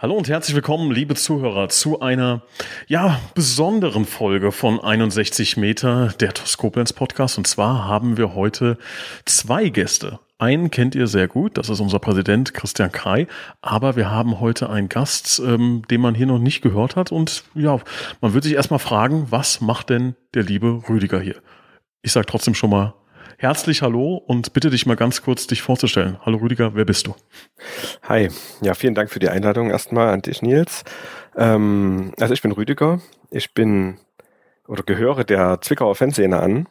Hallo und herzlich willkommen, liebe Zuhörer, zu einer ja besonderen Folge von 61 Meter der Toskoblenz Podcast. Und zwar haben wir heute zwei Gäste. Einen kennt ihr sehr gut, das ist unser Präsident Christian Krei. Aber wir haben heute einen Gast, ähm, den man hier noch nicht gehört hat. Und ja, man wird sich erstmal fragen, was macht denn der liebe Rüdiger hier? Ich sage trotzdem schon mal herzlich Hallo und bitte dich mal ganz kurz dich vorzustellen. Hallo Rüdiger, wer bist du? Hi, ja, vielen Dank für die Einladung erstmal an dich, Nils. Ähm, also ich bin Rüdiger, ich bin oder gehöre der Zwickauer Fanszene an,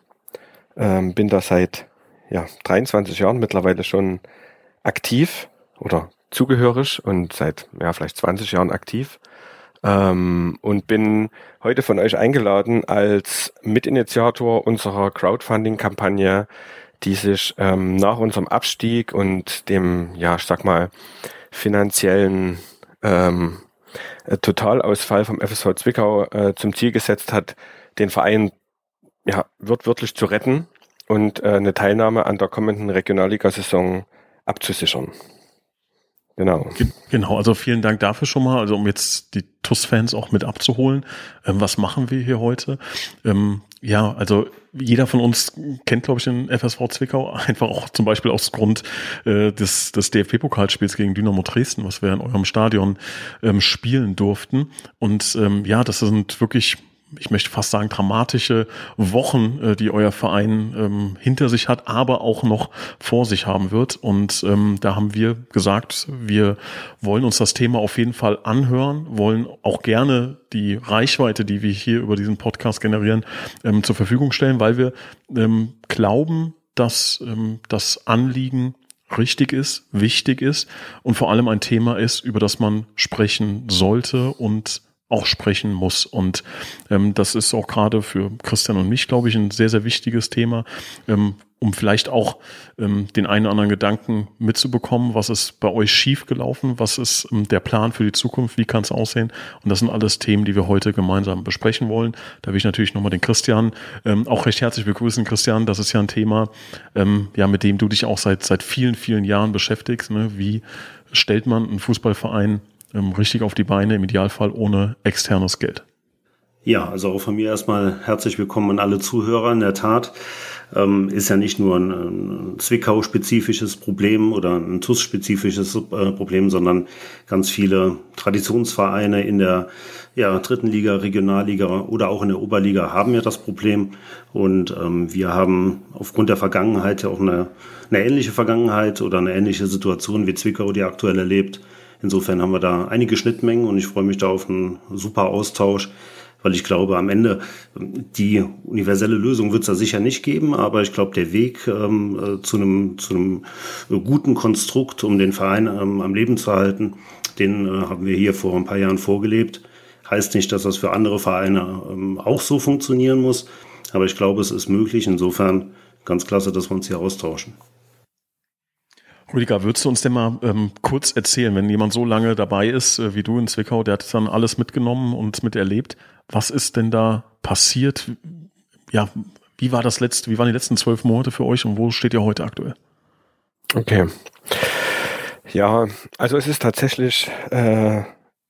ähm, bin da seit ja, 23 Jahren mittlerweile schon aktiv oder zugehörig und seit ja, vielleicht 20 Jahren aktiv. Ähm, und bin heute von euch eingeladen als Mitinitiator unserer Crowdfunding-Kampagne, die sich ähm, nach unserem Abstieg und dem, ja, ich sag mal, finanziellen ähm, äh, Totalausfall vom FSV Zwickau äh, zum Ziel gesetzt hat, den Verein ja, wortwörtlich zu retten und äh, eine Teilnahme an der kommenden Regionalligasaison abzusichern. Genau. Genau, also vielen Dank dafür schon mal, also um jetzt die TUS-Fans auch mit abzuholen. Ähm, was machen wir hier heute? Ähm, ja, also jeder von uns kennt, glaube ich, den FSV Zwickau einfach auch zum Beispiel aus Grund äh, des, des DFB-Pokalspiels gegen Dynamo Dresden, was wir in eurem Stadion ähm, spielen durften. Und ähm, ja, das sind wirklich ich möchte fast sagen, dramatische Wochen, äh, die euer Verein ähm, hinter sich hat, aber auch noch vor sich haben wird. Und ähm, da haben wir gesagt, wir wollen uns das Thema auf jeden Fall anhören, wollen auch gerne die Reichweite, die wir hier über diesen Podcast generieren, ähm, zur Verfügung stellen, weil wir ähm, glauben, dass ähm, das Anliegen richtig ist, wichtig ist und vor allem ein Thema ist, über das man sprechen sollte und auch sprechen muss. Und ähm, das ist auch gerade für Christian und mich, glaube ich, ein sehr, sehr wichtiges Thema, ähm, um vielleicht auch ähm, den einen oder anderen Gedanken mitzubekommen, was ist bei euch schiefgelaufen, was ist ähm, der Plan für die Zukunft, wie kann es aussehen. Und das sind alles Themen, die wir heute gemeinsam besprechen wollen. Da will ich natürlich nochmal den Christian ähm, auch recht herzlich begrüßen. Christian, das ist ja ein Thema, ähm, ja, mit dem du dich auch seit, seit vielen, vielen Jahren beschäftigst. Ne? Wie stellt man einen Fußballverein ähm, richtig auf die Beine, im Idealfall ohne externes Geld. Ja, also auch von mir erstmal herzlich willkommen an alle Zuhörer. In der Tat ähm, ist ja nicht nur ein, ein Zwickau-spezifisches Problem oder ein TUS-spezifisches äh, Problem, sondern ganz viele Traditionsvereine in der ja, dritten Liga, Regionalliga oder auch in der Oberliga haben ja das Problem. Und ähm, wir haben aufgrund der Vergangenheit ja auch eine, eine ähnliche Vergangenheit oder eine ähnliche Situation wie Zwickau, die aktuell erlebt. Insofern haben wir da einige Schnittmengen und ich freue mich da auf einen super Austausch, weil ich glaube, am Ende die universelle Lösung wird es da sicher nicht geben, aber ich glaube, der Weg ähm, äh, zu, einem, zu einem guten Konstrukt, um den Verein ähm, am Leben zu halten, den äh, haben wir hier vor ein paar Jahren vorgelebt. Heißt nicht, dass das für andere Vereine ähm, auch so funktionieren muss, aber ich glaube, es ist möglich. Insofern ganz klasse, dass wir uns hier austauschen. Rüdiger, würdest du uns denn mal ähm, kurz erzählen, wenn jemand so lange dabei ist äh, wie du in Zwickau, der hat dann alles mitgenommen und miterlebt. Was ist denn da passiert? Ja, wie war das letzte, wie waren die letzten zwölf Monate für euch und wo steht ihr heute aktuell? Okay. Ja, also es ist tatsächlich äh,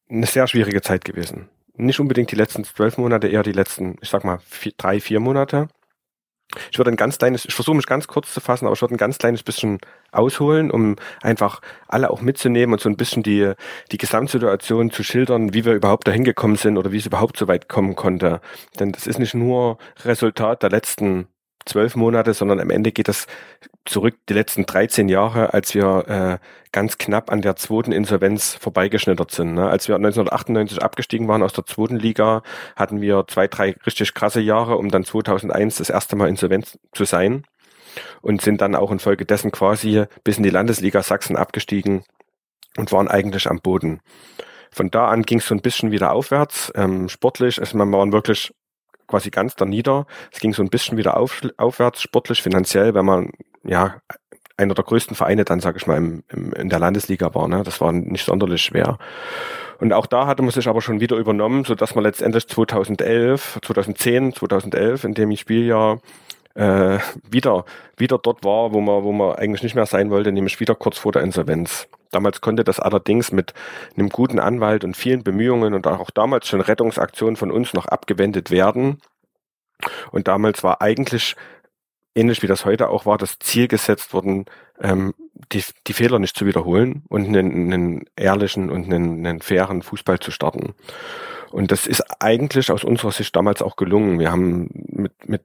eine sehr schwierige Zeit gewesen. Nicht unbedingt die letzten zwölf Monate, eher die letzten, ich sag mal, vier, drei, vier Monate. Ich würde ein ganz kleines, ich versuche mich ganz kurz zu fassen, aber ich würde ein ganz kleines bisschen ausholen, um einfach alle auch mitzunehmen und so ein bisschen die, die Gesamtsituation zu schildern, wie wir überhaupt dahin gekommen sind oder wie es überhaupt so weit kommen konnte. Denn das ist nicht nur Resultat der letzten zwölf Monate, sondern am Ende geht das zurück die letzten 13 Jahre, als wir äh, ganz knapp an der zweiten Insolvenz vorbeigeschnittert sind. Ne? Als wir 1998 abgestiegen waren aus der zweiten Liga, hatten wir zwei, drei richtig krasse Jahre, um dann 2001 das erste Mal insolvent zu sein und sind dann auch infolgedessen quasi bis in die Landesliga Sachsen abgestiegen und waren eigentlich am Boden. von da an ging es so ein bisschen wieder aufwärts. Ähm, sportlich, also man waren wirklich quasi ganz da nieder. Es ging so ein bisschen wieder auf, aufwärts, sportlich, finanziell, wenn man ja einer der größten Vereine dann, sage ich mal, im, im, in der Landesliga war. Ne? Das war nicht sonderlich schwer. Und auch da hatte man sich aber schon wieder übernommen, so dass man letztendlich 2011, 2010, 2011 in dem Spieljahr äh, wieder wieder dort war, wo man wo man eigentlich nicht mehr sein wollte, nämlich wieder kurz vor der Insolvenz. Damals konnte das allerdings mit einem guten Anwalt und vielen Bemühungen und auch damals schon Rettungsaktionen von uns noch abgewendet werden. Und damals war eigentlich ähnlich wie das heute auch war, das Ziel gesetzt worden, ähm, die, die Fehler nicht zu wiederholen und einen, einen ehrlichen und einen, einen fairen Fußball zu starten. Und das ist eigentlich aus unserer Sicht damals auch gelungen. Wir haben mit, mit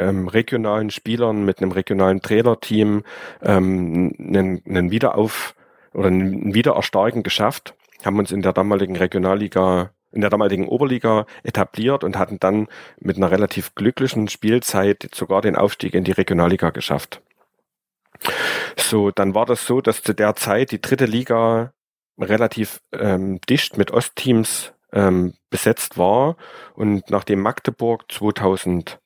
ähm, regionalen Spielern, mit einem regionalen Trainerteam ähm, einen, einen Wiederauf oder ein Wiedererstarken geschafft, haben uns in der damaligen Regionalliga in der damaligen Oberliga etabliert und hatten dann mit einer relativ glücklichen Spielzeit sogar den Aufstieg in die Regionalliga geschafft. So, dann war das so, dass zu der Zeit die dritte Liga relativ ähm, dicht mit Ostteams ähm, besetzt war und nachdem Magdeburg 2000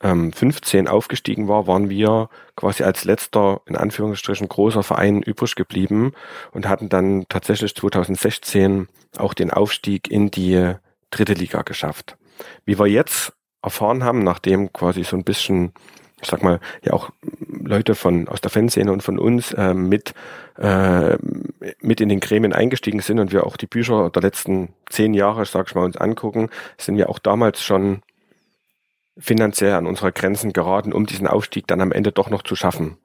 15 ähm, aufgestiegen war, waren wir quasi als letzter, in Anführungsstrichen, großer Verein übrig geblieben und hatten dann tatsächlich 2016 auch den Aufstieg in die dritte Liga geschafft. Wie wir jetzt erfahren haben, nachdem quasi so ein bisschen, ich sag mal, ja auch Leute von aus der Fanszene und von uns äh, mit äh, mit in den Gremien eingestiegen sind und wir auch die Bücher der letzten zehn Jahre, sag ich mal, uns angucken, sind wir auch damals schon finanziell an unsere Grenzen geraten, um diesen Aufstieg dann am Ende doch noch zu schaffen.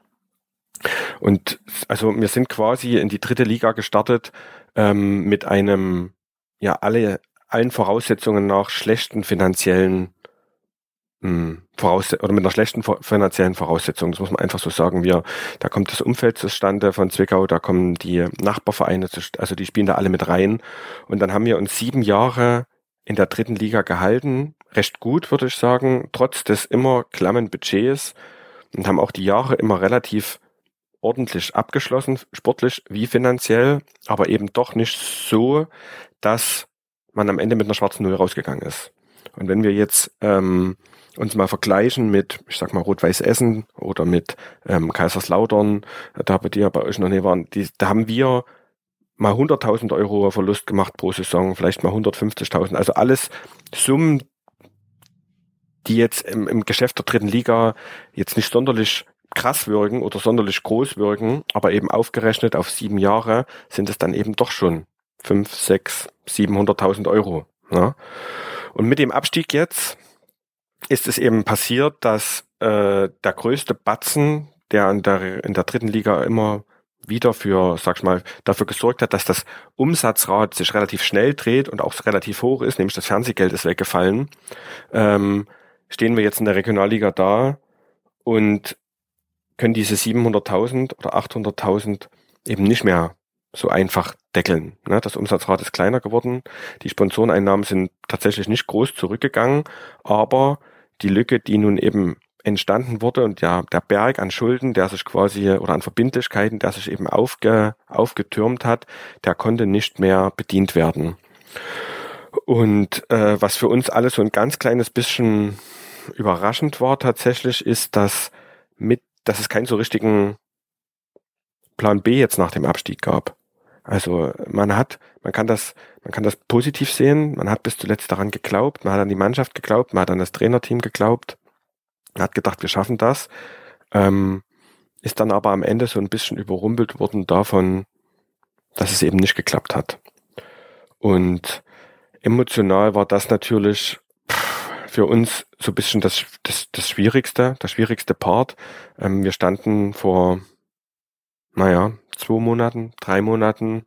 Und also wir sind quasi in die dritte Liga gestartet ähm, mit einem, ja, alle, allen Voraussetzungen nach schlechten finanziellen hm, Voraus oder mit einer schlechten finanziellen Voraussetzung. Das muss man einfach so sagen. Wir, da kommt das Umfeld zustande von Zwickau, da kommen die Nachbarvereine, also die spielen da alle mit rein. Und dann haben wir uns sieben Jahre in der dritten Liga gehalten, recht gut, würde ich sagen, trotz des immer klammen Budgets und haben auch die Jahre immer relativ ordentlich abgeschlossen, sportlich wie finanziell, aber eben doch nicht so, dass man am Ende mit einer schwarzen Null rausgegangen ist. Und wenn wir jetzt ähm, uns mal vergleichen mit, ich sag mal, Rot-Weiß Essen oder mit ähm, Kaiserslautern, da bei dir bei euch noch nie waren, die, da haben wir mal 100.000 Euro Verlust gemacht pro Saison, vielleicht mal 150.000. Also alles Summen, die jetzt im, im Geschäft der dritten Liga jetzt nicht sonderlich krass wirken oder sonderlich groß wirken, aber eben aufgerechnet auf sieben Jahre sind es dann eben doch schon fünf, sechs, 700.000 Euro. Ja? Und mit dem Abstieg jetzt ist es eben passiert, dass äh, der größte Batzen, der in der, in der dritten Liga immer wieder für, sag ich mal, dafür gesorgt hat, dass das Umsatzrad sich relativ schnell dreht und auch relativ hoch ist, nämlich das Fernsehgeld ist weggefallen, ähm, stehen wir jetzt in der Regionalliga da und können diese 700.000 oder 800.000 eben nicht mehr so einfach deckeln. Ne? Das Umsatzrad ist kleiner geworden, die Sponsoreneinnahmen sind tatsächlich nicht groß zurückgegangen, aber die Lücke, die nun eben entstanden wurde und ja, der Berg an Schulden, der sich quasi oder an Verbindlichkeiten, der sich eben aufge, aufgetürmt hat, der konnte nicht mehr bedient werden. Und äh, was für uns alle so ein ganz kleines bisschen überraschend war tatsächlich, ist, dass mit, dass es keinen so richtigen Plan B jetzt nach dem Abstieg gab. Also man hat, man kann das, man kann das positiv sehen. Man hat bis zuletzt daran geglaubt, man hat an die Mannschaft geglaubt, man hat an das Trainerteam geglaubt hat gedacht, wir schaffen das, ähm, ist dann aber am Ende so ein bisschen überrumpelt worden davon, dass es eben nicht geklappt hat. Und emotional war das natürlich für uns so ein bisschen das, das, das Schwierigste, das schwierigste Part. Ähm, wir standen vor, naja, zwei Monaten, drei Monaten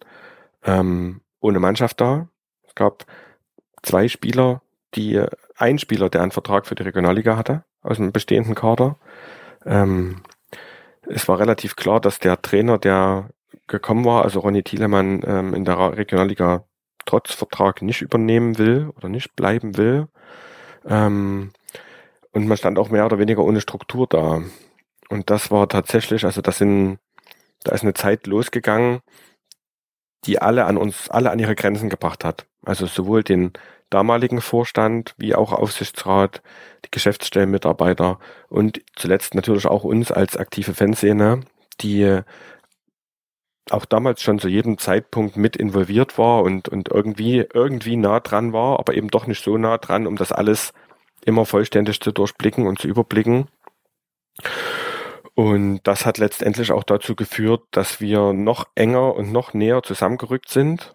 ähm, ohne Mannschaft da. Es gab zwei Spieler, die, ein Spieler, der einen Vertrag für die Regionalliga hatte, aus dem bestehenden Kader. Ähm, es war relativ klar, dass der Trainer, der gekommen war, also Ronny Thielemann, ähm, in der Regionalliga trotz Vertrag nicht übernehmen will oder nicht bleiben will. Ähm, und man stand auch mehr oder weniger ohne Struktur da. Und das war tatsächlich, also das sind, da ist eine Zeit losgegangen, die alle an uns, alle an ihre Grenzen gebracht hat. Also sowohl den damaligen Vorstand wie auch Aufsichtsrat, die Geschäftsstellenmitarbeiter und zuletzt natürlich auch uns als aktive Fanszene, die auch damals schon zu jedem Zeitpunkt mit involviert war und, und irgendwie, irgendwie nah dran war, aber eben doch nicht so nah dran, um das alles immer vollständig zu durchblicken und zu überblicken. Und das hat letztendlich auch dazu geführt, dass wir noch enger und noch näher zusammengerückt sind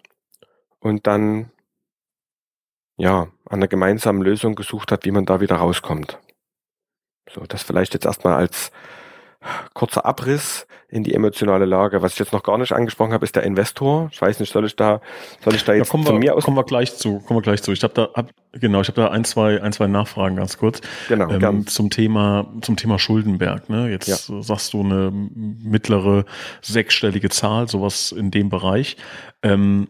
und dann ja an einer gemeinsamen Lösung gesucht hat, wie man da wieder rauskommt. So, das vielleicht jetzt erstmal als kurzer Abriss in die emotionale Lage. Was ich jetzt noch gar nicht angesprochen habe, ist der Investor. Ich weiß nicht, soll ich da, soll ich da jetzt ja, von wir, mir aus? Kommen wir gleich zu, kommen wir gleich zu. Ich habe da, hab, genau, ich habe da ein, zwei, ein, zwei Nachfragen ganz kurz. Genau. Ähm, zum Thema, zum Thema Schuldenberg. Ne? Jetzt ja. sagst du eine mittlere sechsstellige Zahl, sowas in dem Bereich. Ähm,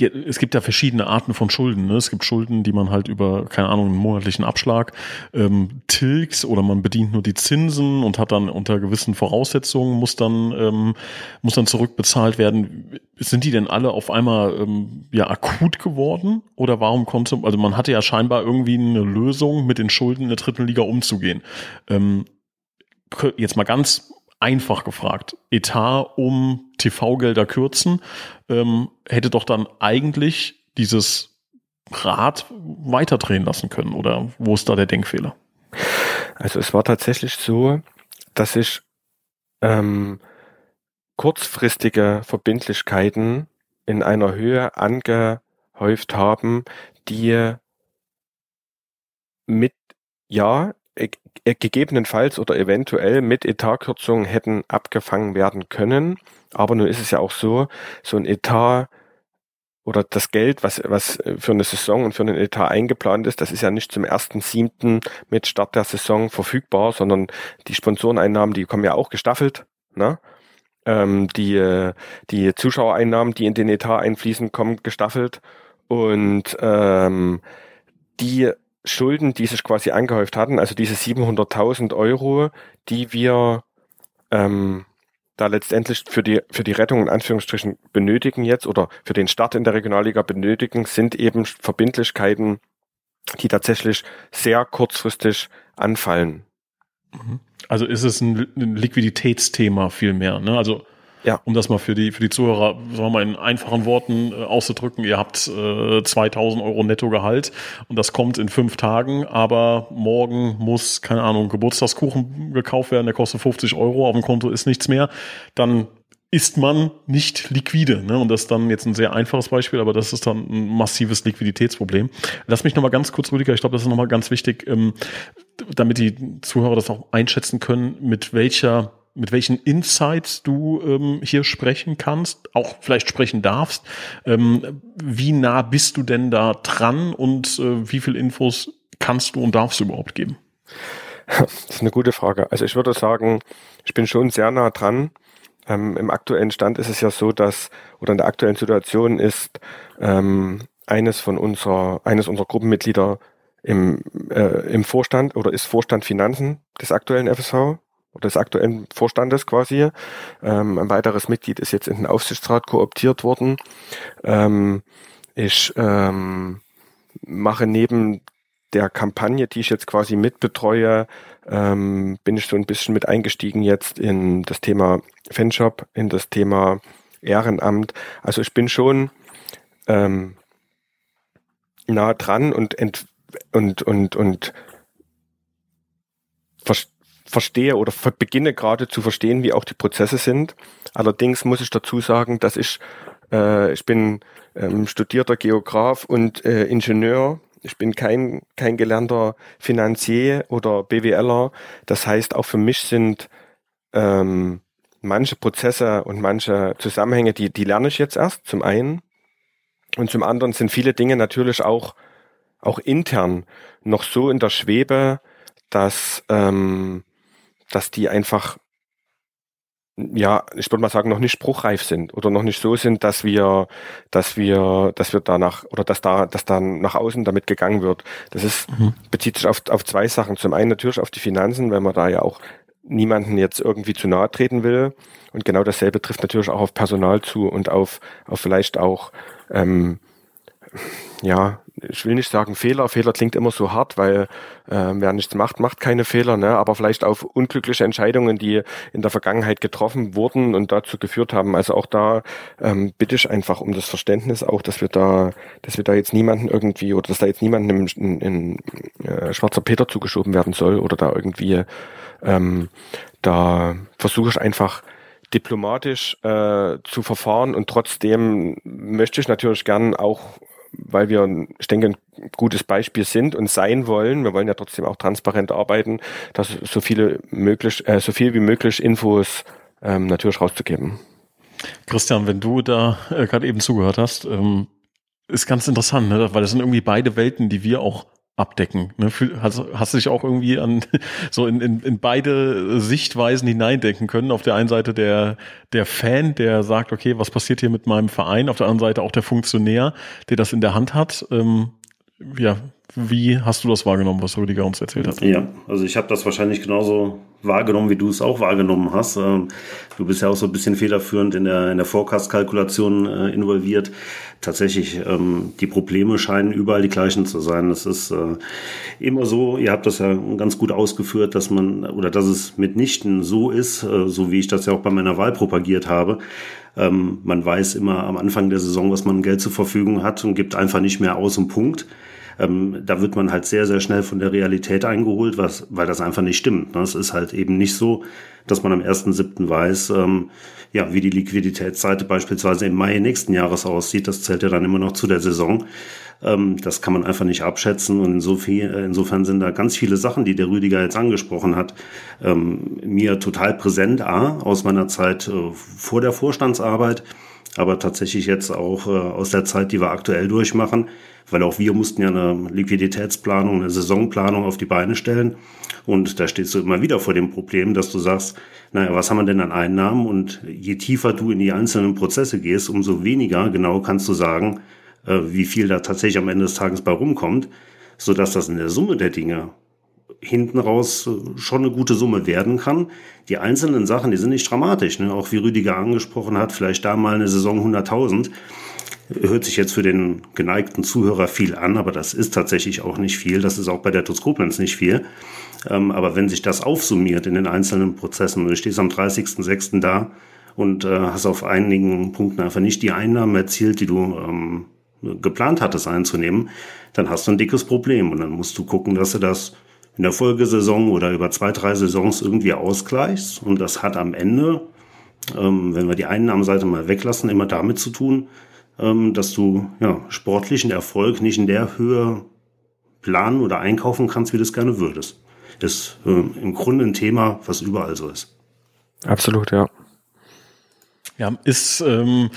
es gibt ja verschiedene Arten von Schulden. Ne? Es gibt Schulden, die man halt über, keine Ahnung, einen monatlichen Abschlag ähm, tilgt oder man bedient nur die Zinsen und hat dann unter gewissen Voraussetzungen, muss dann, ähm, muss dann zurückbezahlt werden. Sind die denn alle auf einmal ähm, ja akut geworden? Oder warum konnte, also man hatte ja scheinbar irgendwie eine Lösung, mit den Schulden in der dritten Liga umzugehen. Ähm, jetzt mal ganz einfach gefragt. Etat um TV-Gelder kürzen, ähm, hätte doch dann eigentlich dieses Rad weiterdrehen lassen können. Oder wo ist da der Denkfehler? Also es war tatsächlich so, dass sich ähm, kurzfristige Verbindlichkeiten in einer Höhe angehäuft haben, die mit ja gegebenenfalls oder eventuell mit Etatkürzungen hätten abgefangen werden können. Aber nun ist es ja auch so, so ein Etat oder das Geld, was, was für eine Saison und für einen Etat eingeplant ist, das ist ja nicht zum ersten siebten mit Start der Saison verfügbar, sondern die Sponsoreneinnahmen, die kommen ja auch gestaffelt. Ne? Ähm, die, die Zuschauereinnahmen, die in den Etat einfließen, kommen gestaffelt. Und ähm, die Schulden, die sich quasi angehäuft hatten, also diese 700.000 Euro, die wir ähm, da letztendlich für die, für die Rettung in Anführungsstrichen benötigen jetzt oder für den Start in der Regionalliga benötigen, sind eben Verbindlichkeiten, die tatsächlich sehr kurzfristig anfallen. Mhm. Also ist es ein Liquiditätsthema vielmehr, ne? Also ja. Um das mal für die, für die Zuhörer, sagen wir mal in einfachen Worten äh, auszudrücken, ihr habt äh, 2000 Euro Nettogehalt und das kommt in fünf Tagen, aber morgen muss, keine Ahnung, Geburtstagskuchen gekauft werden, der kostet 50 Euro, auf dem Konto ist nichts mehr, dann ist man nicht liquide. Ne? Und das ist dann jetzt ein sehr einfaches Beispiel, aber das ist dann ein massives Liquiditätsproblem. Lass mich nochmal ganz kurz, Rüdiger, ich glaube, das ist nochmal ganz wichtig, ähm, damit die Zuhörer das auch einschätzen können, mit welcher mit welchen Insights du ähm, hier sprechen kannst, auch vielleicht sprechen darfst. Ähm, wie nah bist du denn da dran und äh, wie viel Infos kannst du und darfst du überhaupt geben? Das ist eine gute Frage. Also ich würde sagen, ich bin schon sehr nah dran. Ähm, Im aktuellen Stand ist es ja so, dass, oder in der aktuellen Situation ist ähm, eines von unserer, eines unserer Gruppenmitglieder im, äh, im Vorstand oder ist Vorstand Finanzen des aktuellen FSV des aktuellen Vorstandes quasi. Ähm, ein weiteres Mitglied ist jetzt in den Aufsichtsrat kooptiert worden. Ähm, ich ähm, mache neben der Kampagne, die ich jetzt quasi mitbetreue, ähm, bin ich so ein bisschen mit eingestiegen jetzt in das Thema Fanshop, in das Thema Ehrenamt. Also ich bin schon ähm, nah dran und ent und und und verstehe oder beginne gerade zu verstehen, wie auch die Prozesse sind. Allerdings muss ich dazu sagen, dass ich, äh, ich bin ähm, studierter Geograf und äh, Ingenieur. Ich bin kein, kein gelernter Finanzier oder BWLer. Das heißt, auch für mich sind ähm, manche Prozesse und manche Zusammenhänge, die, die lerne ich jetzt erst, zum einen. Und zum anderen sind viele Dinge natürlich auch, auch intern noch so in der Schwebe, dass ähm, dass die einfach, ja, ich würde mal sagen, noch nicht spruchreif sind oder noch nicht so sind, dass wir, dass wir, dass wir danach oder dass da, dass dann nach außen damit gegangen wird. Das ist, mhm. bezieht sich auf, auf zwei Sachen. Zum einen natürlich auf die Finanzen, weil wir da ja auch niemanden jetzt irgendwie zu nahe treten will. Und genau dasselbe trifft natürlich auch auf Personal zu und auf, auf vielleicht auch ähm, ja, ich will nicht sagen Fehler. Fehler klingt immer so hart, weil äh, wer nichts macht, macht keine Fehler, ne? aber vielleicht auf unglückliche Entscheidungen, die in der Vergangenheit getroffen wurden und dazu geführt haben. Also auch da ähm, bitte ich einfach um das Verständnis auch, dass wir da, dass wir da jetzt niemanden irgendwie oder dass da jetzt niemanden in, in, in äh, schwarzer Peter zugeschoben werden soll oder da irgendwie ähm, da versuche ich einfach diplomatisch äh, zu verfahren und trotzdem möchte ich natürlich gern auch weil wir, ich denke, ein gutes Beispiel sind und sein wollen. Wir wollen ja trotzdem auch transparent arbeiten, dass so viele möglich, äh, so viel wie möglich Infos ähm, natürlich rauszugeben. Christian, wenn du da äh, gerade eben zugehört hast, ähm, ist ganz interessant, ne? weil das sind irgendwie beide Welten, die wir auch abdecken. Ne? Hast, hast du dich auch irgendwie an so in, in, in beide Sichtweisen hineindenken können? Auf der einen Seite der, der Fan, der sagt, okay, was passiert hier mit meinem Verein? Auf der anderen Seite auch der Funktionär, der das in der Hand hat. Ähm, ja, wie hast du das wahrgenommen, was Rüdiger uns erzählt hat? Ja, also ich habe das wahrscheinlich genauso wahrgenommen, wie du es auch wahrgenommen hast. Ähm, du bist ja auch so ein bisschen federführend in der, in der Forecast-Kalkulation äh, involviert. Tatsächlich, ähm, die Probleme scheinen überall die gleichen zu sein. Es ist äh, immer so, ihr habt das ja ganz gut ausgeführt, dass man, oder dass es mitnichten so ist, äh, so wie ich das ja auch bei meiner Wahl propagiert habe. Ähm, man weiß immer am Anfang der Saison, was man Geld zur Verfügung hat und gibt einfach nicht mehr aus und Punkt ähm, da wird man halt sehr, sehr schnell von der Realität eingeholt, was, weil das einfach nicht stimmt. Ne? Es ist halt eben nicht so, dass man am 1.7. weiß, ähm, ja, wie die Liquiditätsseite beispielsweise im Mai nächsten Jahres aussieht. Das zählt ja dann immer noch zu der Saison. Ähm, das kann man einfach nicht abschätzen. Und insofern, äh, insofern sind da ganz viele Sachen, die der Rüdiger jetzt angesprochen hat, ähm, mir total präsent. A, aus meiner Zeit äh, vor der Vorstandsarbeit, aber tatsächlich jetzt auch äh, aus der Zeit, die wir aktuell durchmachen weil auch wir mussten ja eine Liquiditätsplanung, eine Saisonplanung auf die Beine stellen. Und da stehst du immer wieder vor dem Problem, dass du sagst, naja, was haben wir denn an Einnahmen? Und je tiefer du in die einzelnen Prozesse gehst, umso weniger genau kannst du sagen, äh, wie viel da tatsächlich am Ende des Tages bei rumkommt, sodass das in der Summe der Dinge hinten raus äh, schon eine gute Summe werden kann. Die einzelnen Sachen, die sind nicht dramatisch. Ne? Auch wie Rüdiger angesprochen hat, vielleicht da mal eine Saison 100.000 hört sich jetzt für den geneigten Zuhörer viel an, aber das ist tatsächlich auch nicht viel. Das ist auch bei der TUS nicht viel. Ähm, aber wenn sich das aufsummiert in den einzelnen Prozessen und du stehst am 30.06. da und äh, hast auf einigen Punkten einfach nicht die Einnahmen erzielt, die du ähm, geplant hattest einzunehmen, dann hast du ein dickes Problem und dann musst du gucken, dass du das in der Folgesaison oder über zwei, drei Saisons irgendwie ausgleichst. Und das hat am Ende, ähm, wenn wir die Einnahmenseite mal weglassen, immer damit zu tun, ähm, dass du ja, sportlichen Erfolg nicht in der Höhe planen oder einkaufen kannst, wie du es gerne würdest. Ist äh, im Grunde ein Thema, was überall so ist. Absolut, ja. Ja, ist ähm,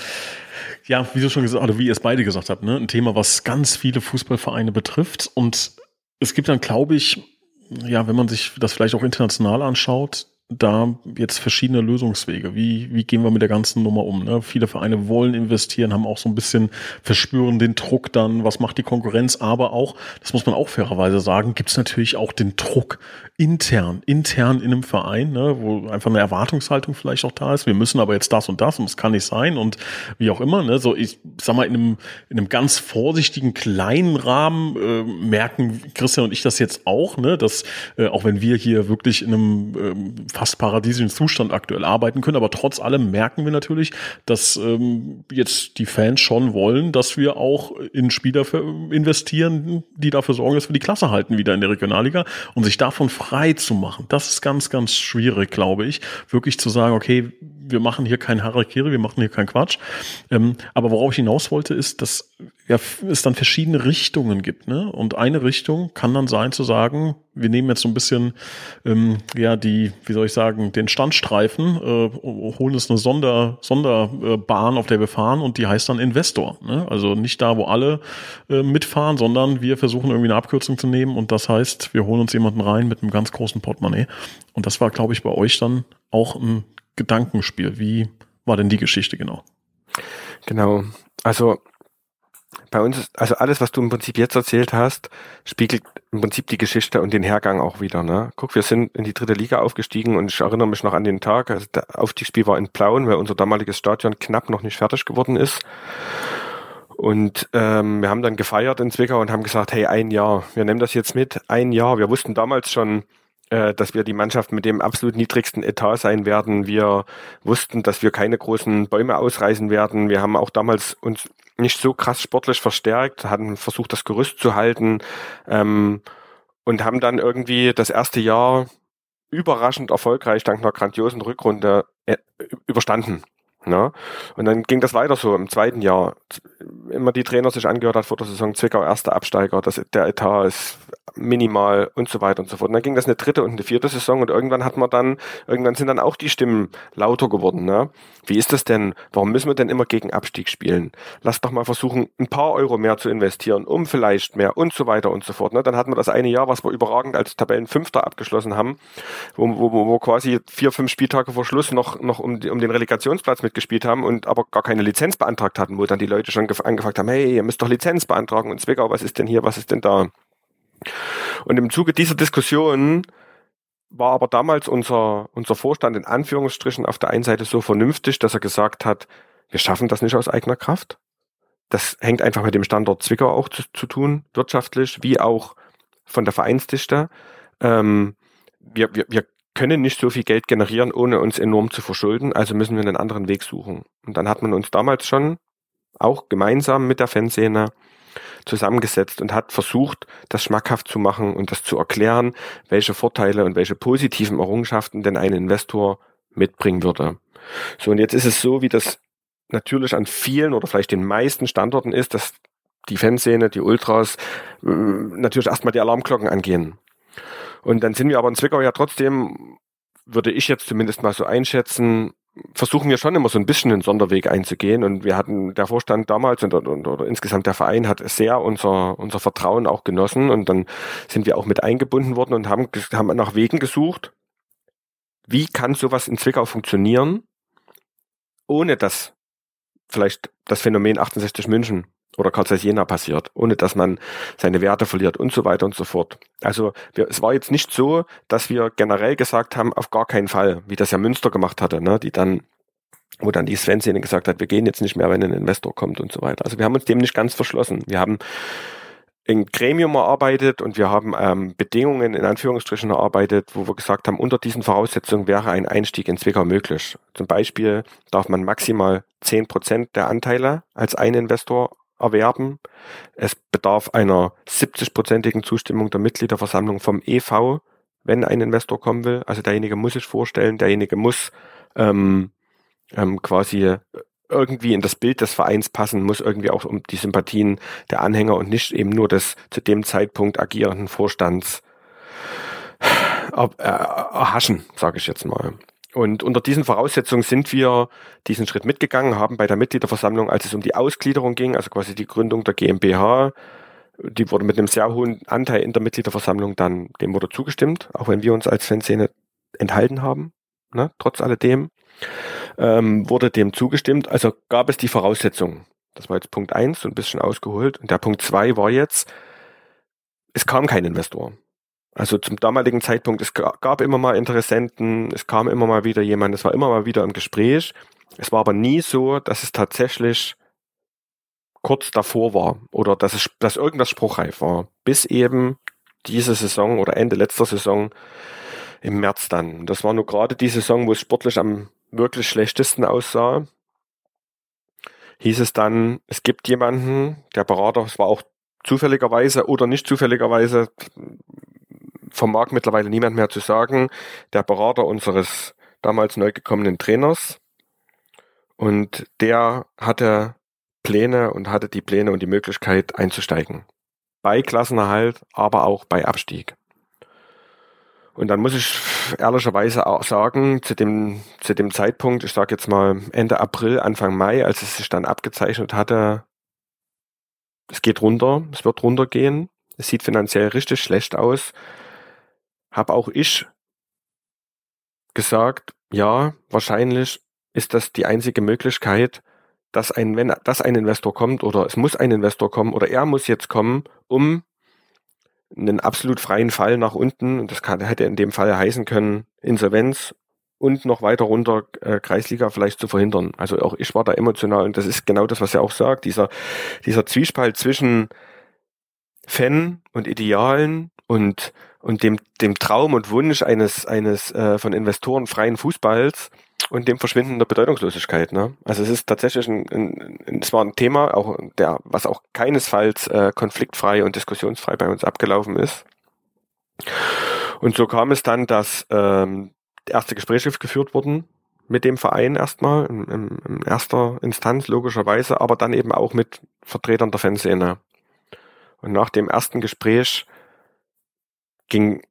ja, wie du schon gesagt, oder wie ihr es beide gesagt habt, ne, ein Thema, was ganz viele Fußballvereine betrifft. Und es gibt dann, glaube ich, ja, wenn man sich das vielleicht auch international anschaut, da jetzt verschiedene Lösungswege. Wie, wie gehen wir mit der ganzen Nummer um? Ne? Viele Vereine wollen investieren, haben auch so ein bisschen verspüren den Druck dann, was macht die Konkurrenz, aber auch, das muss man auch fairerweise sagen, gibt es natürlich auch den Druck intern, intern in einem Verein, ne, wo einfach eine Erwartungshaltung vielleicht auch da ist. Wir müssen aber jetzt das und das und es kann nicht sein und wie auch immer. Ne, so ich sag mal in einem, in einem ganz vorsichtigen kleinen Rahmen äh, merken Christian und ich das jetzt auch, ne, dass äh, auch wenn wir hier wirklich in einem äh, fast paradiesischen Zustand aktuell arbeiten können. Aber trotz allem merken wir natürlich, dass ähm, jetzt die Fans schon wollen, dass wir auch in Spieler investieren, die dafür sorgen, dass wir die Klasse halten wieder in der Regionalliga und sich davon frei zu machen. Das ist ganz, ganz schwierig, glaube ich. Wirklich zu sagen, okay, wir machen hier kein Harakiri, wir machen hier keinen Quatsch. Ähm, aber worauf ich hinaus wollte, ist, dass ja, es dann verschiedene Richtungen gibt. Ne? Und eine Richtung kann dann sein zu sagen, wir nehmen jetzt so ein bisschen, ähm, ja, die, wie soll ich sagen, den Standstreifen, äh, holen uns eine Sonder, Sonderbahn, auf der wir fahren und die heißt dann Investor. Ne? Also nicht da, wo alle äh, mitfahren, sondern wir versuchen irgendwie eine Abkürzung zu nehmen und das heißt, wir holen uns jemanden rein mit einem ganz großen Portemonnaie. Und das war, glaube ich, bei euch dann auch ein Gedankenspiel. Wie war denn die Geschichte genau? Genau. Also bei uns ist, also alles, was du im Prinzip jetzt erzählt hast, spiegelt im Prinzip die Geschichte und den Hergang auch wieder. Ne? Guck, wir sind in die dritte Liga aufgestiegen und ich erinnere mich noch an den Tag, also der Aufstiegsspiel war in Plauen, weil unser damaliges Stadion knapp noch nicht fertig geworden ist. Und ähm, wir haben dann gefeiert in Zwickau und haben gesagt, hey, ein Jahr, wir nehmen das jetzt mit, ein Jahr. Wir wussten damals schon, äh, dass wir die Mannschaft mit dem absolut niedrigsten Etat sein werden. Wir wussten, dass wir keine großen Bäume ausreißen werden. Wir haben auch damals uns nicht so krass sportlich verstärkt, hatten versucht, das Gerüst zu halten ähm, und haben dann irgendwie das erste Jahr überraschend erfolgreich dank einer grandiosen Rückrunde äh, überstanden. Ne? Und dann ging das weiter so im zweiten Jahr. Immer die Trainer sich angehört hat vor der Saison, Zwickau erster Absteiger, das, der Etat ist minimal und so weiter und so fort. Und dann ging das eine dritte und eine vierte Saison und irgendwann hat man dann, irgendwann sind dann auch die Stimmen lauter geworden. Ne? Wie ist das denn? Warum müssen wir denn immer gegen Abstieg spielen? Lass doch mal versuchen, ein paar Euro mehr zu investieren, um vielleicht mehr und so weiter und so fort. Ne? Dann hatten wir das eine Jahr, was wir überragend als Tabellenfünfter abgeschlossen haben, wo, wo, wo quasi vier, fünf Spieltage vor Schluss noch, noch um, um den Relegationsplatz mitgespielt haben und aber gar keine Lizenz beantragt hatten, wo dann die Leute schon angefragt haben, hey, ihr müsst doch Lizenz beantragen und Zwickau, was ist denn hier, was ist denn da? Und im Zuge dieser Diskussion war aber damals unser, unser Vorstand in Anführungsstrichen auf der einen Seite so vernünftig, dass er gesagt hat, wir schaffen das nicht aus eigener Kraft. Das hängt einfach mit dem Standort Zwickau auch zu, zu tun, wirtschaftlich, wie auch von der Vereinsdichte. Ähm, wir, wir, wir können nicht so viel Geld generieren, ohne uns enorm zu verschulden, also müssen wir einen anderen Weg suchen. Und dann hat man uns damals schon auch gemeinsam mit der Fanszene zusammengesetzt und hat versucht, das schmackhaft zu machen und das zu erklären, welche Vorteile und welche positiven Errungenschaften denn ein Investor mitbringen würde. So, und jetzt ist es so, wie das natürlich an vielen oder vielleicht den meisten Standorten ist, dass die Fanszene, die Ultras, äh, natürlich erstmal die Alarmglocken angehen. Und dann sind wir aber in Zwickau ja trotzdem, würde ich jetzt zumindest mal so einschätzen, versuchen wir schon immer so ein bisschen einen Sonderweg einzugehen. Und wir hatten, der Vorstand damals und, und, oder insgesamt der Verein hat sehr unser, unser Vertrauen auch genossen. Und dann sind wir auch mit eingebunden worden und haben, haben nach Wegen gesucht, wie kann sowas in Zwickau funktionieren, ohne dass vielleicht das Phänomen 68 München oder Karl passiert, ohne dass man seine Werte verliert und so weiter und so fort. Also wir, es war jetzt nicht so, dass wir generell gesagt haben, auf gar keinen Fall, wie das ja Münster gemacht hatte, ne, die dann wo dann die Sven-Szene gesagt hat, wir gehen jetzt nicht mehr, wenn ein Investor kommt und so weiter. Also wir haben uns dem nicht ganz verschlossen. Wir haben ein Gremium erarbeitet und wir haben ähm, Bedingungen in Anführungsstrichen erarbeitet, wo wir gesagt haben, unter diesen Voraussetzungen wäre ein Einstieg in Zwickau möglich. Zum Beispiel darf man maximal zehn Prozent der Anteile als ein Investor erwerben. Es bedarf einer 70-prozentigen Zustimmung der Mitgliederversammlung vom EV, wenn ein Investor kommen will. Also derjenige muss sich vorstellen, derjenige muss ähm, ähm, quasi irgendwie in das Bild des Vereins passen, muss irgendwie auch um die Sympathien der Anhänger und nicht eben nur des zu dem Zeitpunkt agierenden Vorstands äh, erhaschen, sage ich jetzt mal. Und unter diesen Voraussetzungen sind wir diesen Schritt mitgegangen, haben bei der Mitgliederversammlung, als es um die Ausgliederung ging, also quasi die Gründung der GmbH, die wurde mit einem sehr hohen Anteil in der Mitgliederversammlung dann, dem wurde zugestimmt, auch wenn wir uns als Fanszene enthalten haben, ne, trotz alledem, ähm, wurde dem zugestimmt. Also gab es die Voraussetzungen. Das war jetzt Punkt eins, so ein bisschen ausgeholt. Und der Punkt zwei war jetzt, es kam kein Investor. Also zum damaligen Zeitpunkt, es gab immer mal Interessenten, es kam immer mal wieder jemand, es war immer mal wieder im Gespräch. Es war aber nie so, dass es tatsächlich kurz davor war oder dass, es, dass irgendwas spruchreif war. Bis eben diese Saison oder Ende letzter Saison im März dann. Das war nur gerade die Saison, wo es sportlich am wirklich schlechtesten aussah. Hieß es dann, es gibt jemanden, der Berater, es war auch zufälligerweise oder nicht zufälligerweise, vermag mittlerweile niemand mehr zu sagen, der Berater unseres damals neu gekommenen Trainers. Und der hatte Pläne und hatte die Pläne und die Möglichkeit einzusteigen. Bei Klassenerhalt, aber auch bei Abstieg. Und dann muss ich ehrlicherweise auch sagen, zu dem, zu dem Zeitpunkt, ich sage jetzt mal Ende April, Anfang Mai, als es sich dann abgezeichnet hatte, es geht runter, es wird runtergehen, es sieht finanziell richtig schlecht aus, habe auch ich gesagt, ja, wahrscheinlich ist das die einzige Möglichkeit, dass ein, wenn, dass ein Investor kommt oder es muss ein Investor kommen oder er muss jetzt kommen, um einen absolut freien Fall nach unten, und das kann, hätte in dem Fall heißen können, Insolvenz und noch weiter runter äh, Kreisliga vielleicht zu verhindern. Also auch ich war da emotional und das ist genau das, was er auch sagt, dieser, dieser Zwiespalt zwischen Fan und Idealen und, und dem, dem Traum und Wunsch eines, eines äh, von Investoren freien Fußballs und dem Verschwinden der Bedeutungslosigkeit. Ne? Also es ist tatsächlich ein, ein, ein, es war ein Thema, auch der, was auch keinesfalls äh, konfliktfrei und diskussionsfrei bei uns abgelaufen ist. Und so kam es dann, dass ähm, erste Gespräche geführt wurden mit dem Verein erstmal, in, in, in erster Instanz logischerweise, aber dann eben auch mit Vertretern der Fanszene. Und nach dem ersten Gespräch ging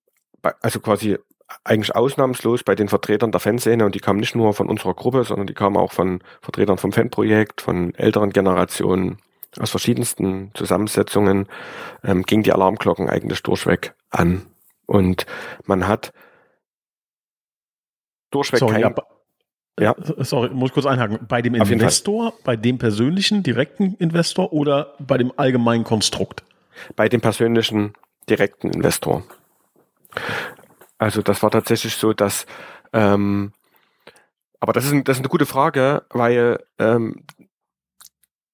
also quasi eigentlich ausnahmslos bei den Vertretern der Fanszene und die kamen nicht nur von unserer Gruppe, sondern die kamen auch von Vertretern vom Fanprojekt, von älteren Generationen, aus verschiedensten Zusammensetzungen, ähm, ging die Alarmglocken eigentlich durchweg an. Und man hat durchweg sorry, kein, ja, ja. Sorry, muss ich kurz einhaken. Bei dem Investor, bei dem persönlichen, direkten Investor oder bei dem allgemeinen Konstrukt? Bei dem persönlichen, direkten Investor. Also das war tatsächlich so, dass ähm, aber das ist, ein, das ist eine gute Frage, weil ähm,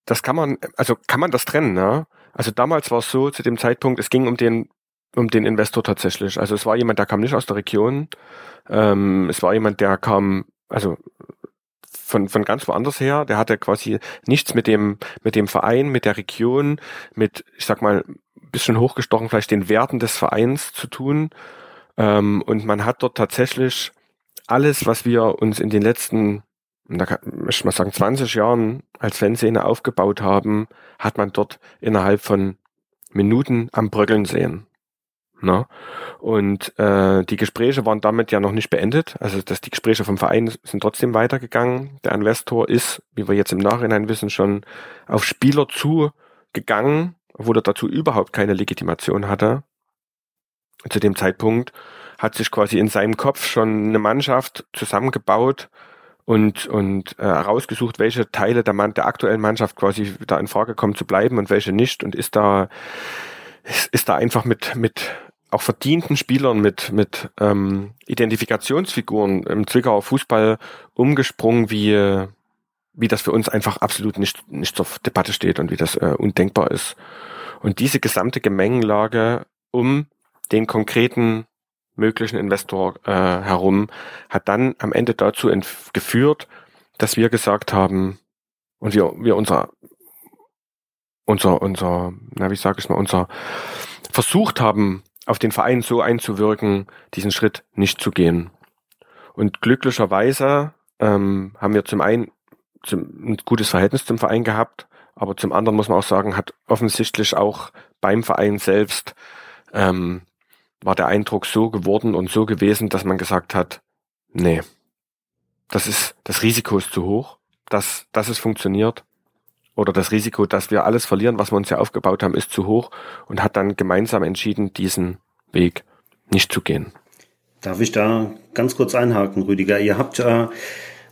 das kann man, also kann man das trennen, ne? Also damals war es so, zu dem Zeitpunkt, es ging um den, um den Investor tatsächlich. Also es war jemand, der kam nicht aus der Region. Ähm, es war jemand, der kam, also von, von ganz woanders her. Der hatte quasi nichts mit dem, mit dem Verein, mit der Region, mit, ich sag mal, bisschen hochgestochen vielleicht den Werten des Vereins zu tun. Ähm, und man hat dort tatsächlich alles, was wir uns in den letzten, da kann, möchte ich mal sagen, 20 Jahren als Fanszene aufgebaut haben, hat man dort innerhalb von Minuten am Bröckeln sehen. Ne? Und äh, die Gespräche waren damit ja noch nicht beendet. Also dass die Gespräche vom Verein sind trotzdem weitergegangen. Der Investor ist, wie wir jetzt im Nachhinein wissen, schon auf Spieler zugegangen, obwohl er dazu überhaupt keine Legitimation hatte. Zu dem Zeitpunkt hat sich quasi in seinem Kopf schon eine Mannschaft zusammengebaut und und äh, herausgesucht, welche Teile der, Mann, der aktuellen Mannschaft quasi da in Frage kommen zu bleiben und welche nicht und ist da ist, ist da einfach mit mit auch verdienten Spielern mit, mit ähm, Identifikationsfiguren im Zwickauer Fußball umgesprungen, wie, wie das für uns einfach absolut nicht, nicht zur Debatte steht und wie das äh, undenkbar ist. Und diese gesamte Gemengenlage um den konkreten möglichen Investor äh, herum hat dann am Ende dazu geführt, dass wir gesagt haben und wir, wir unser unser, unser, na, wie sage ich mal, unser versucht haben, auf den Verein so einzuwirken, diesen Schritt nicht zu gehen. Und glücklicherweise ähm, haben wir zum einen zum, ein gutes Verhältnis zum Verein gehabt, aber zum anderen muss man auch sagen, hat offensichtlich auch beim Verein selbst ähm, war der Eindruck so geworden und so gewesen, dass man gesagt hat, nee, das ist, das Risiko ist zu hoch, dass, dass es funktioniert. Oder das Risiko, dass wir alles verlieren, was wir uns ja aufgebaut haben, ist zu hoch und hat dann gemeinsam entschieden, diesen Weg nicht zu gehen. Darf ich da ganz kurz einhaken, Rüdiger? Ihr habt äh,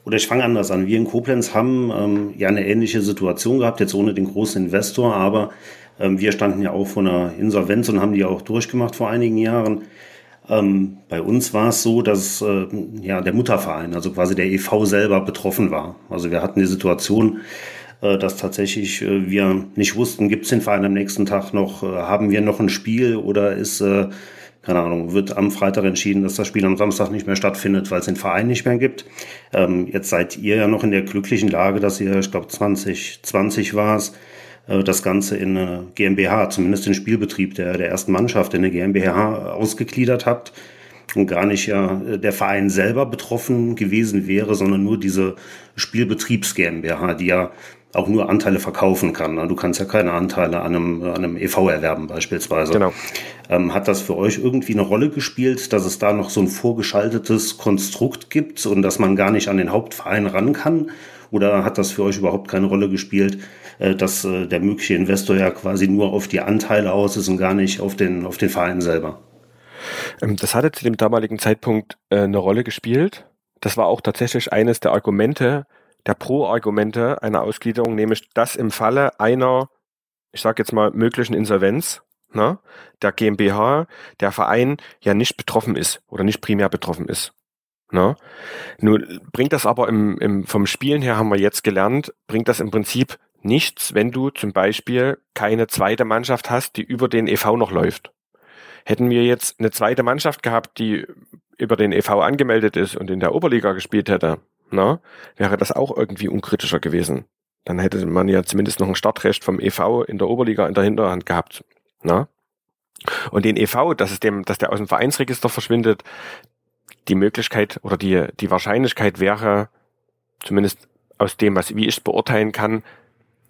oder ich fange anders an. Wir in Koblenz haben ähm, ja eine ähnliche Situation gehabt, jetzt ohne den großen Investor, aber ähm, wir standen ja auch vor einer Insolvenz und haben die auch durchgemacht vor einigen Jahren. Ähm, bei uns war es so, dass äh, ja der Mutterverein, also quasi der EV selber betroffen war. Also wir hatten die Situation, äh, dass tatsächlich äh, wir nicht wussten, gibt es den Verein am nächsten Tag noch, äh, haben wir noch ein Spiel oder ist äh, keine Ahnung, wird am Freitag entschieden, dass das Spiel am Samstag nicht mehr stattfindet, weil es den Verein nicht mehr gibt. Ähm, jetzt seid ihr ja noch in der glücklichen Lage, dass ihr, ich glaube 2020 war es, äh, das Ganze in eine GmbH, zumindest den Spielbetrieb der, der ersten Mannschaft in eine GmbH ausgegliedert habt und gar nicht ja der Verein selber betroffen gewesen wäre, sondern nur diese Spielbetriebs GmbH, die ja auch nur Anteile verkaufen kann. Du kannst ja keine Anteile an einem, an einem EV erwerben beispielsweise. Genau. Ähm, hat das für euch irgendwie eine Rolle gespielt, dass es da noch so ein vorgeschaltetes Konstrukt gibt und dass man gar nicht an den Hauptverein ran kann? Oder hat das für euch überhaupt keine Rolle gespielt, äh, dass äh, der mögliche Investor ja quasi nur auf die Anteile aus ist und gar nicht auf den, auf den Verein selber? Ähm, das hatte zu dem damaligen Zeitpunkt äh, eine Rolle gespielt. Das war auch tatsächlich eines der Argumente, der Pro-Argumente einer Ausgliederung, nämlich dass im Falle einer, ich sage jetzt mal, möglichen Insolvenz ne, der GmbH, der Verein ja nicht betroffen ist oder nicht primär betroffen ist. Ne? Nun bringt das aber im, im, vom Spielen her, haben wir jetzt gelernt, bringt das im Prinzip nichts, wenn du zum Beispiel keine zweite Mannschaft hast, die über den EV noch läuft. Hätten wir jetzt eine zweite Mannschaft gehabt, die über den EV angemeldet ist und in der Oberliga gespielt hätte, na, wäre das auch irgendwie unkritischer gewesen. Dann hätte man ja zumindest noch ein Startrecht vom EV in der Oberliga in der Hinterhand gehabt. Na? Und den EV, dass es dem, dass der aus dem Vereinsregister verschwindet, die Möglichkeit oder die, die Wahrscheinlichkeit wäre, zumindest aus dem, was, wie ich es beurteilen kann,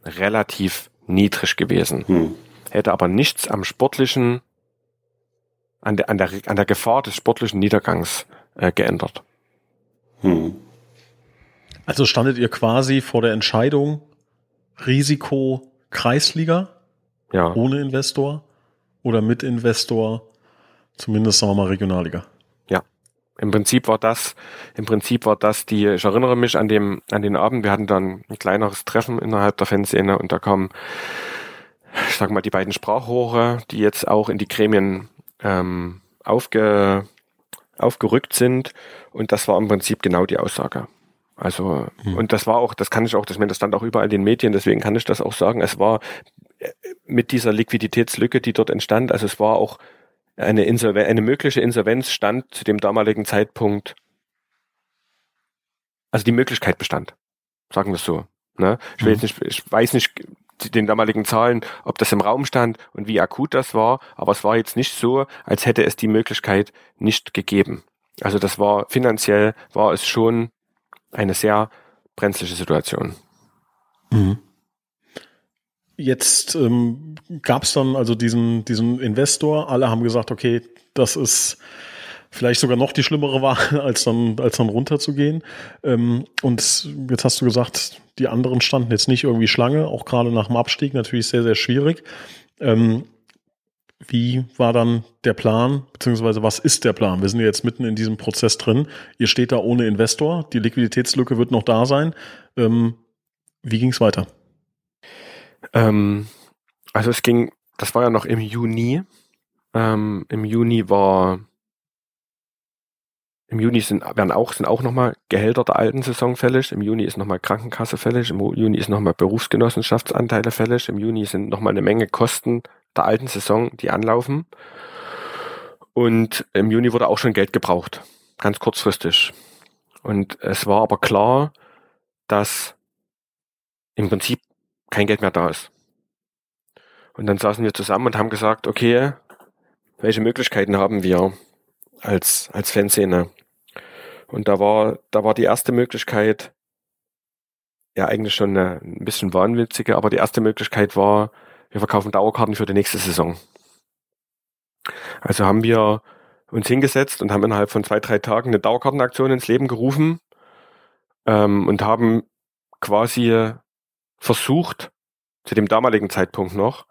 relativ niedrig gewesen. Hm. Hätte aber nichts am sportlichen, an der, an der, an der Gefahr des sportlichen Niedergangs äh, geändert. Hm. Also standet ihr quasi vor der Entscheidung Risiko Kreisliga ja. ohne Investor oder mit Investor, zumindest sagen wir mal Regionalliga. Ja. Im Prinzip war das, im Prinzip war das die, ich erinnere mich an dem, an den Abend, wir hatten dann ein kleineres Treffen innerhalb der Fanszene und da kamen, ich sag mal, die beiden Sprachrohre, die jetzt auch in die Gremien ähm, aufge, aufgerückt sind und das war im Prinzip genau die Aussage. Also, mhm. und das war auch, das kann ich auch, das, das stand auch überall in den Medien, deswegen kann ich das auch sagen. Es war äh, mit dieser Liquiditätslücke, die dort entstand, also es war auch eine, Insolven eine mögliche Insolvenz stand zu dem damaligen Zeitpunkt, also die Möglichkeit bestand. Sagen wir es so. Ne? Ich, will mhm. jetzt nicht, ich weiß nicht den damaligen Zahlen, ob das im Raum stand und wie akut das war, aber es war jetzt nicht so, als hätte es die Möglichkeit nicht gegeben. Also das war finanziell war es schon eine sehr brenzliche Situation. Mhm. Jetzt ähm, gab es dann also diesen, diesen Investor. Alle haben gesagt, okay, das ist vielleicht sogar noch die schlimmere Wahl, als dann, als dann runterzugehen. Ähm, und jetzt hast du gesagt, die anderen standen jetzt nicht irgendwie Schlange, auch gerade nach dem Abstieg natürlich sehr, sehr schwierig. Ähm, wie war dann der Plan, beziehungsweise was ist der Plan? Wir sind ja jetzt mitten in diesem Prozess drin. Ihr steht da ohne Investor, die Liquiditätslücke wird noch da sein. Ähm, wie ging es weiter? Ähm, also es ging, das war ja noch im Juni. Ähm, Im Juni war, im Juni sind, werden auch, sind auch nochmal Gehälter der alten Saison fällig. Im Juni ist nochmal Krankenkasse fällig. Im Juni ist nochmal Berufsgenossenschaftsanteile fällig. Im Juni sind nochmal eine Menge Kosten der alten Saison, die anlaufen. Und im Juni wurde auch schon Geld gebraucht, ganz kurzfristig. Und es war aber klar, dass im Prinzip kein Geld mehr da ist. Und dann saßen wir zusammen und haben gesagt, okay, welche Möglichkeiten haben wir als, als Fanszene? Und da war, da war die erste Möglichkeit, ja eigentlich schon eine, ein bisschen wahnwitzige, aber die erste Möglichkeit war, wir verkaufen Dauerkarten für die nächste Saison. Also haben wir uns hingesetzt und haben innerhalb von zwei, drei Tagen eine Dauerkartenaktion ins Leben gerufen ähm, und haben quasi versucht, zu dem damaligen Zeitpunkt noch,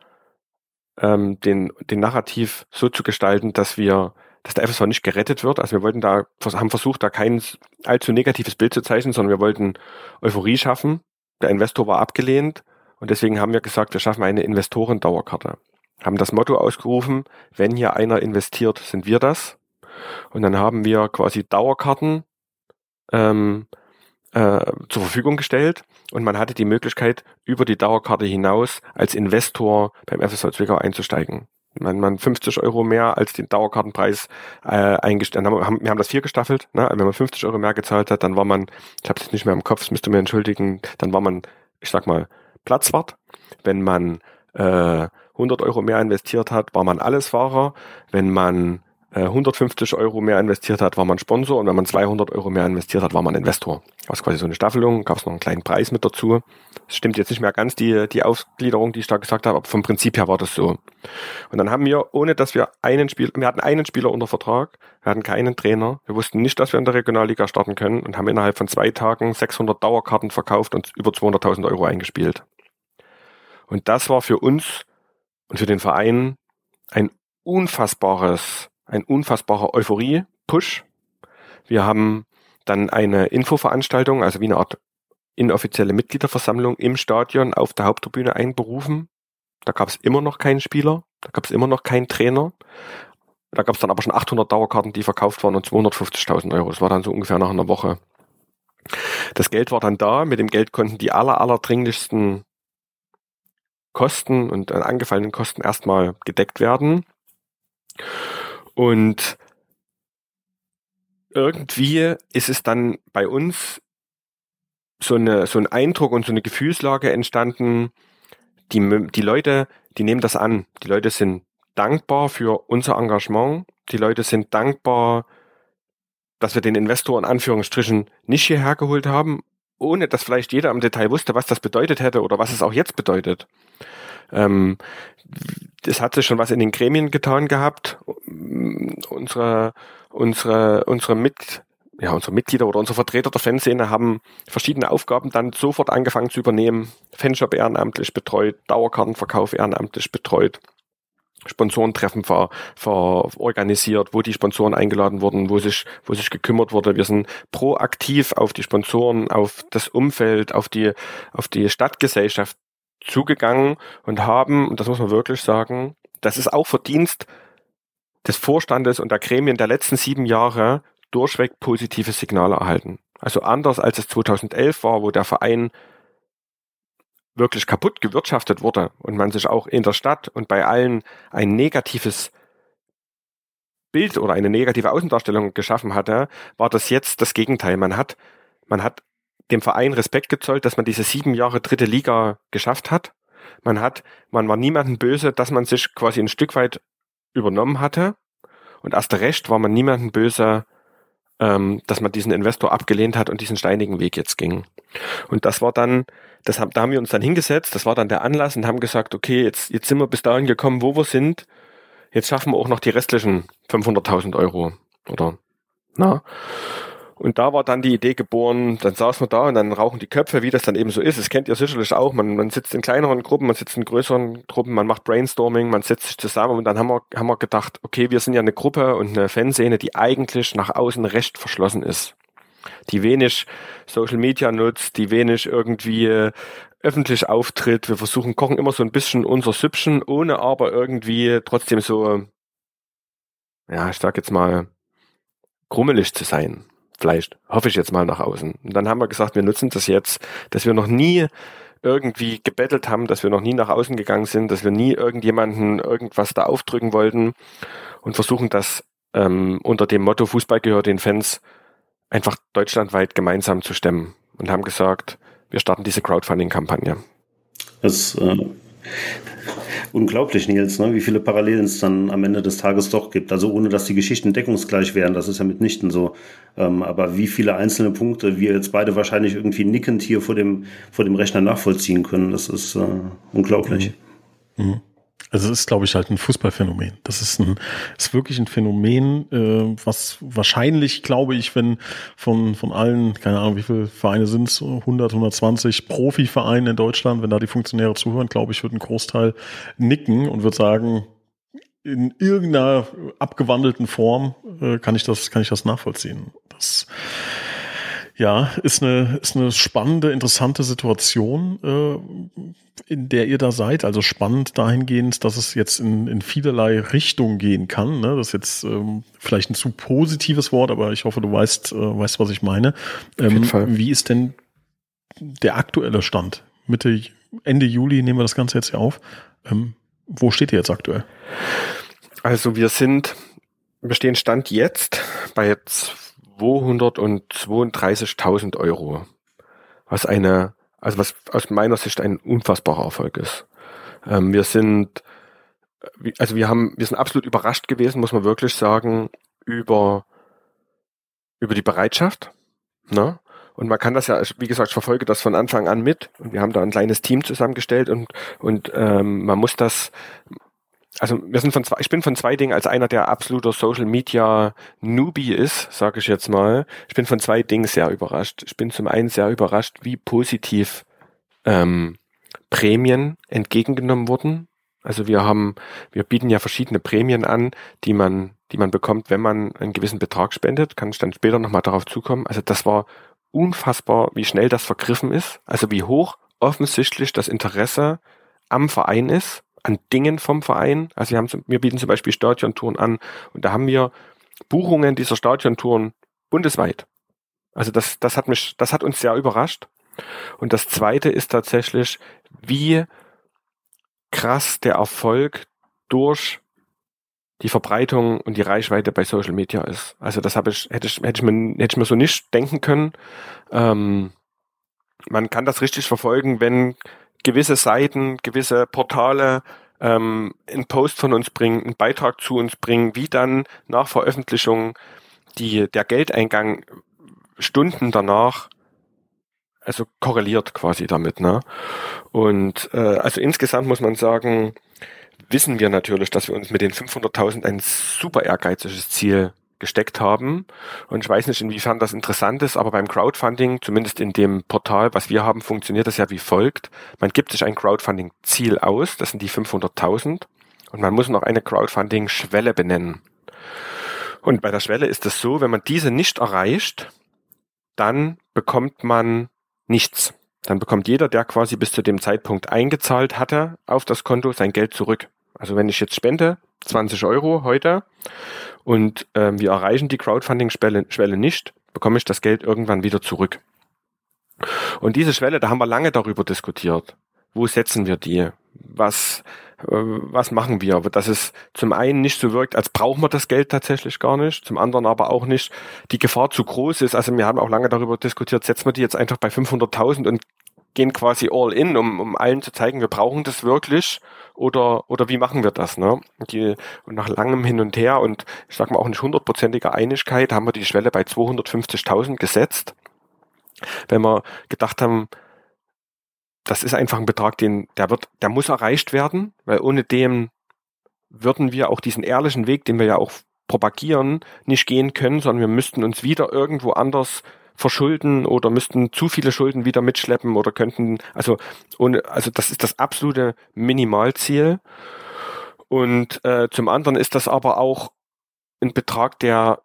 ähm, den, den Narrativ so zu gestalten, dass wir, dass der FSV nicht gerettet wird. Also wir wollten da, haben versucht, da kein allzu negatives Bild zu zeichnen, sondern wir wollten Euphorie schaffen. Der Investor war abgelehnt und deswegen haben wir gesagt, wir schaffen eine Investorendauerkarte. Haben das Motto ausgerufen, wenn hier einer investiert, sind wir das. Und dann haben wir quasi Dauerkarten ähm, äh, zur Verfügung gestellt und man hatte die Möglichkeit, über die Dauerkarte hinaus als Investor beim FSV Zwickau einzusteigen. Man, man 50 Euro mehr als den Dauerkartenpreis äh, eingestellt. Haben, wir haben das vier gestaffelt. Ne? Wenn man 50 Euro mehr gezahlt hat, dann war man, ich habe es nicht mehr im Kopf, das müsst ihr mir entschuldigen, dann war man, ich sag mal, Platzwart. Wenn man äh, 100 Euro mehr investiert hat, war man Allesfahrer. Wenn man 150 Euro mehr investiert hat, war man Sponsor. Und wenn man 200 Euro mehr investiert hat, war man Investor. Das ist quasi so eine Staffelung. Gab es noch einen kleinen Preis mit dazu. Das stimmt jetzt nicht mehr ganz die, die Ausgliederung, die ich da gesagt habe, aber vom Prinzip her war das so. Und dann haben wir, ohne dass wir einen Spieler, wir hatten einen Spieler unter Vertrag, wir hatten keinen Trainer, wir wussten nicht, dass wir in der Regionalliga starten können und haben innerhalb von zwei Tagen 600 Dauerkarten verkauft und über 200.000 Euro eingespielt. Und das war für uns und für den Verein ein unfassbares, ein unfassbarer Euphorie-Push. Wir haben dann eine Infoveranstaltung, also wie eine Art inoffizielle Mitgliederversammlung im Stadion auf der Haupttribüne einberufen. Da gab es immer noch keinen Spieler, da gab es immer noch keinen Trainer. Da gab es dann aber schon 800 Dauerkarten, die verkauft waren und 250.000 Euro. Das war dann so ungefähr nach einer Woche. Das Geld war dann da. Mit dem Geld konnten die aller, aller dringlichsten Kosten und angefallenen Kosten erstmal gedeckt werden. Und irgendwie ist es dann bei uns so, eine, so ein Eindruck und so eine Gefühlslage entstanden, die, die Leute, die nehmen das an. Die Leute sind dankbar für unser Engagement. Die Leute sind dankbar, dass wir den Investor in Anführungsstrichen nicht hierher geholt haben, ohne dass vielleicht jeder im Detail wusste, was das bedeutet hätte oder was es auch jetzt bedeutet. Ähm, es hat sich schon was in den Gremien getan gehabt. Unsere, unsere, unsere Mit, ja, unsere Mitglieder oder unsere Vertreter der Fanszene haben verschiedene Aufgaben dann sofort angefangen zu übernehmen. Fanshop ehrenamtlich betreut, Dauerkartenverkauf ehrenamtlich betreut. Sponsorentreffen ver, ver organisiert, wo die Sponsoren eingeladen wurden, wo sich, wo sich gekümmert wurde. Wir sind proaktiv auf die Sponsoren, auf das Umfeld, auf die, auf die Stadtgesellschaft zugegangen und haben, und das muss man wirklich sagen, das ist auch Verdienst des Vorstandes und der Gremien der letzten sieben Jahre durchweg positive Signale erhalten. Also anders als es 2011 war, wo der Verein wirklich kaputt gewirtschaftet wurde und man sich auch in der Stadt und bei allen ein negatives Bild oder eine negative Außendarstellung geschaffen hatte, war das jetzt das Gegenteil. Man hat, man hat dem Verein Respekt gezollt, dass man diese sieben Jahre dritte Liga geschafft hat. Man hat, man war niemandem böse, dass man sich quasi ein Stück weit übernommen hatte. Und erst recht war man niemandem böse, ähm, dass man diesen Investor abgelehnt hat und diesen steinigen Weg jetzt ging. Und das war dann, das haben, da haben wir uns dann hingesetzt, das war dann der Anlass und haben gesagt, okay, jetzt, jetzt sind wir bis dahin gekommen, wo wir sind. Jetzt schaffen wir auch noch die restlichen 500.000 Euro, oder? Na? Und da war dann die Idee geboren, dann saßen wir da und dann rauchen die Köpfe, wie das dann eben so ist. Das kennt ihr sicherlich auch. Man, man sitzt in kleineren Gruppen, man sitzt in größeren Gruppen, man macht Brainstorming, man setzt sich zusammen und dann haben wir, haben wir gedacht, okay, wir sind ja eine Gruppe und eine Fanszene, die eigentlich nach außen recht verschlossen ist. Die wenig Social Media nutzt, die wenig irgendwie äh, öffentlich auftritt. Wir versuchen, kochen immer so ein bisschen unser Süppchen, ohne aber irgendwie trotzdem so, ja, ich sag jetzt mal, krummelig zu sein vielleicht, hoffe ich jetzt mal nach außen. Und dann haben wir gesagt, wir nutzen das jetzt, dass wir noch nie irgendwie gebettelt haben, dass wir noch nie nach außen gegangen sind, dass wir nie irgendjemanden irgendwas da aufdrücken wollten und versuchen das ähm, unter dem Motto Fußball gehört den Fans einfach deutschlandweit gemeinsam zu stemmen und haben gesagt, wir starten diese Crowdfunding-Kampagne. Das äh, Unglaublich, Nils, ne? wie viele Parallelen es dann am Ende des Tages doch gibt. Also ohne, dass die Geschichten deckungsgleich wären, das ist ja mitnichten so. Ähm, aber wie viele einzelne Punkte wir jetzt beide wahrscheinlich irgendwie nickend hier vor dem, vor dem Rechner nachvollziehen können, das ist äh, unglaublich. Mhm. Mhm. Also es ist, glaube ich, halt ein Fußballphänomen. Das ist ein, ist wirklich ein Phänomen, äh, was wahrscheinlich, glaube ich, wenn von, von allen, keine Ahnung, wie viele Vereine sind es, 100, 120 Profivereine in Deutschland, wenn da die Funktionäre zuhören, glaube ich, wird ein Großteil nicken und wird sagen, in irgendeiner abgewandelten Form äh, kann ich das, kann ich das nachvollziehen. Das, ja, ist eine, ist eine spannende, interessante Situation, äh, in der ihr da seid. Also spannend dahingehend, dass es jetzt in, in vielerlei Richtung gehen kann. Ne? Das ist jetzt ähm, vielleicht ein zu positives Wort, aber ich hoffe, du weißt, äh, weißt, was ich meine. Ähm, wie ist denn der aktuelle Stand? Mitte, Ende Juli nehmen wir das Ganze jetzt hier auf. Ähm, wo steht ihr jetzt aktuell? Also wir sind, wir stehen Stand jetzt bei jetzt 232.000 Euro. Was eine, also was aus meiner Sicht ein unfassbarer Erfolg ist. Ähm, wir sind, also wir haben, wir sind absolut überrascht gewesen, muss man wirklich sagen, über, über die Bereitschaft. Ne? Und man kann das ja, wie gesagt, ich verfolge das von Anfang an mit. Und wir haben da ein kleines Team zusammengestellt und, und ähm, man muss das, also wir sind von zwei, ich bin von zwei Dingen als einer, der absoluter Social Media Newbie ist, sage ich jetzt mal. Ich bin von zwei Dingen sehr überrascht. Ich bin zum einen sehr überrascht, wie positiv ähm, Prämien entgegengenommen wurden. Also wir haben, wir bieten ja verschiedene Prämien an, die man, die man bekommt, wenn man einen gewissen Betrag spendet. Kann ich dann später nochmal darauf zukommen. Also das war unfassbar, wie schnell das vergriffen ist. Also wie hoch offensichtlich das Interesse am Verein ist, an Dingen vom Verein. Also wir, haben, wir bieten zum Beispiel Stadiontouren an und da haben wir Buchungen dieser Stadiontouren bundesweit. Also das, das hat mich, das hat uns sehr überrascht. Und das zweite ist tatsächlich, wie krass der Erfolg durch die Verbreitung und die Reichweite bei Social Media ist. Also das habe ich, hätte ich, hätte ich mir, hätte ich mir so nicht denken können. Ähm, man kann das richtig verfolgen, wenn gewisse Seiten, gewisse Portale ähm, einen Post von uns bringen, einen Beitrag zu uns bringen, wie dann nach Veröffentlichung die, der Geldeingang Stunden danach also korreliert quasi damit. Ne? Und äh, also insgesamt muss man sagen, wissen wir natürlich, dass wir uns mit den 500.000 ein super ehrgeiziges Ziel gesteckt haben. Und ich weiß nicht, inwiefern das interessant ist, aber beim Crowdfunding, zumindest in dem Portal, was wir haben, funktioniert das ja wie folgt. Man gibt sich ein Crowdfunding-Ziel aus, das sind die 500.000, und man muss noch eine Crowdfunding-Schwelle benennen. Und bei der Schwelle ist es so, wenn man diese nicht erreicht, dann bekommt man nichts. Dann bekommt jeder, der quasi bis zu dem Zeitpunkt eingezahlt hatte, auf das Konto sein Geld zurück. Also wenn ich jetzt spende, 20 Euro heute, und ähm, wir erreichen die Crowdfunding-Schwelle nicht, bekomme ich das Geld irgendwann wieder zurück. Und diese Schwelle, da haben wir lange darüber diskutiert. Wo setzen wir die? Was, äh, was machen wir? Dass es zum einen nicht so wirkt, als brauchen wir das Geld tatsächlich gar nicht, zum anderen aber auch nicht die Gefahr zu groß ist. Also wir haben auch lange darüber diskutiert, setzen wir die jetzt einfach bei 500.000 und gehen quasi all in, um, um allen zu zeigen, wir brauchen das wirklich oder, oder wie machen wir das? Ne? Die, und nach langem Hin und Her und ich sag mal auch nicht hundertprozentiger Einigkeit haben wir die Schwelle bei 250.000 gesetzt. Wenn wir gedacht haben, das ist einfach ein Betrag, den, der wird, der muss erreicht werden, weil ohne dem würden wir auch diesen ehrlichen Weg, den wir ja auch propagieren, nicht gehen können, sondern wir müssten uns wieder irgendwo anders verschulden oder müssten zu viele Schulden wieder mitschleppen oder könnten, also ohne, also das ist das absolute Minimalziel. Und äh, zum anderen ist das aber auch ein Betrag, der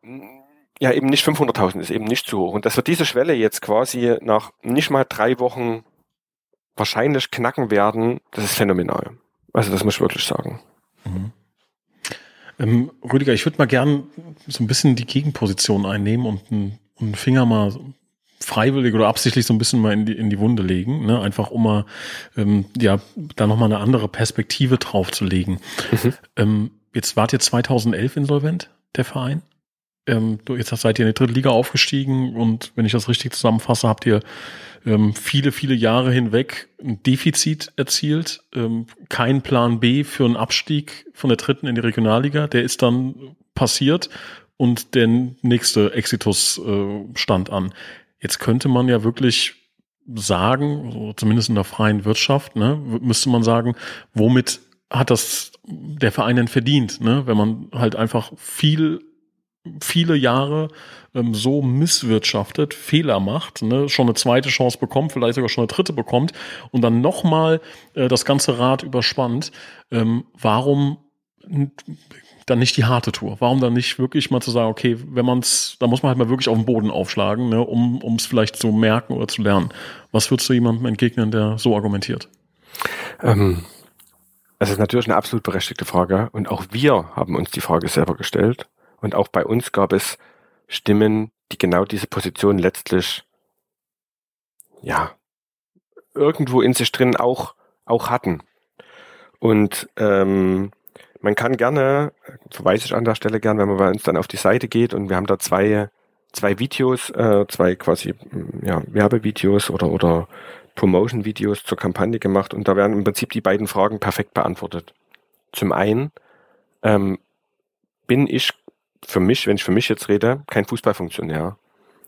ja eben nicht 500.000 ist, eben nicht zu hoch. Und dass wir diese Schwelle jetzt quasi nach nicht mal drei Wochen wahrscheinlich knacken werden, das ist phänomenal. Also das muss ich wirklich sagen. Mhm. Ähm, Rüdiger, ich würde mal gern so ein bisschen die Gegenposition einnehmen und ein und den Finger mal freiwillig oder absichtlich so ein bisschen mal in die, in die Wunde legen, ne? einfach um mal ähm, ja da nochmal eine andere Perspektive drauf zu legen. Mhm. Ähm, jetzt wart ihr 2011 insolvent, der Verein. Ähm, jetzt seid ihr in die dritte Liga aufgestiegen und wenn ich das richtig zusammenfasse, habt ihr ähm, viele, viele Jahre hinweg ein Defizit erzielt, ähm, kein Plan B für einen Abstieg von der dritten in die Regionalliga. Der ist dann passiert und der nächste Exitus äh, stand an. Jetzt könnte man ja wirklich sagen, zumindest in der freien Wirtschaft, ne, müsste man sagen, womit hat das der Verein denn verdient, ne? wenn man halt einfach viel viele Jahre ähm, so misswirtschaftet, Fehler macht, ne, schon eine zweite Chance bekommt, vielleicht sogar schon eine dritte bekommt und dann nochmal äh, das ganze Rad überspannt. Ähm, warum dann nicht die harte Tour? Warum dann nicht wirklich mal zu sagen, okay, wenn man es, da muss man halt mal wirklich auf den Boden aufschlagen, ne, um es vielleicht zu merken oder zu lernen. Was würdest du jemandem entgegnen, der so argumentiert? Ähm, es ist natürlich eine absolut berechtigte Frage und auch wir haben uns die Frage selber gestellt und auch bei uns gab es Stimmen, die genau diese Position letztlich ja irgendwo in sich drin auch auch hatten. Und ähm, man kann gerne, verweise ich an der Stelle gern, wenn man bei uns dann auf die Seite geht und wir haben da zwei, zwei Videos, äh, zwei quasi ja, Werbevideos oder, oder Promotion-Videos zur Kampagne gemacht und da werden im Prinzip die beiden Fragen perfekt beantwortet. Zum einen ähm, bin ich für mich, wenn ich für mich jetzt rede, kein Fußballfunktionär.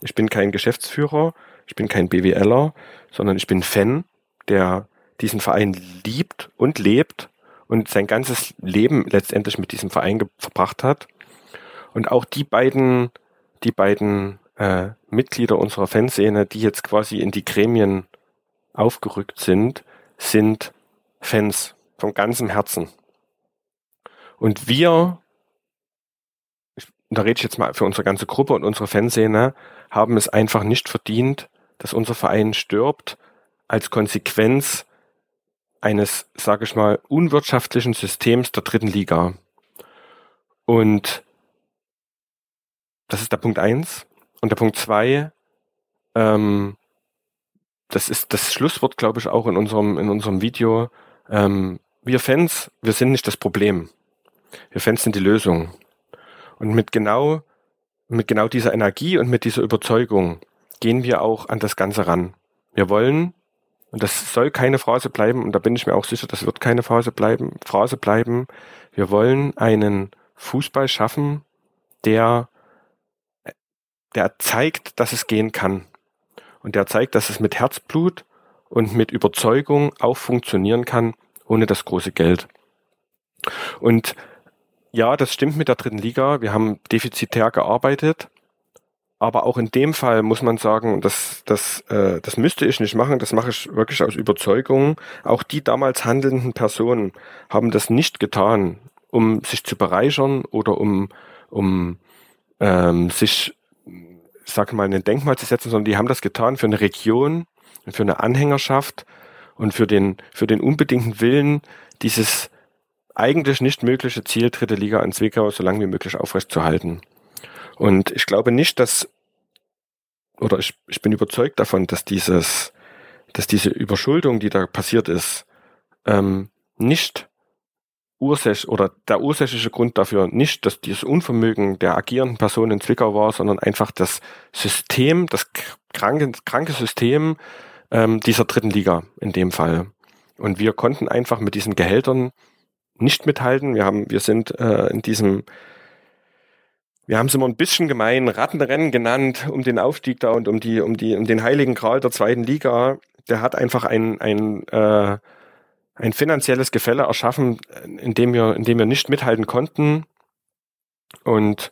Ich bin kein Geschäftsführer, ich bin kein BWLer, sondern ich bin Fan, der diesen Verein liebt und lebt und sein ganzes Leben letztendlich mit diesem Verein verbracht hat. Und auch die beiden, die beiden äh, Mitglieder unserer Fanszene, die jetzt quasi in die Gremien aufgerückt sind, sind Fans von ganzem Herzen. Und wir, da rede ich jetzt mal für unsere ganze Gruppe und unsere Fanszene, haben es einfach nicht verdient, dass unser Verein stirbt als Konsequenz eines, sage ich mal, unwirtschaftlichen Systems der dritten Liga. Und das ist der Punkt eins. Und der Punkt zwei, ähm, das ist das Schlusswort, glaube ich, auch in unserem, in unserem Video. Ähm, wir Fans, wir sind nicht das Problem. Wir Fans sind die Lösung. Und mit genau, mit genau dieser Energie und mit dieser Überzeugung gehen wir auch an das Ganze ran. Wir wollen, und das soll keine Phrase bleiben, und da bin ich mir auch sicher, das wird keine Phrase bleiben, Phrase bleiben, wir wollen einen Fußball schaffen, der, der zeigt, dass es gehen kann. Und der zeigt, dass es mit Herzblut und mit Überzeugung auch funktionieren kann, ohne das große Geld. Und ja, das stimmt mit der dritten Liga. Wir haben defizitär gearbeitet. Aber auch in dem Fall muss man sagen, das, das, äh, das müsste ich nicht machen, das mache ich wirklich aus Überzeugung. Auch die damals handelnden Personen haben das nicht getan, um sich zu bereichern oder um, um ähm, sich, sag mal, ein Denkmal zu setzen, sondern die haben das getan für eine Region, für eine Anhängerschaft und für den, für den unbedingten Willen, dieses eigentlich nicht mögliche Ziel, dritte Liga in Zwickau so lange wie möglich aufrechtzuerhalten. Und ich glaube nicht, dass, oder ich, ich bin überzeugt davon, dass dieses, dass diese Überschuldung, die da passiert ist, ähm, nicht ursächlich oder der ursächliche Grund dafür nicht, dass dieses Unvermögen der agierenden Personen in Zwickau war, sondern einfach das System, das kranke, kranke System ähm, dieser dritten Liga in dem Fall. Und wir konnten einfach mit diesen Gehältern nicht mithalten. Wir haben, wir sind äh, in diesem, wir haben es immer ein bisschen gemein Rattenrennen genannt um den Aufstieg da und um die, um die, um den heiligen Gral der zweiten Liga. Der hat einfach ein, ein, äh, ein finanzielles Gefälle erschaffen, in dem wir, in dem wir nicht mithalten konnten. Und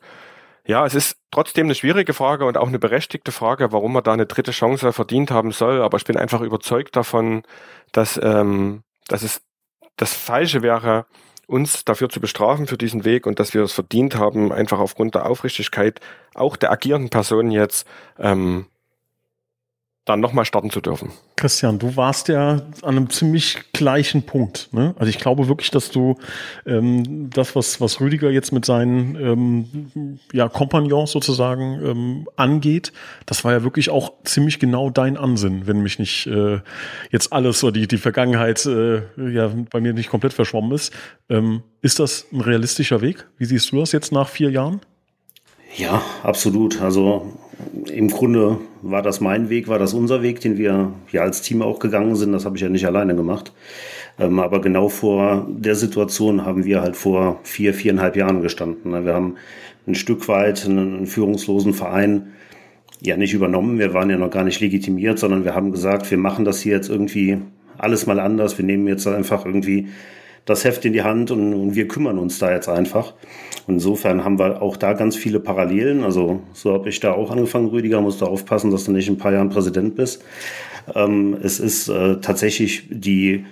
ja, es ist trotzdem eine schwierige Frage und auch eine berechtigte Frage, warum man da eine dritte Chance verdient haben soll. Aber ich bin einfach überzeugt davon, dass, ähm, dass es das Falsche wäre, uns dafür zu bestrafen für diesen Weg und dass wir es verdient haben, einfach aufgrund der Aufrichtigkeit auch der agierenden Personen jetzt ähm, dann nochmal starten zu dürfen. Christian, du warst ja an einem ziemlich gleichen Punkt. Ne? Also ich glaube wirklich, dass du ähm, das, was, was Rüdiger jetzt mit seinen ähm, ja, Kompagnons sozusagen ähm, angeht, das war ja wirklich auch ziemlich genau dein Ansinnen, wenn mich nicht äh, jetzt alles oder die, die Vergangenheit äh, ja bei mir nicht komplett verschwommen ist. Ähm, ist das ein realistischer Weg? Wie siehst du das jetzt nach vier Jahren? Ja, absolut. Also im Grunde war das mein Weg, war das unser Weg, den wir hier als Team auch gegangen sind. Das habe ich ja nicht alleine gemacht. Ähm, aber genau vor der Situation haben wir halt vor vier, viereinhalb Jahren gestanden. Wir haben ein Stück weit einen führungslosen Verein ja nicht übernommen. Wir waren ja noch gar nicht legitimiert, sondern wir haben gesagt, wir machen das hier jetzt irgendwie alles mal anders. Wir nehmen jetzt einfach irgendwie das Heft in die Hand und, und wir kümmern uns da jetzt einfach. Insofern haben wir auch da ganz viele Parallelen. Also so habe ich da auch angefangen, Rüdiger, musst du aufpassen, dass du nicht in ein paar Jahren Präsident bist. Ähm, es ist äh, tatsächlich die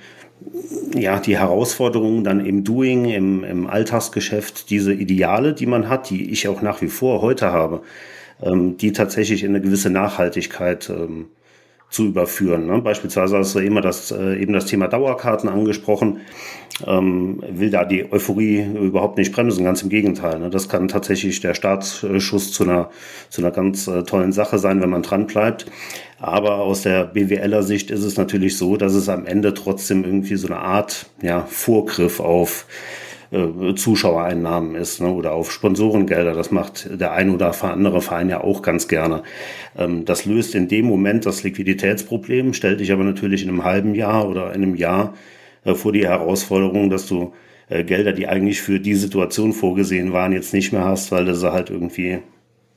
ja, die Herausforderungen dann im Doing, im, im Alltagsgeschäft, diese Ideale, die man hat, die ich auch nach wie vor heute habe, ähm, die tatsächlich in eine gewisse Nachhaltigkeit ähm, zu überführen. Ne? Beispielsweise hast du immer das, äh, eben das Thema Dauerkarten angesprochen. Ähm, will da die Euphorie überhaupt nicht bremsen, ganz im Gegenteil. Ne? Das kann tatsächlich der Startschuss zu einer, zu einer ganz äh, tollen Sache sein, wenn man dran bleibt. Aber aus der BWLer Sicht ist es natürlich so, dass es am Ende trotzdem irgendwie so eine Art ja, Vorgriff auf äh, Zuschauereinnahmen ist ne, oder auf Sponsorengelder. Das macht der ein oder andere Verein ja auch ganz gerne. Ähm, das löst in dem Moment das Liquiditätsproblem, stellt dich aber natürlich in einem halben Jahr oder in einem Jahr äh, vor die Herausforderung, dass du äh, Gelder, die eigentlich für die Situation vorgesehen waren, jetzt nicht mehr hast, weil du sie halt irgendwie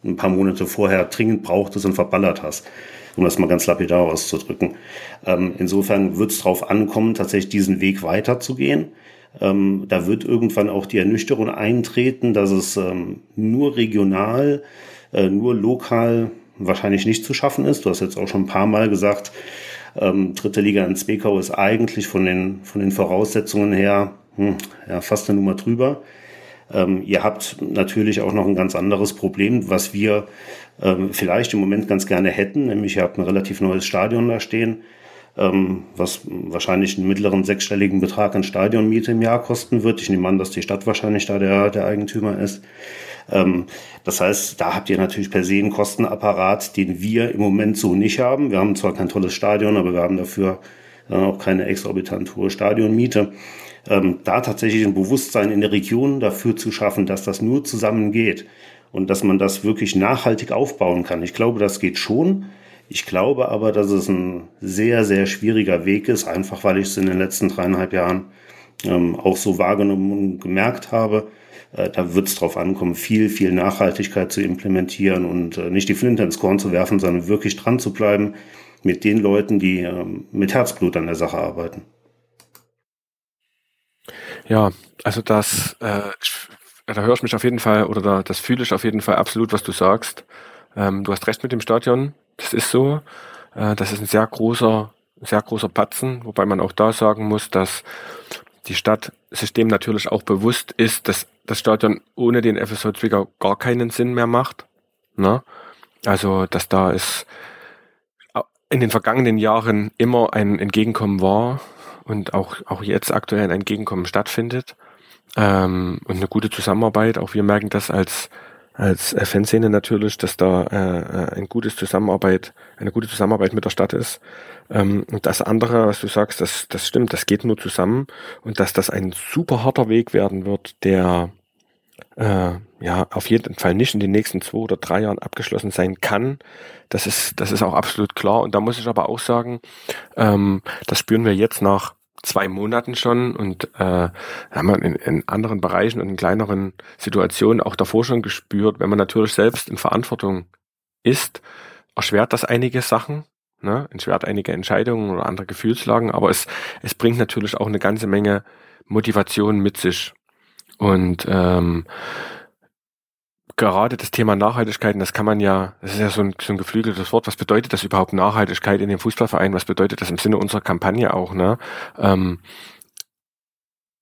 ein paar Monate vorher dringend brauchtest und verballert hast um das mal ganz lapidar auszudrücken. Ähm, insofern wird es darauf ankommen, tatsächlich diesen Weg weiterzugehen. Ähm, da wird irgendwann auch die Ernüchterung eintreten, dass es ähm, nur regional, äh, nur lokal wahrscheinlich nicht zu schaffen ist. Du hast jetzt auch schon ein paar Mal gesagt, ähm, dritte Liga in Zwickau ist eigentlich von den, von den Voraussetzungen her hm, ja, fast eine Nummer drüber. Ähm, ihr habt natürlich auch noch ein ganz anderes Problem, was wir ähm, vielleicht im Moment ganz gerne hätten, nämlich ihr habt ein relativ neues Stadion da stehen, was wahrscheinlich einen mittleren sechsstelligen Betrag an Stadionmiete im Jahr kosten wird. Ich nehme an, dass die Stadt wahrscheinlich da der, der Eigentümer ist. Ähm, das heißt, da habt ihr natürlich per se einen Kostenapparat, den wir im Moment so nicht haben. Wir haben zwar kein tolles Stadion, aber wir haben dafür äh, auch keine exorbitant hohe Stadionmiete ähm, da tatsächlich ein Bewusstsein in der Region dafür zu schaffen, dass das nur zusammen geht und dass man das wirklich nachhaltig aufbauen kann. Ich glaube, das geht schon. Ich glaube aber, dass es ein sehr, sehr schwieriger Weg ist, einfach weil ich es in den letzten dreieinhalb Jahren ähm, auch so wahrgenommen und gemerkt habe. Äh, da wird es darauf ankommen, viel, viel Nachhaltigkeit zu implementieren und äh, nicht die Flinte ins Korn zu werfen, sondern wirklich dran zu bleiben mit den Leuten, die ähm, mit Herzblut an der Sache arbeiten. Ja, also das, äh, da höre ich mich auf jeden Fall oder da, das fühle ich auf jeden Fall absolut, was du sagst. Ähm, du hast recht mit dem Stadion, das ist so. Äh, das ist ein sehr großer, sehr großer Patzen, wobei man auch da sagen muss, dass die Stadt sich dem natürlich auch bewusst ist, dass das Stadion ohne den FSV Zwickau gar keinen Sinn mehr macht. Ne? Also, dass da es in den vergangenen Jahren immer ein Entgegenkommen war und auch, auch jetzt aktuell ein Entgegenkommen stattfindet ähm, und eine gute Zusammenarbeit. Auch wir merken das als als Fanszene natürlich, dass da äh, äh, ein gutes Zusammenarbeit, eine gute Zusammenarbeit mit der Stadt ist. Ähm, und das andere, was du sagst, das, das stimmt, das geht nur zusammen und dass das ein super harter Weg werden wird, der äh, ja auf jeden Fall nicht in den nächsten zwei oder drei Jahren abgeschlossen sein kann. Das ist, das ist auch absolut klar. Und da muss ich aber auch sagen, ähm, das spüren wir jetzt nach zwei Monaten schon und äh, haben wir in, in anderen Bereichen und in kleineren Situationen auch davor schon gespürt, wenn man natürlich selbst in Verantwortung ist, erschwert das einige Sachen, ne? entschwert einige Entscheidungen oder andere Gefühlslagen, aber es, es bringt natürlich auch eine ganze Menge Motivation mit sich. Und ähm, gerade das Thema Nachhaltigkeit, das kann man ja, das ist ja so ein, so ein geflügeltes Wort, was bedeutet das überhaupt Nachhaltigkeit in dem Fußballverein, was bedeutet das im Sinne unserer Kampagne auch, ne? Ähm,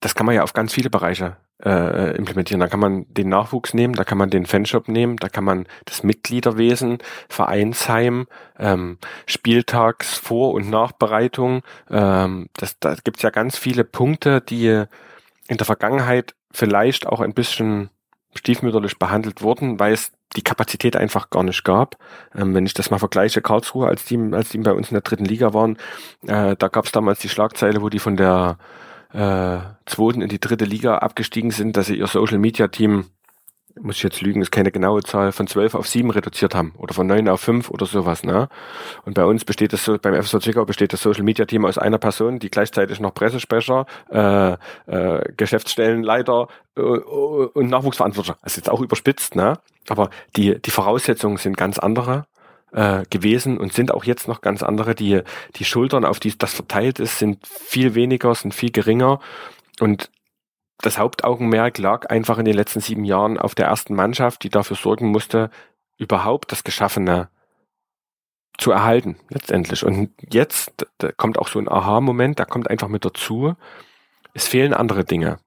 das kann man ja auf ganz viele Bereiche äh, implementieren. Da kann man den Nachwuchs nehmen, da kann man den Fanshop nehmen, da kann man das Mitgliederwesen, Vereinsheim, ähm, Spieltagsvor- und Nachbereitung. Ähm, das, da gibt's ja ganz viele Punkte, die in der Vergangenheit vielleicht auch ein bisschen stiefmütterlich behandelt wurden, weil es die Kapazität einfach gar nicht gab. Ähm, wenn ich das mal vergleiche, Karlsruhe, als die, als die bei uns in der dritten Liga waren, äh, da gab es damals die Schlagzeile, wo die von der äh, zweiten in die dritte Liga abgestiegen sind, dass sie ihr Social Media Team muss ich jetzt lügen, ist keine genaue Zahl, von zwölf auf sieben reduziert haben oder von neun auf fünf oder sowas. Ne? Und bei uns besteht das so, beim FSV Zwickau besteht das Social Media Team aus einer Person, die gleichzeitig noch Pressesprecher, äh, äh, Geschäftsstellenleiter äh, und Nachwuchsverantwortlicher. Das ist jetzt auch überspitzt, ne? aber die, die Voraussetzungen sind ganz andere äh, gewesen und sind auch jetzt noch ganz andere. Die, die Schultern, auf die das verteilt ist, sind viel weniger, sind viel geringer. Und das Hauptaugenmerk lag einfach in den letzten sieben Jahren auf der ersten Mannschaft, die dafür sorgen musste, überhaupt das Geschaffene zu erhalten, letztendlich. Und jetzt kommt auch so ein Aha-Moment, da kommt einfach mit dazu, es fehlen andere Dinge.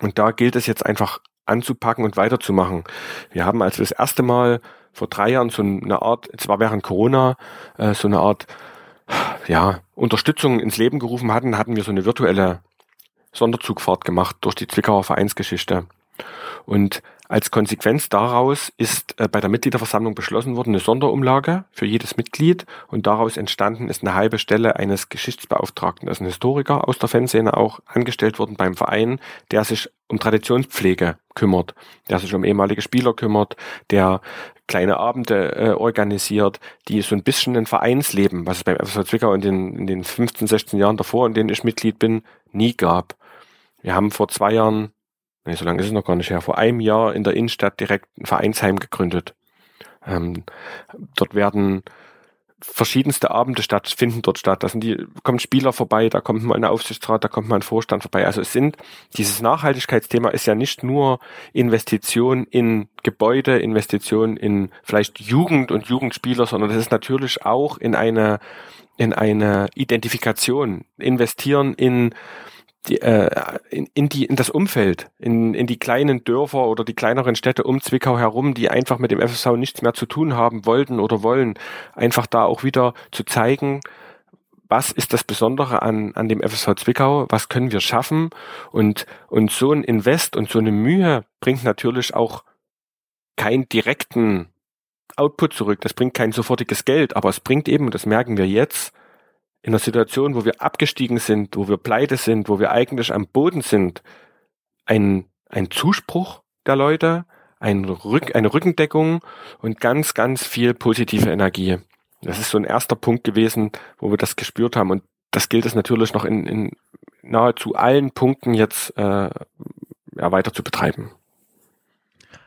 Und da gilt es jetzt einfach anzupacken und weiterzumachen. Wir haben als wir das erste Mal vor drei Jahren so eine Art, zwar während Corona, äh, so eine Art ja, Unterstützung ins Leben gerufen hatten, hatten wir so eine virtuelle Sonderzugfahrt gemacht durch die Zwickauer Vereinsgeschichte. Und als Konsequenz daraus ist äh, bei der Mitgliederversammlung beschlossen worden, eine Sonderumlage für jedes Mitglied und daraus entstanden ist eine halbe Stelle eines Geschichtsbeauftragten, also ein Historiker aus der Fanszene auch angestellt worden beim Verein, der sich um Traditionspflege kümmert, der sich um ehemalige Spieler kümmert, der kleine Abende äh, organisiert, die so ein bisschen ein Vereinsleben, was es beim FSV Zwickau in den, in den 15, 16 Jahren davor, in denen ich Mitglied bin, nie gab. Wir haben vor zwei Jahren, nee, so lange ist es noch gar nicht her, vor einem Jahr in der Innenstadt direkt ein Vereinsheim gegründet. Ähm, dort werden verschiedenste Abende statt, finden dort statt. Da sind die, kommen Spieler vorbei, da kommt mal ein Aufsichtsrat, da kommt mal ein Vorstand vorbei. Also es sind, dieses Nachhaltigkeitsthema ist ja nicht nur Investition in Gebäude, Investition in vielleicht Jugend und Jugendspieler, sondern es ist natürlich auch in eine, in eine Identifikation, investieren in die, äh, in, in, die, in das Umfeld, in, in die kleinen Dörfer oder die kleineren Städte um Zwickau herum, die einfach mit dem FSV nichts mehr zu tun haben wollten oder wollen, einfach da auch wieder zu zeigen, was ist das Besondere an, an dem FSV Zwickau, was können wir schaffen? Und, und so ein Invest und so eine Mühe bringt natürlich auch keinen direkten Output zurück, das bringt kein sofortiges Geld, aber es bringt eben, und das merken wir jetzt, in einer Situation, wo wir abgestiegen sind, wo wir pleite sind, wo wir eigentlich am Boden sind, ein, ein Zuspruch der Leute, ein Rück, eine Rückendeckung und ganz, ganz viel positive Energie. Das ist so ein erster Punkt gewesen, wo wir das gespürt haben. Und das gilt es natürlich noch in, in nahezu allen Punkten jetzt äh, ja, weiter zu betreiben.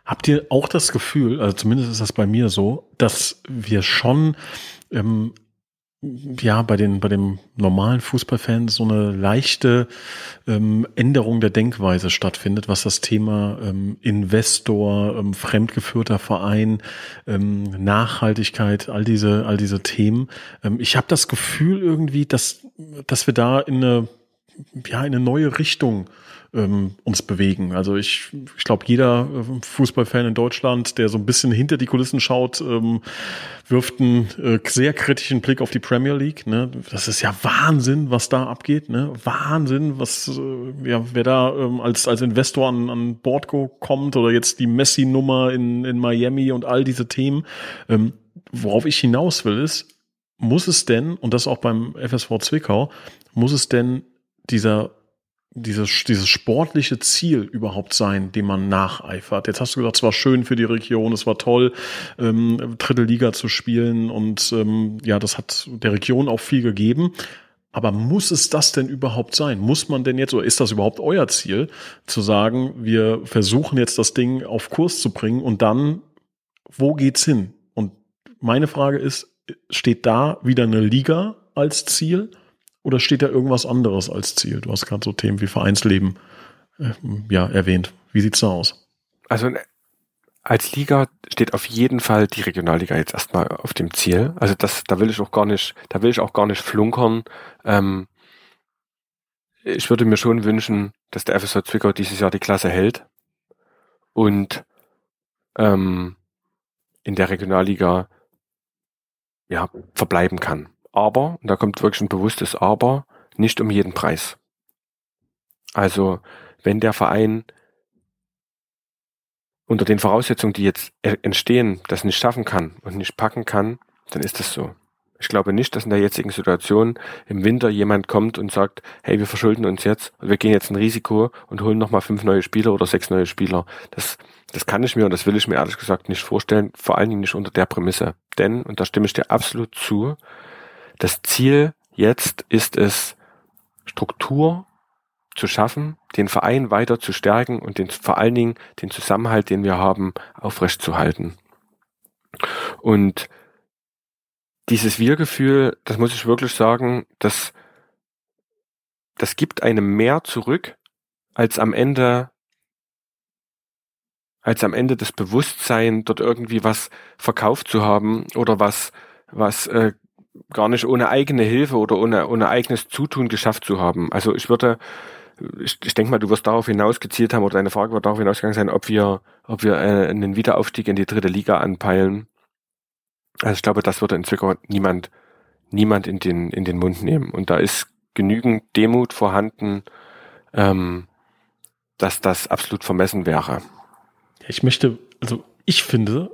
Habt ihr auch das Gefühl, also zumindest ist das bei mir so, dass wir schon ähm, ja, bei den, bei dem normalen Fußballfans so eine leichte ähm, Änderung der Denkweise stattfindet, was das Thema ähm, Investor, ähm, fremdgeführter Verein, ähm, Nachhaltigkeit, all diese, all diese Themen. Ähm, ich habe das Gefühl irgendwie, dass, dass wir da in eine, ja, in eine neue Richtung ähm, uns bewegen. Also ich, ich glaube, jeder äh, Fußballfan in Deutschland, der so ein bisschen hinter die Kulissen schaut, ähm, wirft einen äh, sehr kritischen Blick auf die Premier League. Ne? Das ist ja Wahnsinn, was da abgeht. Ne? Wahnsinn, was äh, ja, wer da ähm, als als Investor an, an Bord kommt oder jetzt die Messi-Nummer in, in Miami und all diese Themen. Ähm, worauf ich hinaus will, ist, muss es denn, und das auch beim FSV Zwickau, muss es denn dieser dieses, dieses sportliche Ziel überhaupt sein, dem man nacheifert. Jetzt hast du gesagt, es war schön für die Region, es war toll, ähm, dritte Liga zu spielen und ähm, ja, das hat der Region auch viel gegeben. Aber muss es das denn überhaupt sein? Muss man denn jetzt, oder ist das überhaupt euer Ziel, zu sagen, wir versuchen jetzt das Ding auf Kurs zu bringen und dann, wo geht's hin? Und meine Frage ist, steht da wieder eine Liga als Ziel? Oder steht da irgendwas anderes als Ziel? Du hast gerade so Themen wie Vereinsleben äh, ja, erwähnt. Wie sieht's da aus? Also als Liga steht auf jeden Fall die Regionalliga jetzt erstmal auf dem Ziel. Also das, da will ich auch gar nicht, da will ich auch gar nicht flunkern. Ähm, ich würde mir schon wünschen, dass der FSV Zwickau dieses Jahr die Klasse hält und ähm, in der Regionalliga ja verbleiben kann. Aber, und da kommt wirklich ein bewusstes Aber, nicht um jeden Preis. Also, wenn der Verein unter den Voraussetzungen, die jetzt entstehen, das nicht schaffen kann und nicht packen kann, dann ist das so. Ich glaube nicht, dass in der jetzigen Situation im Winter jemand kommt und sagt, hey, wir verschulden uns jetzt und wir gehen jetzt ein Risiko und holen nochmal fünf neue Spieler oder sechs neue Spieler. Das, das kann ich mir und das will ich mir ehrlich gesagt nicht vorstellen, vor allen Dingen nicht unter der Prämisse. Denn, und da stimme ich dir absolut zu, das Ziel jetzt ist es, Struktur zu schaffen, den Verein weiter zu stärken und den, vor allen Dingen den Zusammenhalt, den wir haben, aufrechtzuerhalten. Und dieses Wir-Gefühl, das muss ich wirklich sagen, das, das gibt einem mehr zurück, als am Ende, als am Ende das Bewusstsein, dort irgendwie was verkauft zu haben oder was, was äh, gar nicht ohne eigene Hilfe oder ohne, ohne eigenes Zutun geschafft zu haben. Also ich würde, ich, ich denke mal, du wirst darauf hinausgezielt haben oder deine Frage wird darauf hinausgegangen sein, ob wir, ob wir äh, einen Wiederaufstieg in die dritte Liga anpeilen. Also ich glaube, das würde in Zwickau niemand, niemand in den, in den Mund nehmen. Und da ist genügend Demut vorhanden, ähm, dass das absolut vermessen wäre. Ich möchte, also ich finde,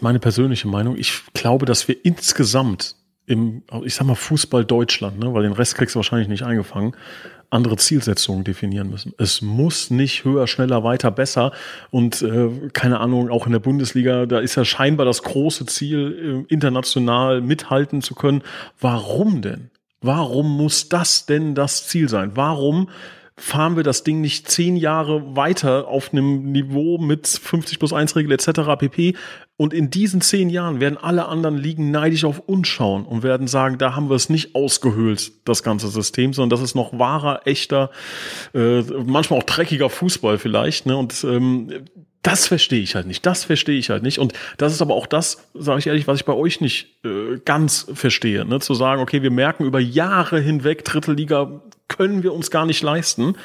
meine persönliche Meinung, ich glaube, dass wir insgesamt im, ich sag mal, Fußball Deutschland, ne, weil den Rest kriegst du wahrscheinlich nicht eingefangen, andere Zielsetzungen definieren müssen. Es muss nicht höher, schneller, weiter, besser. Und äh, keine Ahnung, auch in der Bundesliga, da ist ja scheinbar das große Ziel, äh, international mithalten zu können. Warum denn? Warum muss das denn das Ziel sein? Warum fahren wir das Ding nicht zehn Jahre weiter auf einem Niveau mit 50 plus 1 Regel etc. pp. Und in diesen zehn Jahren werden alle anderen Ligen neidisch auf uns schauen und werden sagen, da haben wir es nicht ausgehöhlt, das ganze System, sondern das ist noch wahrer, echter, äh, manchmal auch dreckiger Fußball vielleicht. Ne? Und ähm, Das verstehe ich halt nicht. Das verstehe ich halt nicht. Und das ist aber auch das, sage ich ehrlich, was ich bei euch nicht äh, ganz verstehe. Ne? Zu sagen, okay, wir merken über Jahre hinweg, dritte Liga können wir uns gar nicht leisten.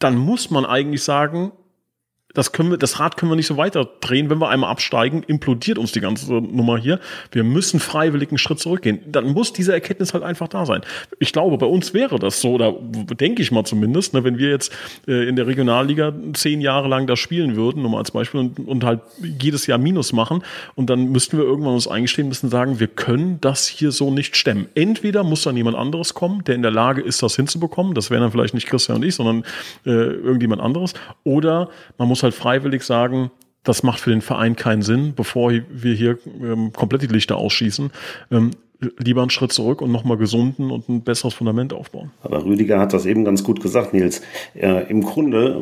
Dann muss man eigentlich sagen, das können wir, das Rad können wir nicht so weiter drehen. Wenn wir einmal absteigen, implodiert uns die ganze Nummer hier. Wir müssen freiwillig einen Schritt zurückgehen. Dann muss diese Erkenntnis halt einfach da sein. Ich glaube, bei uns wäre das so, oder denke ich mal zumindest, ne, wenn wir jetzt äh, in der Regionalliga zehn Jahre lang da spielen würden, nur mal als Beispiel, und, und halt jedes Jahr Minus machen, und dann müssten wir irgendwann uns eingestehen müssen, sagen, wir können das hier so nicht stemmen. Entweder muss dann jemand anderes kommen, der in der Lage ist, das hinzubekommen. Das wären dann vielleicht nicht Christian und ich, sondern äh, irgendjemand anderes. Oder man muss muss halt freiwillig sagen, das macht für den Verein keinen Sinn, bevor wir hier ähm, komplett die Lichter ausschießen. Ähm, lieber einen Schritt zurück und nochmal gesunden und ein besseres Fundament aufbauen. Aber Rüdiger hat das eben ganz gut gesagt, Nils. Äh, Im Grunde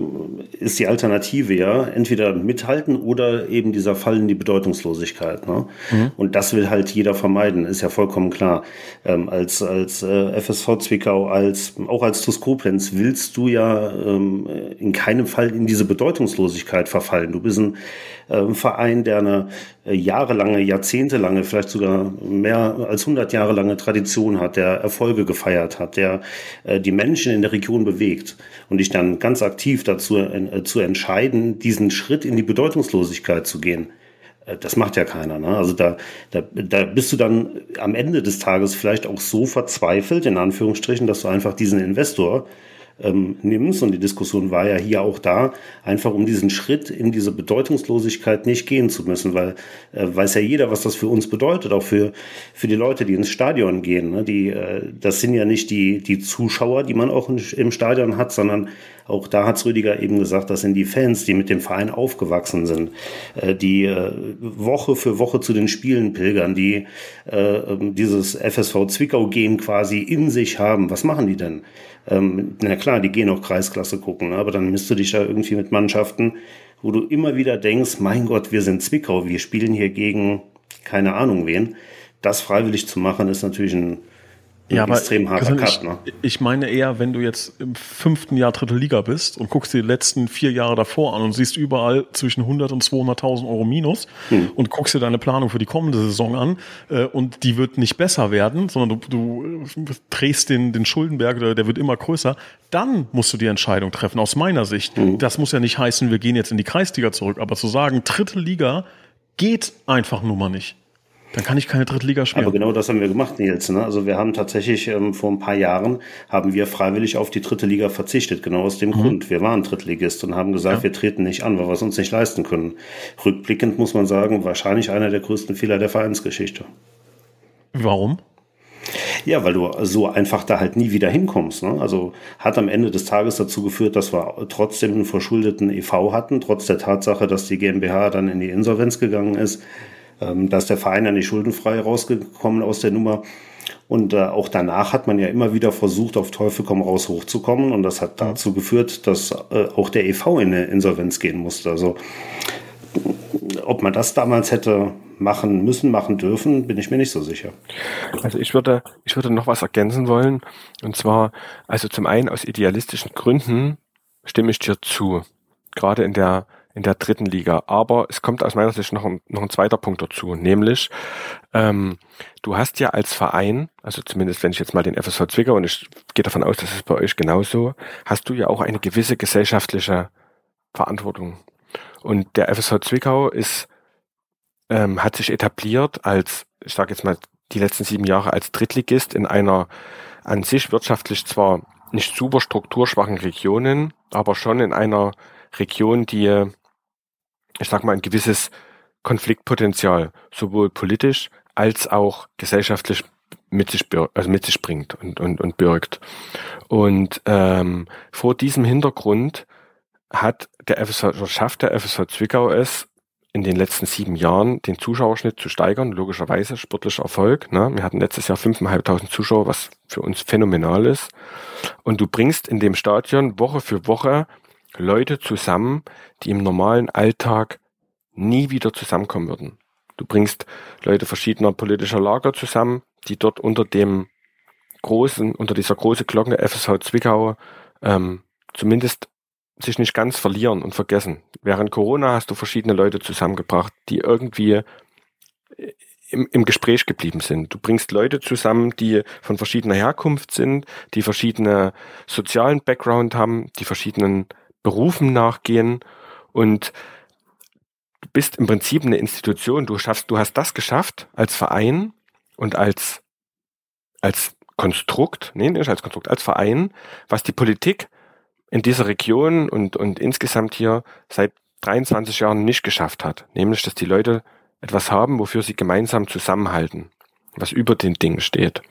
ist die Alternative ja entweder mithalten oder eben dieser Fall in die Bedeutungslosigkeit. Ne? Mhm. Und das will halt jeder vermeiden, ist ja vollkommen klar. Ähm, als als äh, FSV Zwickau, als auch als TuS Koblenz willst du ja ähm, in keinem Fall in diese Bedeutungslosigkeit verfallen. Du bist ein äh, Verein, der eine äh, jahrelange, jahrzehntelange, vielleicht sogar mehr als 100 Jahre lange Tradition hat, der Erfolge gefeiert hat, der äh, die Menschen in der Region bewegt und dich dann ganz aktiv dazu äh, zu entscheiden, diesen Schritt in die Bedeutungslosigkeit zu gehen. Äh, das macht ja keiner. Ne? Also da, da, da bist du dann am Ende des Tages vielleicht auch so verzweifelt, in Anführungsstrichen, dass du einfach diesen Investor ähm, nimmst, und die Diskussion war ja hier auch da, einfach um diesen Schritt in diese Bedeutungslosigkeit nicht gehen zu müssen, weil äh, weiß ja jeder, was das für uns bedeutet, auch für, für die Leute, die ins Stadion gehen. Ne? Die, äh, das sind ja nicht die, die Zuschauer, die man auch im Stadion hat, sondern auch da hat's Rüdiger eben gesagt, das sind die Fans, die mit dem Verein aufgewachsen sind, äh, die äh, Woche für Woche zu den Spielen pilgern, die äh, ähm, dieses FSV Zwickau-Gehen quasi in sich haben. Was machen die denn? Ähm, na klar, die gehen auch Kreisklasse gucken, aber dann misst du dich da irgendwie mit Mannschaften, wo du immer wieder denkst, mein Gott, wir sind Zwickau, wir spielen hier gegen keine Ahnung wen. Das freiwillig zu machen, ist natürlich ein ja, aber extrem harter Cut, ne? Ich meine eher, wenn du jetzt im fünften Jahr dritte Liga bist und guckst dir die letzten vier Jahre davor an und siehst überall zwischen 100 und 200.000 Euro Minus hm. und guckst dir deine Planung für die kommende Saison an äh, und die wird nicht besser werden, sondern du, du drehst den, den Schuldenberg, der, der wird immer größer, dann musst du die Entscheidung treffen, aus meiner Sicht. Hm. Das muss ja nicht heißen, wir gehen jetzt in die Kreisliga zurück, aber zu sagen, dritte Liga geht einfach nur mal nicht. Dann kann ich keine Drittliga spielen. Aber genau das haben wir gemacht, Nils. Ne? Also wir haben tatsächlich ähm, vor ein paar Jahren haben wir freiwillig auf die dritte Liga verzichtet, genau aus dem mhm. Grund. Wir waren Drittligist und haben gesagt, ja. wir treten nicht an, weil wir es uns nicht leisten können. Rückblickend muss man sagen, wahrscheinlich einer der größten Fehler der Vereinsgeschichte. Warum? Ja, weil du so einfach da halt nie wieder hinkommst. Ne? Also hat am Ende des Tages dazu geführt, dass wir trotzdem einen verschuldeten EV hatten, trotz der Tatsache, dass die GmbH dann in die Insolvenz gegangen ist. Ähm, da ist der Verein ja nicht schuldenfrei rausgekommen aus der Nummer. Und äh, auch danach hat man ja immer wieder versucht, auf Teufel komm raus hochzukommen. Und das hat dazu geführt, dass äh, auch der EV in eine Insolvenz gehen musste. Also ob man das damals hätte machen müssen, machen dürfen, bin ich mir nicht so sicher. Also ich würde, ich würde noch was ergänzen wollen. Und zwar, also zum einen aus idealistischen Gründen stimme ich dir zu. Gerade in der in der dritten Liga. Aber es kommt aus meiner Sicht noch ein, noch ein zweiter Punkt dazu, nämlich ähm, du hast ja als Verein, also zumindest wenn ich jetzt mal den FSV Zwickau und ich gehe davon aus, dass es bei euch genauso, hast du ja auch eine gewisse gesellschaftliche Verantwortung. Und der FSV Zwickau ist ähm, hat sich etabliert als, ich sage jetzt mal, die letzten sieben Jahre als Drittligist in einer an sich wirtschaftlich zwar nicht super strukturschwachen Regionen, aber schon in einer Region, die ich sag mal, ein gewisses Konfliktpotenzial sowohl politisch als auch gesellschaftlich mit sich, also mit sich bringt und, und, und birgt. Und ähm, vor diesem Hintergrund hat der FSV, schafft der FSV Zwickau es, in den letzten sieben Jahren den Zuschauerschnitt zu steigern, logischerweise sportlicher Erfolg. Ne? Wir hatten letztes Jahr 5.500 Zuschauer, was für uns phänomenal ist. Und du bringst in dem Stadion Woche für Woche Leute zusammen, die im normalen Alltag nie wieder zusammenkommen würden. Du bringst Leute verschiedener politischer Lager zusammen, die dort unter dem großen, unter dieser großen Glocke FSH Zwickau ähm, zumindest sich nicht ganz verlieren und vergessen. Während Corona hast du verschiedene Leute zusammengebracht, die irgendwie im, im Gespräch geblieben sind. Du bringst Leute zusammen, die von verschiedener Herkunft sind, die verschiedene sozialen Background haben, die verschiedenen Berufen nachgehen und du bist im Prinzip eine Institution. Du schaffst, du hast das geschafft als Verein und als als Konstrukt, nee, nicht als Konstrukt, als Verein, was die Politik in dieser Region und, und insgesamt hier seit 23 Jahren nicht geschafft hat. Nämlich, dass die Leute etwas haben, wofür sie gemeinsam zusammenhalten, was über den Dingen steht.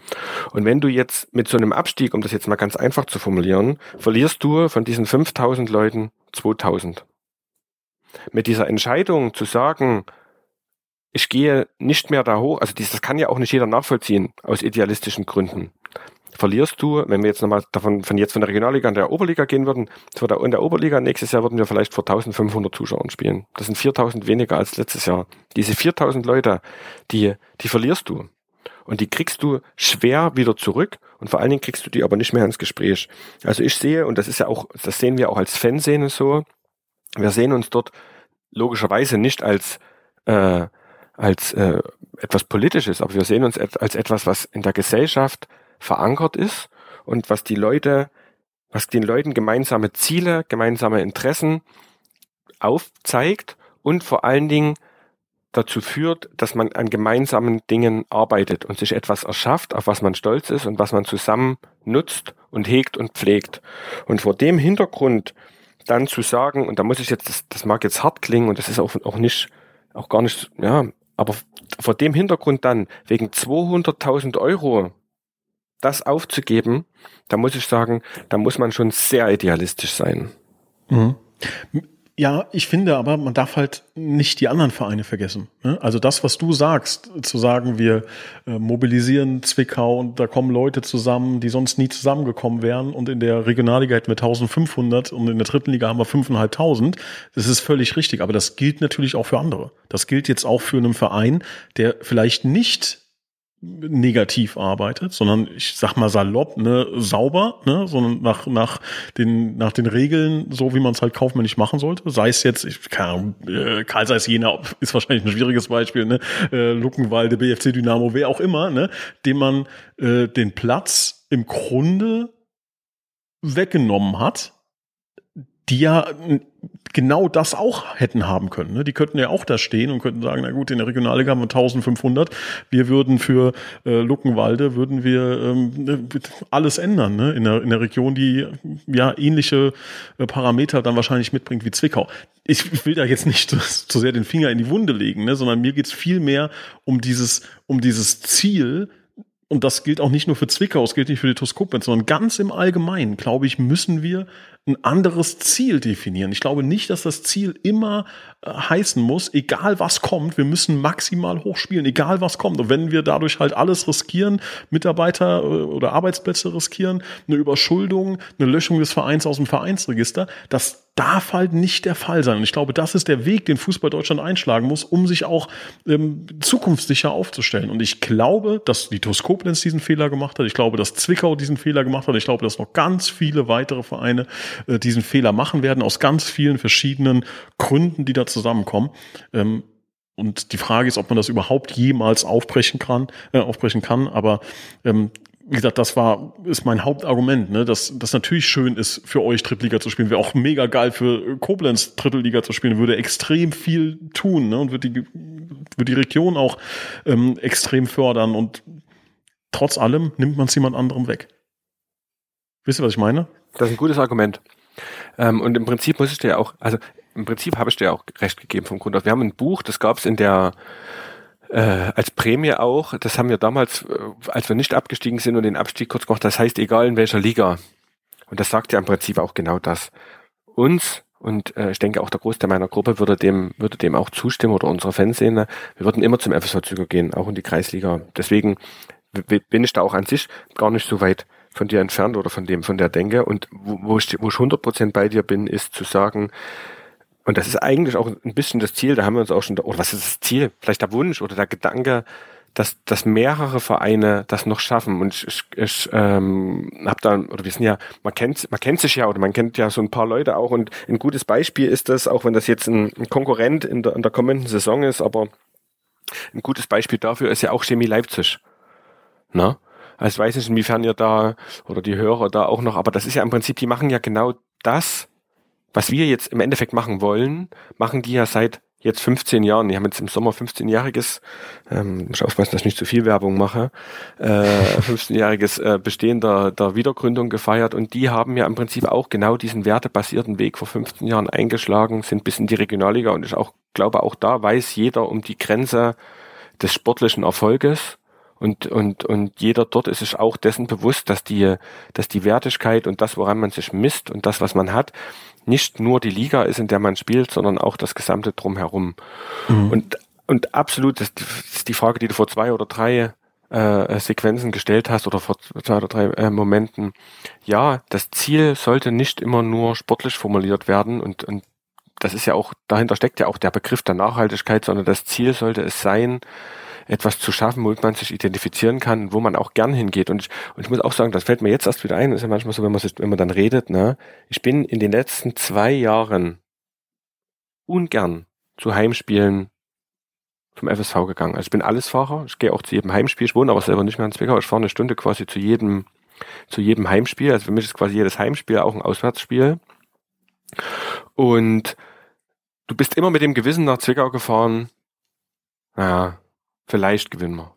Und wenn du jetzt mit so einem Abstieg, um das jetzt mal ganz einfach zu formulieren, verlierst du von diesen 5000 Leuten 2000. Mit dieser Entscheidung zu sagen, ich gehe nicht mehr da hoch, also das kann ja auch nicht jeder nachvollziehen, aus idealistischen Gründen verlierst du, wenn wir jetzt nochmal davon, von jetzt von der Regionalliga an der Oberliga gehen würden, in der Oberliga nächstes Jahr würden wir vielleicht vor 1500 Zuschauern spielen. Das sind 4000 weniger als letztes Jahr. Diese 4000 Leute, die, die verlierst du. Und die kriegst du schwer wieder zurück und vor allen Dingen kriegst du die aber nicht mehr ins Gespräch. Also ich sehe, und das ist ja auch, das sehen wir auch als Fanszene so, wir sehen uns dort logischerweise nicht als, äh, als äh, etwas Politisches, aber wir sehen uns als etwas, was in der Gesellschaft verankert ist und was die Leute, was den Leuten gemeinsame Ziele, gemeinsame Interessen aufzeigt und vor allen Dingen dazu führt, dass man an gemeinsamen Dingen arbeitet und sich etwas erschafft, auf was man stolz ist und was man zusammen nutzt und hegt und pflegt. Und vor dem Hintergrund dann zu sagen, und da muss ich jetzt, das, das mag jetzt hart klingen und das ist auch, auch nicht, auch gar nicht, ja, aber vor dem Hintergrund dann wegen 200.000 Euro das aufzugeben, da muss ich sagen, da muss man schon sehr idealistisch sein. Mhm. Ja, ich finde aber, man darf halt nicht die anderen Vereine vergessen. Ne? Also das, was du sagst, zu sagen, wir äh, mobilisieren Zwickau und da kommen Leute zusammen, die sonst nie zusammengekommen wären und in der Regionalliga hätten wir 1500 und in der dritten Liga haben wir 5.500. Das ist völlig richtig, aber das gilt natürlich auch für andere. Das gilt jetzt auch für einen Verein, der vielleicht nicht negativ arbeitet, sondern ich sag mal salopp, ne, sauber, ne, sondern nach, nach den, nach den Regeln, so wie man es halt kaufmännisch machen sollte. Sei es jetzt, ich keine Ahnung, äh, Karl Seis Jena ist wahrscheinlich ein schwieriges Beispiel, ne, äh, Luckenwalde, BFC Dynamo, wer auch immer, ne, dem man äh, den Platz im Grunde weggenommen hat, die ja genau das auch hätten haben können. Ne? Die könnten ja auch da stehen und könnten sagen, na gut, in der Regionalliga haben wir 1500. Wir würden für äh, Luckenwalde, würden wir ähm, alles ändern ne? in, der, in der Region, die ja ähnliche äh, Parameter dann wahrscheinlich mitbringt wie Zwickau. Ich will da jetzt nicht zu sehr den Finger in die Wunde legen, ne? sondern mir geht's viel mehr um dieses, um dieses Ziel, und das gilt auch nicht nur für Zwickau, es gilt nicht für die Toskopens, sondern ganz im Allgemeinen, glaube ich, müssen wir ein anderes Ziel definieren. Ich glaube nicht, dass das Ziel immer äh, heißen muss, egal was kommt, wir müssen maximal hochspielen, egal was kommt. Und wenn wir dadurch halt alles riskieren, Mitarbeiter äh, oder Arbeitsplätze riskieren, eine Überschuldung, eine Löschung des Vereins aus dem Vereinsregister, das darf halt nicht der Fall sein. Und ich glaube, das ist der Weg, den Fußball Deutschland einschlagen muss, um sich auch ähm, zukunftssicher aufzustellen. Und ich glaube, dass die TuS diesen Fehler gemacht hat. Ich glaube, dass Zwickau diesen Fehler gemacht hat. Ich glaube, dass noch ganz viele weitere Vereine äh, diesen Fehler machen werden, aus ganz vielen verschiedenen Gründen, die da zusammenkommen. Ähm, und die Frage ist, ob man das überhaupt jemals aufbrechen kann, äh, aufbrechen kann. Aber ähm, wie gesagt, das war, ist mein Hauptargument, ne, dass das natürlich schön ist, für euch Drittliga zu spielen. Wäre auch mega geil für Koblenz Drittliga zu spielen, würde extrem viel tun, ne, und würde die, würde die Region auch ähm, extrem fördern und trotz allem nimmt man es jemand anderem weg. Wisst ihr, was ich meine? Das ist ein gutes Argument. Ähm, und im Prinzip muss ich dir auch, also im Prinzip habe ich dir auch recht gegeben vom Grund auf. Wir haben ein Buch, das gab es in der äh, als Prämie auch. Das haben wir damals, äh, als wir nicht abgestiegen sind und den Abstieg kurz gemacht, das heißt egal in welcher Liga. Und das sagt ja im Prinzip auch genau das. Uns und äh, ich denke auch der Großteil meiner Gruppe würde dem würde dem auch zustimmen oder unserer Fanszene. Wir würden immer zum FSV Züger gehen, auch in die Kreisliga. Deswegen bin ich da auch an sich gar nicht so weit von dir entfernt oder von dem, von der Denke. Und wo, wo ich, wo ich 100% bei dir bin, ist zu sagen, und das ist eigentlich auch ein bisschen das Ziel, da haben wir uns auch schon, oder was ist das Ziel? Vielleicht der Wunsch oder der Gedanke, dass, dass mehrere Vereine das noch schaffen. Und ich, ich, ich ähm, habe da, oder wir sind ja, man kennt, man kennt sich ja oder man kennt ja so ein paar Leute auch. Und ein gutes Beispiel ist das, auch wenn das jetzt ein, ein Konkurrent in der, in der kommenden Saison ist, aber ein gutes Beispiel dafür ist ja auch Chemie Leipzig. Na? Also ich weiß nicht, inwiefern ihr da oder die Hörer da auch noch, aber das ist ja im Prinzip, die machen ja genau das, was wir jetzt im Endeffekt machen wollen, machen die ja seit jetzt 15 Jahren. Die haben jetzt im Sommer 15-jähriges, ähm, ich aufpassen, dass ich nicht zu viel Werbung mache, äh, 15-jähriges äh, Bestehen der, der Wiedergründung gefeiert. Und die haben ja im Prinzip auch genau diesen wertebasierten Weg vor 15 Jahren eingeschlagen, sind bis in die Regionalliga. Und ich auch glaube, auch da weiß jeder um die Grenze des sportlichen Erfolges. Und, und, und jeder dort ist sich auch dessen bewusst, dass die, dass die Wertigkeit und das, woran man sich misst und das, was man hat, nicht nur die Liga ist, in der man spielt, sondern auch das gesamte Drumherum. Mhm. Und, und absolut, das ist die Frage, die du vor zwei oder drei äh, Sequenzen gestellt hast oder vor zwei oder drei äh, Momenten. Ja, das Ziel sollte nicht immer nur sportlich formuliert werden und, und das ist ja auch, dahinter steckt ja auch der Begriff der Nachhaltigkeit, sondern das Ziel sollte es sein, etwas zu schaffen, womit man sich identifizieren kann, wo man auch gern hingeht. Und ich, und ich muss auch sagen, das fällt mir jetzt erst wieder ein, ist ja manchmal so, wenn man, sich, wenn man dann redet, ne? Ich bin in den letzten zwei Jahren ungern zu Heimspielen vom FSV gegangen. Also ich bin Allesfahrer, ich gehe auch zu jedem Heimspiel, ich wohne aber selber nicht mehr in Zwickau, ich fahre eine Stunde quasi zu jedem, zu jedem Heimspiel. Also für mich ist quasi jedes Heimspiel auch ein Auswärtsspiel. Und du bist immer mit dem Gewissen nach Zwickau gefahren, naja, vielleicht gewinnen wir.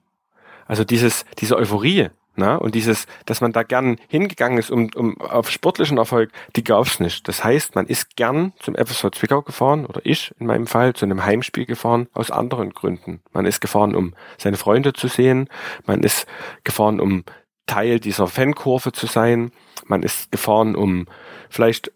Also dieses, diese Euphorie, na, und dieses, dass man da gern hingegangen ist, um, um auf sportlichen Erfolg, die gab's nicht. Das heißt, man ist gern zum FSV Zwickau gefahren, oder ich in meinem Fall, zu einem Heimspiel gefahren, aus anderen Gründen. Man ist gefahren, um seine Freunde zu sehen, man ist gefahren, um Teil dieser Fankurve zu sein, man ist gefahren, um vielleicht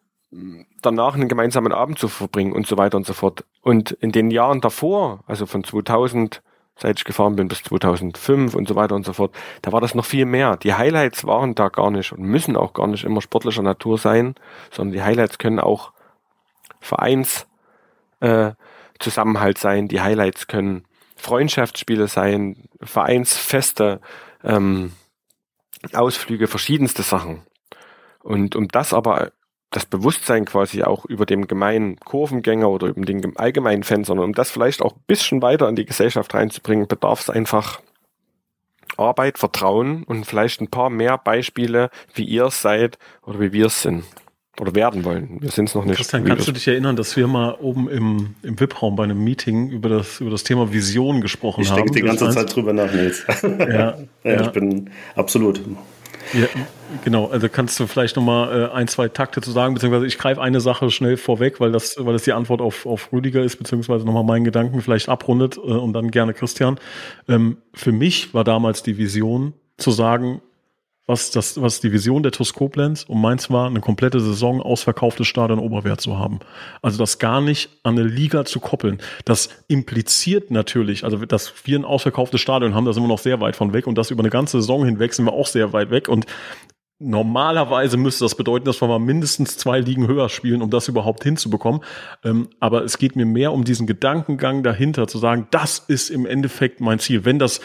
danach einen gemeinsamen Abend zu verbringen und so weiter und so fort. Und in den Jahren davor, also von 2000 seit ich gefahren bin bis 2005 und so weiter und so fort, da war das noch viel mehr. Die Highlights waren da gar nicht und müssen auch gar nicht immer sportlicher Natur sein, sondern die Highlights können auch Vereins äh, sein, die Highlights können Freundschaftsspiele sein, Vereinsfeste, ähm, Ausflüge, verschiedenste Sachen. Und um das aber das Bewusstsein quasi auch über dem gemeinen Kurvengänger oder über den allgemeinen Fan, sondern um das vielleicht auch ein bisschen weiter in die Gesellschaft reinzubringen, bedarf es einfach Arbeit, Vertrauen und vielleicht ein paar mehr Beispiele, wie ihr es seid oder wie wir es sind oder werden wollen. Wir sind es noch nicht. Christian, kannst du dich erinnern, dass wir mal oben im, im VIP-Raum bei einem Meeting über das, über das Thema Vision gesprochen ich haben? Ich denke die ganze Zeit drüber nach, Nils. Ja, ja, ja, ich bin absolut. Ja, genau, also kannst du vielleicht nochmal äh, ein, zwei Takte zu sagen, beziehungsweise ich greife eine Sache schnell vorweg, weil das, weil das die Antwort auf, auf Rüdiger ist, beziehungsweise nochmal meinen Gedanken vielleicht abrundet äh, und dann gerne Christian. Ähm, für mich war damals die Vision zu sagen, was, das, was die Vision der TuS und meins war, eine komplette Saison ausverkauftes Stadion Oberwert zu haben. Also das gar nicht an eine Liga zu koppeln. Das impliziert natürlich, also dass wir ein ausverkauftes Stadion haben, da sind wir noch sehr weit von weg und das über eine ganze Saison hinweg sind wir auch sehr weit weg und Normalerweise müsste das bedeuten, dass wir mal mindestens zwei Ligen höher spielen, um das überhaupt hinzubekommen. Ähm, aber es geht mir mehr um diesen Gedankengang dahinter, zu sagen, das ist im Endeffekt mein Ziel. Wenn das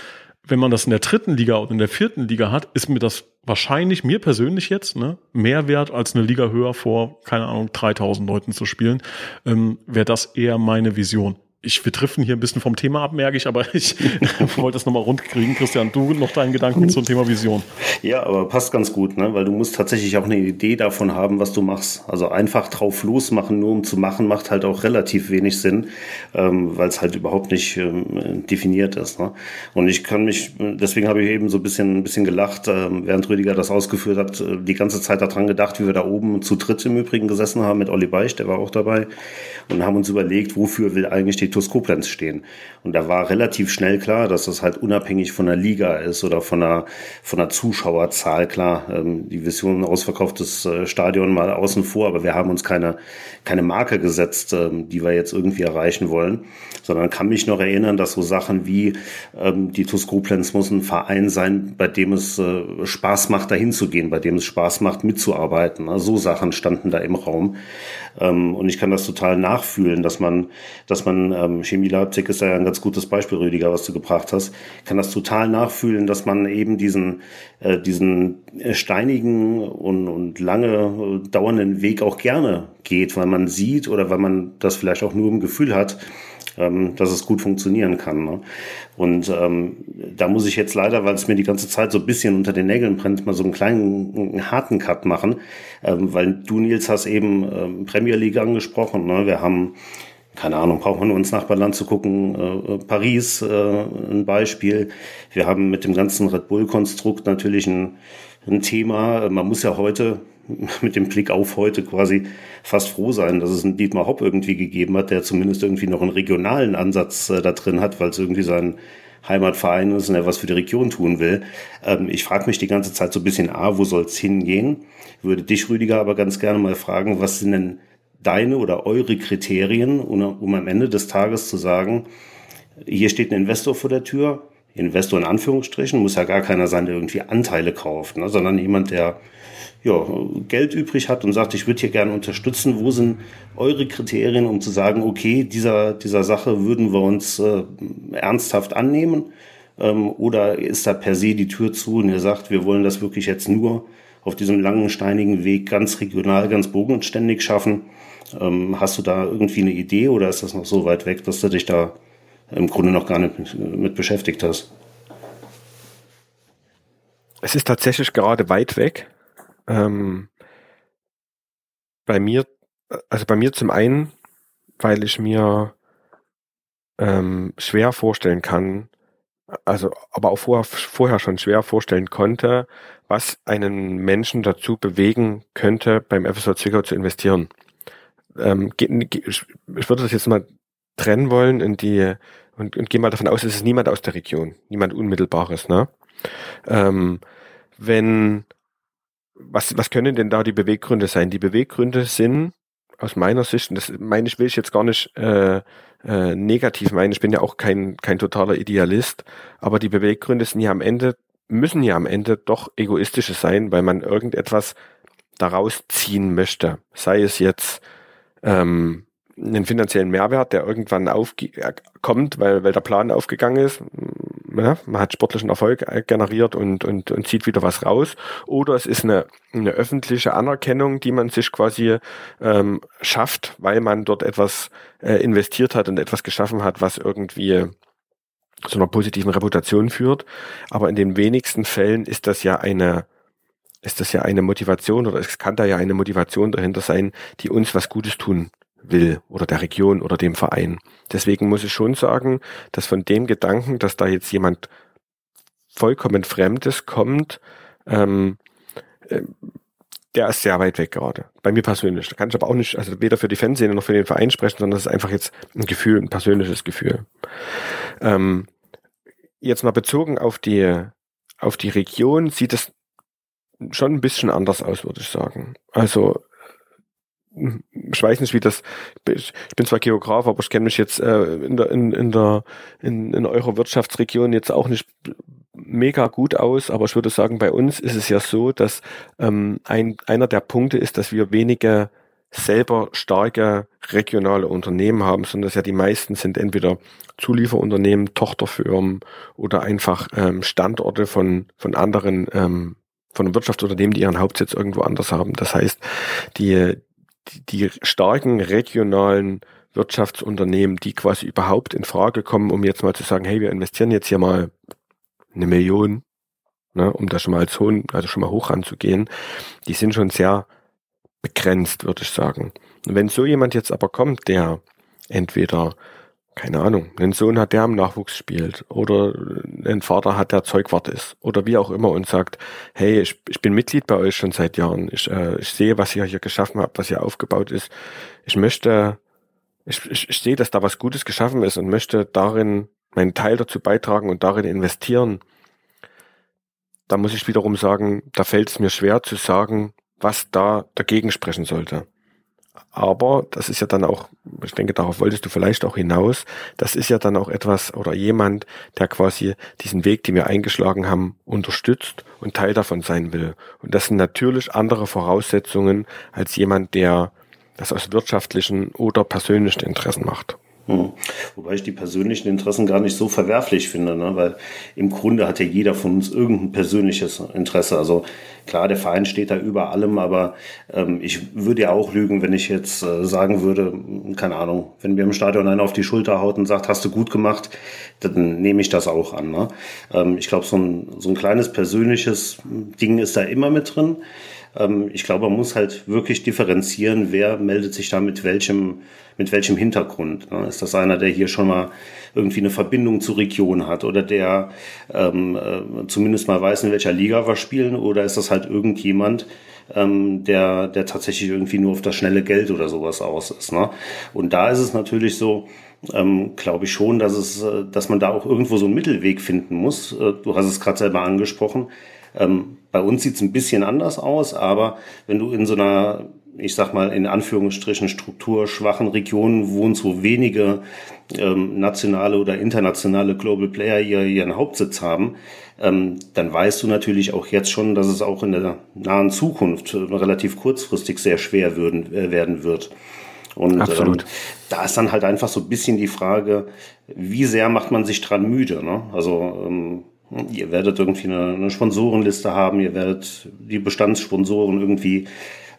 wenn man das in der dritten Liga oder in der vierten Liga hat, ist mir das wahrscheinlich, mir persönlich jetzt, ne, mehr wert als eine Liga höher vor, keine Ahnung, 3000 Leuten zu spielen, ähm, wäre das eher meine Vision ich, wir driften hier ein bisschen vom Thema ab, merke ich, aber ich wollte das nochmal rund kriegen. Christian, du noch deinen Gedanken zum Thema Vision. Ja, aber passt ganz gut, ne? weil du musst tatsächlich auch eine Idee davon haben, was du machst. Also einfach drauf losmachen, nur um zu machen, macht halt auch relativ wenig Sinn, ähm, weil es halt überhaupt nicht ähm, definiert ist. Ne? Und ich kann mich, deswegen habe ich eben so ein bisschen, ein bisschen gelacht, ähm, während Rüdiger das ausgeführt hat, äh, die ganze Zeit daran gedacht, wie wir da oben zu dritt im Übrigen gesessen haben mit Olli Beich, der war auch dabei, und haben uns überlegt, wofür will eigentlich die TuS Koblenz stehen. Und da war relativ schnell klar, dass das halt unabhängig von der Liga ist oder von der, von der Zuschauerzahl. Klar, ähm, die Vision ausverkauftes äh, Stadion mal außen vor, aber wir haben uns keine, keine Marke gesetzt, ähm, die wir jetzt irgendwie erreichen wollen, sondern kann mich noch erinnern, dass so Sachen wie ähm, die TuS Koblenz muss ein Verein sein, bei dem es äh, Spaß macht, dahin zu gehen, bei dem es Spaß macht, mitzuarbeiten. Also so Sachen standen da im Raum. Ähm, und ich kann das total nachfühlen, dass man, dass man ähm, Chemie Leipzig ist ja ein ganz gutes Beispiel, Rüdiger, was du gebracht hast. Kann das total nachfühlen, dass man eben diesen, äh, diesen steinigen und, und lange dauernden Weg auch gerne geht, weil man sieht oder weil man das vielleicht auch nur im Gefühl hat, ähm, dass es gut funktionieren kann. Ne? Und ähm, da muss ich jetzt leider, weil es mir die ganze Zeit so ein bisschen unter den Nägeln brennt, mal so einen kleinen, einen harten Cut machen, ähm, weil du, Nils, hast eben ähm, Premier League angesprochen. Ne? Wir haben keine Ahnung, brauchen wir nur ins Nachbarland zu gucken, äh, Paris äh, ein Beispiel. Wir haben mit dem ganzen Red Bull-Konstrukt natürlich ein, ein Thema. Man muss ja heute mit dem Blick auf heute quasi fast froh sein, dass es einen Dietmar Hopp irgendwie gegeben hat, der zumindest irgendwie noch einen regionalen Ansatz äh, da drin hat, weil es irgendwie sein Heimatverein ist und er was für die Region tun will. Ähm, ich frage mich die ganze Zeit so ein bisschen, A, wo soll es hingehen? Würde dich, Rüdiger, aber ganz gerne mal fragen, was sind denn deine oder eure Kriterien, um, um am Ende des Tages zu sagen, hier steht ein Investor vor der Tür, Investor in Anführungsstrichen, muss ja gar keiner sein, der irgendwie Anteile kauft, ne, sondern jemand, der ja, Geld übrig hat und sagt, ich würde hier gerne unterstützen, wo sind eure Kriterien, um zu sagen, okay, dieser, dieser Sache würden wir uns äh, ernsthaft annehmen? Ähm, oder ist da per se die Tür zu und ihr sagt, wir wollen das wirklich jetzt nur auf diesem langen, steinigen Weg ganz regional, ganz bogenständig schaffen? Ähm, hast du da irgendwie eine Idee oder ist das noch so weit weg, dass du dich da im Grunde noch gar nicht mit beschäftigt hast? Es ist tatsächlich gerade weit weg. Ähm, bei mir, also bei mir zum einen, weil ich mir ähm, schwer vorstellen kann, also aber auch vorher, vorher schon schwer vorstellen konnte, was einen Menschen dazu bewegen könnte, beim FSO Zwickau zu investieren. Ähm, ich würde das jetzt mal trennen wollen in die und, und gehe mal davon aus, es ist niemand aus der Region, niemand Unmittelbares. Ne? Ähm, wenn was, was können denn da die Beweggründe sein? Die Beweggründe sind aus meiner Sicht, und das meine ich, will ich jetzt gar nicht äh, äh, negativ meinen, ich bin ja auch kein, kein totaler Idealist, aber die Beweggründe sind ja am Ende, müssen ja am Ende doch egoistische sein, weil man irgendetwas daraus ziehen möchte. Sei es jetzt ähm, einen finanziellen Mehrwert, der irgendwann aufkommt, äh, weil, weil der Plan aufgegangen ist. Ja, man hat sportlichen Erfolg äh, generiert und, und, und zieht wieder was raus. Oder es ist eine, eine öffentliche Anerkennung, die man sich quasi ähm, schafft, weil man dort etwas äh, investiert hat und etwas geschaffen hat, was irgendwie zu einer positiven Reputation führt. Aber in den wenigsten Fällen ist das ja eine ist das ja eine Motivation oder es kann da ja eine Motivation dahinter sein, die uns was Gutes tun will oder der Region oder dem Verein. Deswegen muss ich schon sagen, dass von dem Gedanken, dass da jetzt jemand vollkommen Fremdes kommt, ähm, äh, der ist sehr weit weg gerade. Bei mir persönlich. Da kann ich aber auch nicht, also weder für die Fanszene noch für den Verein sprechen, sondern das ist einfach jetzt ein Gefühl, ein persönliches Gefühl. Ähm, jetzt mal bezogen auf die, auf die Region sieht es schon ein bisschen anders aus, würde ich sagen. Also ich weiß nicht, wie das. Ich bin zwar Geograf, aber ich kenne mich jetzt äh, in der in, in der in, in eurer Wirtschaftsregion jetzt auch nicht mega gut aus, aber ich würde sagen, bei uns ist es ja so, dass ähm, ein, einer der Punkte ist, dass wir wenige selber starke regionale Unternehmen haben, sondern dass ja die meisten sind entweder Zulieferunternehmen, Tochterfirmen oder einfach ähm, Standorte von von anderen ähm, von Wirtschaftsunternehmen, die ihren Hauptsitz irgendwo anders haben. Das heißt, die die, starken regionalen Wirtschaftsunternehmen, die quasi überhaupt in Frage kommen, um jetzt mal zu sagen, hey, wir investieren jetzt hier mal eine Million, ne, um da schon mal als hohen, also schon mal hoch ranzugehen, die sind schon sehr begrenzt, würde ich sagen. Und wenn so jemand jetzt aber kommt, der entweder keine Ahnung, einen Sohn hat, der am Nachwuchs spielt. Oder einen Vater hat, der Zeugwart ist. Oder wie auch immer und sagt, hey, ich, ich bin Mitglied bei euch schon seit Jahren, ich, äh, ich sehe, was ihr hier geschaffen habt, was hier aufgebaut ist, ich möchte, ich, ich, ich sehe, dass da was Gutes geschaffen ist und möchte darin meinen Teil dazu beitragen und darin investieren, da muss ich wiederum sagen, da fällt es mir schwer zu sagen, was da dagegen sprechen sollte. Aber das ist ja dann auch, ich denke, darauf wolltest du vielleicht auch hinaus, das ist ja dann auch etwas oder jemand, der quasi diesen Weg, den wir eingeschlagen haben, unterstützt und Teil davon sein will. Und das sind natürlich andere Voraussetzungen als jemand, der das aus wirtschaftlichen oder persönlichen Interessen macht. Hm. Wobei ich die persönlichen Interessen gar nicht so verwerflich finde, ne? weil im Grunde hat ja jeder von uns irgendein persönliches Interesse. Also klar, der Verein steht da über allem, aber ähm, ich würde ja auch lügen, wenn ich jetzt äh, sagen würde, keine Ahnung, wenn mir im Stadion einer auf die Schulter haut und sagt, hast du gut gemacht, dann nehme ich das auch an. Ne? Ähm, ich glaube, so ein, so ein kleines persönliches Ding ist da immer mit drin. Ähm, ich glaube, man muss halt wirklich differenzieren, wer meldet sich da mit welchem, mit welchem Hintergrund. Ne? Ist das einer, der hier schon mal irgendwie eine Verbindung zur Region hat oder der ähm, äh, zumindest mal weiß, in welcher Liga wir spielen oder ist das halt irgendjemand, ähm, der, der tatsächlich irgendwie nur auf das schnelle Geld oder sowas aus ist. Ne? Und da ist es natürlich so, ähm, glaube ich schon, dass es, äh, dass man da auch irgendwo so einen Mittelweg finden muss. Äh, du hast es gerade selber angesprochen. Ähm, bei uns sieht es ein bisschen anders aus, aber wenn du in so einer, ich sag mal, in Anführungsstrichen strukturschwachen Regionen wohnst, wo wenige ähm, nationale oder internationale Global Player ihr, ihren Hauptsitz haben, ähm, dann weißt du natürlich auch jetzt schon, dass es auch in der nahen Zukunft äh, relativ kurzfristig sehr schwer würden, äh, werden wird. Und ähm, da ist dann halt einfach so ein bisschen die Frage, wie sehr macht man sich dran müde? Ne? Also ähm, Ihr werdet irgendwie eine, eine Sponsorenliste haben, ihr werdet die Bestandssponsoren irgendwie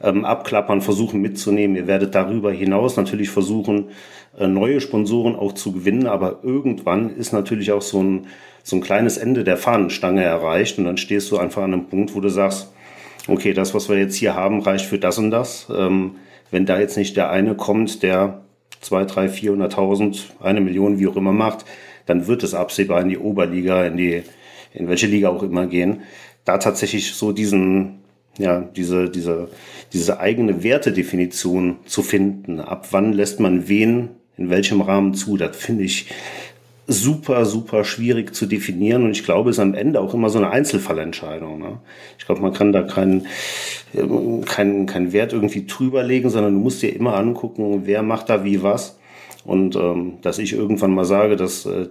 ähm, abklappern, versuchen mitzunehmen. Ihr werdet darüber hinaus natürlich versuchen, äh, neue Sponsoren auch zu gewinnen, aber irgendwann ist natürlich auch so ein, so ein kleines Ende der Fahnenstange erreicht und dann stehst du einfach an einem Punkt, wo du sagst, okay, das, was wir jetzt hier haben, reicht für das und das. Ähm, wenn da jetzt nicht der eine kommt, der zwei, drei, vierhunderttausend, eine Million, wie auch immer macht, dann wird es absehbar in die Oberliga, in die in welche Liga auch immer gehen, da tatsächlich so diesen, ja, diese, diese, diese eigene Wertedefinition zu finden. Ab wann lässt man wen in welchem Rahmen zu? Das finde ich super, super schwierig zu definieren und ich glaube, es ist am Ende auch immer so eine Einzelfallentscheidung. Ne? Ich glaube, man kann da keinen keinen keinen Wert irgendwie drüber legen, sondern du musst dir immer angucken, wer macht da wie was und ähm, dass ich irgendwann mal sage, dass äh,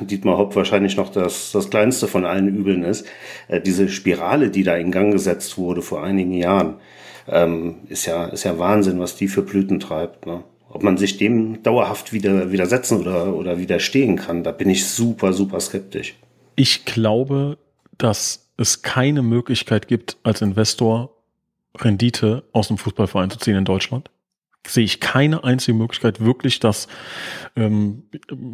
Dietmar Hopp wahrscheinlich noch das, das kleinste von allen Übeln ist, äh, diese Spirale, die da in Gang gesetzt wurde vor einigen Jahren, ähm, ist, ja, ist ja Wahnsinn, was die für Blüten treibt. Ne? Ob man sich dem dauerhaft wieder widersetzen oder, oder widerstehen kann, da bin ich super, super skeptisch. Ich glaube, dass es keine Möglichkeit gibt, als Investor Rendite aus dem Fußballverein zu ziehen in Deutschland sehe ich keine einzige Möglichkeit, wirklich das ähm,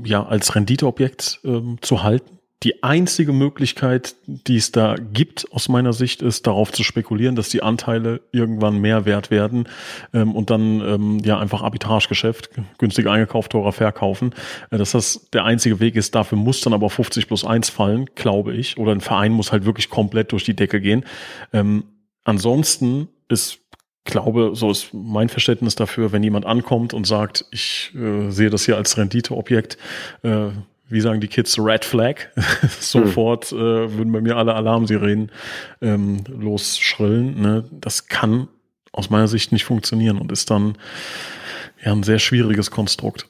ja als Renditeobjekt ähm, zu halten. Die einzige Möglichkeit, die es da gibt, aus meiner Sicht, ist darauf zu spekulieren, dass die Anteile irgendwann mehr wert werden ähm, und dann ähm, ja einfach Arbitragegeschäft, günstig eingekauft, teurer verkaufen. Äh, dass das der einzige Weg ist. Dafür muss dann aber 50 plus 1 fallen, glaube ich. Oder ein Verein muss halt wirklich komplett durch die Decke gehen. Ähm, ansonsten ist glaube, so ist mein Verständnis dafür, wenn jemand ankommt und sagt, ich äh, sehe das hier als Renditeobjekt, äh, wie sagen die Kids, Red Flag, sofort äh, würden bei mir alle Alarmsirenen ähm, losschrillen. Ne? Das kann aus meiner Sicht nicht funktionieren und ist dann ja ein sehr schwieriges Konstrukt.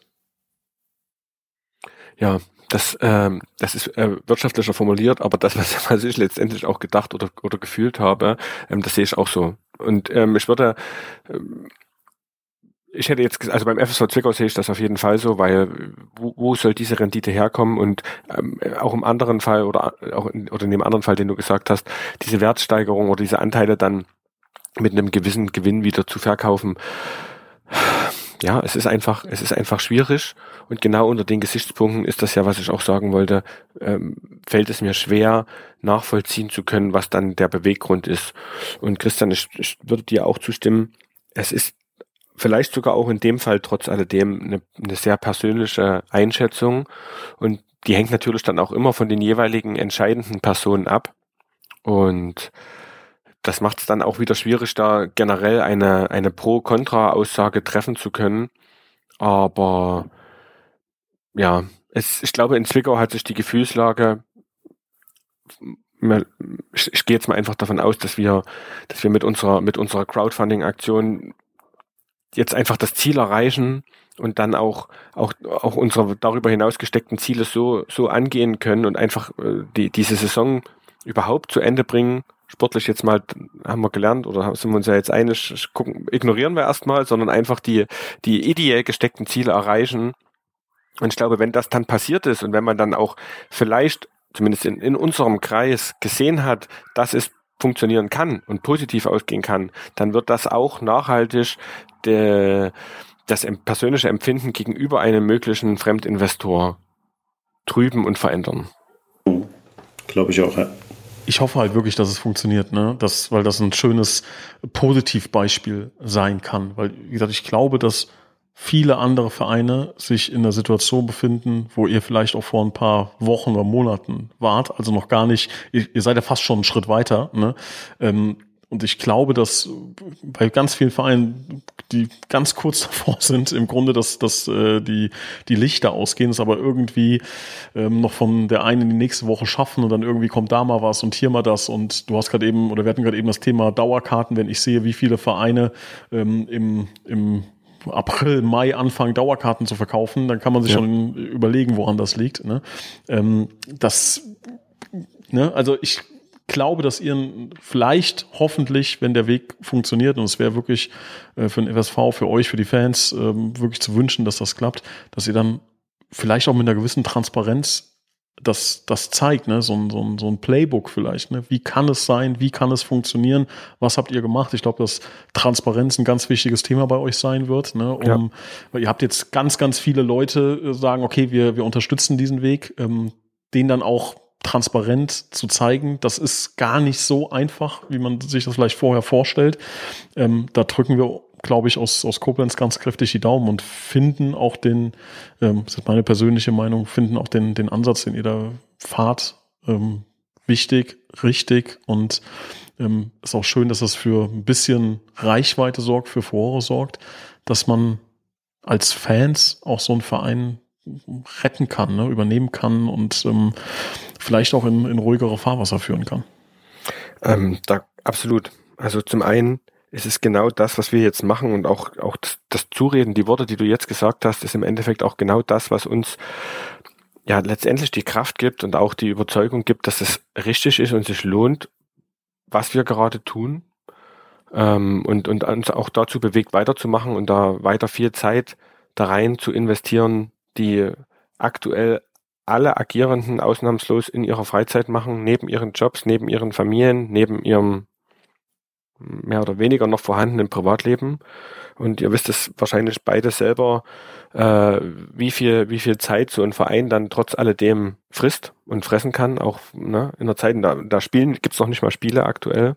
Ja, das, ähm, das ist äh, wirtschaftlicher formuliert, aber das, was, was ich letztendlich auch gedacht oder, oder gefühlt habe, ähm, das sehe ich auch so. Und ähm, ich würde, ähm, ich hätte jetzt, also beim FSV Zwickau sehe ich das auf jeden Fall so, weil wo, wo soll diese Rendite herkommen? Und ähm, auch im anderen Fall oder auch in, oder in dem anderen Fall, den du gesagt hast, diese Wertsteigerung oder diese Anteile dann mit einem gewissen Gewinn wieder zu verkaufen. Ja, es ist einfach, es ist einfach schwierig. Und genau unter den Gesichtspunkten ist das ja, was ich auch sagen wollte, ähm, fällt es mir schwer, nachvollziehen zu können, was dann der Beweggrund ist. Und Christian, ich, ich würde dir auch zustimmen, es ist vielleicht sogar auch in dem Fall trotz alledem eine, eine sehr persönliche Einschätzung und die hängt natürlich dann auch immer von den jeweiligen entscheidenden Personen ab. Und das macht es dann auch wieder schwierig, da generell eine, eine Pro-Kontra-Aussage treffen zu können. Aber ja, es, ich glaube, in Zwickau hat sich die Gefühlslage ich, ich gehe jetzt mal einfach davon aus, dass wir, dass wir mit unserer, mit unserer Crowdfunding-Aktion jetzt einfach das Ziel erreichen und dann auch, auch, auch unsere darüber hinaus gesteckten Ziele so, so angehen können und einfach äh, die, diese Saison überhaupt zu Ende bringen. Sportlich jetzt mal haben wir gelernt oder sind wir uns ja jetzt einig, gucken, ignorieren wir erstmal, sondern einfach die, die ideell gesteckten Ziele erreichen Und ich glaube, wenn das dann passiert ist und wenn man dann auch vielleicht, zumindest in, in unserem Kreis, gesehen hat, dass es funktionieren kann und positiv ausgehen kann, dann wird das auch nachhaltig de, das persönliche Empfinden gegenüber einem möglichen Fremdinvestor trüben und verändern. Glaube ich auch, ja. Ich hoffe halt wirklich, dass es funktioniert, ne? Das, weil das ein schönes Positivbeispiel sein kann. Weil, wie gesagt, ich glaube, dass viele andere Vereine sich in der Situation befinden, wo ihr vielleicht auch vor ein paar Wochen oder Monaten wart, also noch gar nicht, ihr, ihr seid ja fast schon einen Schritt weiter, ne? Ähm, und ich glaube, dass bei ganz vielen Vereinen, die ganz kurz davor sind, im Grunde, dass, dass äh, die, die Lichter ausgehen, es aber irgendwie ähm, noch von der einen in die nächste Woche schaffen und dann irgendwie kommt da mal was und hier mal das. Und du hast gerade eben, oder wir hatten gerade eben das Thema Dauerkarten, wenn ich sehe, wie viele Vereine ähm, im, im April, Mai anfangen, Dauerkarten zu verkaufen, dann kann man sich ja. schon überlegen, woran das liegt. Ne? Ähm, das, ne, also ich glaube, dass ihr vielleicht, hoffentlich, wenn der Weg funktioniert, und es wäre wirklich äh, für den FSV, für euch, für die Fans, äh, wirklich zu wünschen, dass das klappt, dass ihr dann vielleicht auch mit einer gewissen Transparenz das, das zeigt, ne? so, ein, so, ein, so ein Playbook vielleicht. Ne? Wie kann es sein? Wie kann es funktionieren? Was habt ihr gemacht? Ich glaube, dass Transparenz ein ganz wichtiges Thema bei euch sein wird. Ne? Um, ja. Weil ihr habt jetzt ganz, ganz viele Leute äh, sagen, okay, wir, wir unterstützen diesen Weg, ähm, den dann auch transparent zu zeigen. Das ist gar nicht so einfach, wie man sich das vielleicht vorher vorstellt. Ähm, da drücken wir glaube ich, aus, aus Koblenz ganz kräftig die Daumen und finden auch den, ähm, das ist meine persönliche Meinung, finden auch den, den Ansatz, den ihr da fahrt, ähm, wichtig, richtig und ähm, ist auch schön, dass das für ein bisschen Reichweite sorgt, für Furore sorgt, dass man als Fans auch so einen Verein retten kann, ne, übernehmen kann und ähm, vielleicht auch in, in ruhigere Fahrwasser führen kann. Ähm, da absolut. Also zum einen es ist genau das, was wir jetzt machen und auch, auch das, das Zureden, die Worte, die du jetzt gesagt hast, ist im Endeffekt auch genau das, was uns ja letztendlich die Kraft gibt und auch die Überzeugung gibt, dass es richtig ist und sich lohnt, was wir gerade tun ähm, und, und uns auch dazu bewegt, weiterzumachen und da weiter viel Zeit da rein zu investieren, die aktuell alle Agierenden ausnahmslos in ihrer Freizeit machen, neben ihren Jobs, neben ihren Familien, neben ihrem mehr oder weniger noch vorhanden im Privatleben. Und ihr wisst es wahrscheinlich beide selber, äh, wie viel, wie viel Zeit so ein Verein dann trotz alledem frisst und fressen kann. Auch ne, in der Zeit, da, da spielen, gibt's noch nicht mal Spiele aktuell.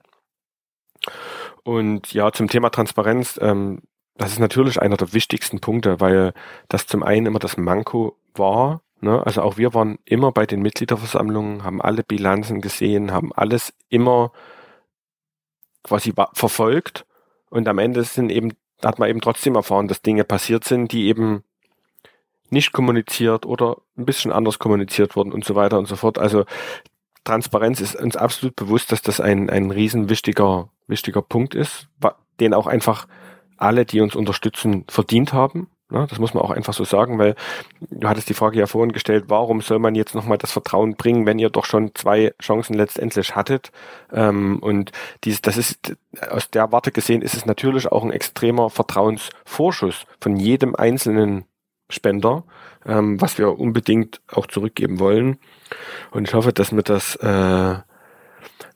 Und ja, zum Thema Transparenz, ähm, das ist natürlich einer der wichtigsten Punkte, weil das zum einen immer das Manko war. Ne? Also auch wir waren immer bei den Mitgliederversammlungen, haben alle Bilanzen gesehen, haben alles immer quasi verfolgt und am Ende sind eben, hat man eben trotzdem erfahren, dass Dinge passiert sind, die eben nicht kommuniziert oder ein bisschen anders kommuniziert wurden und so weiter und so fort. Also Transparenz ist uns absolut bewusst, dass das ein, ein riesen wichtiger, wichtiger Punkt ist, den auch einfach alle, die uns unterstützen, verdient haben. Das muss man auch einfach so sagen, weil du hattest die Frage ja vorhin gestellt, warum soll man jetzt nochmal das Vertrauen bringen, wenn ihr doch schon zwei Chancen letztendlich hattet? Ähm, und dies, das ist aus der Warte gesehen, ist es natürlich auch ein extremer Vertrauensvorschuss von jedem einzelnen Spender, ähm, was wir unbedingt auch zurückgeben wollen. Und ich hoffe, dass mir das äh,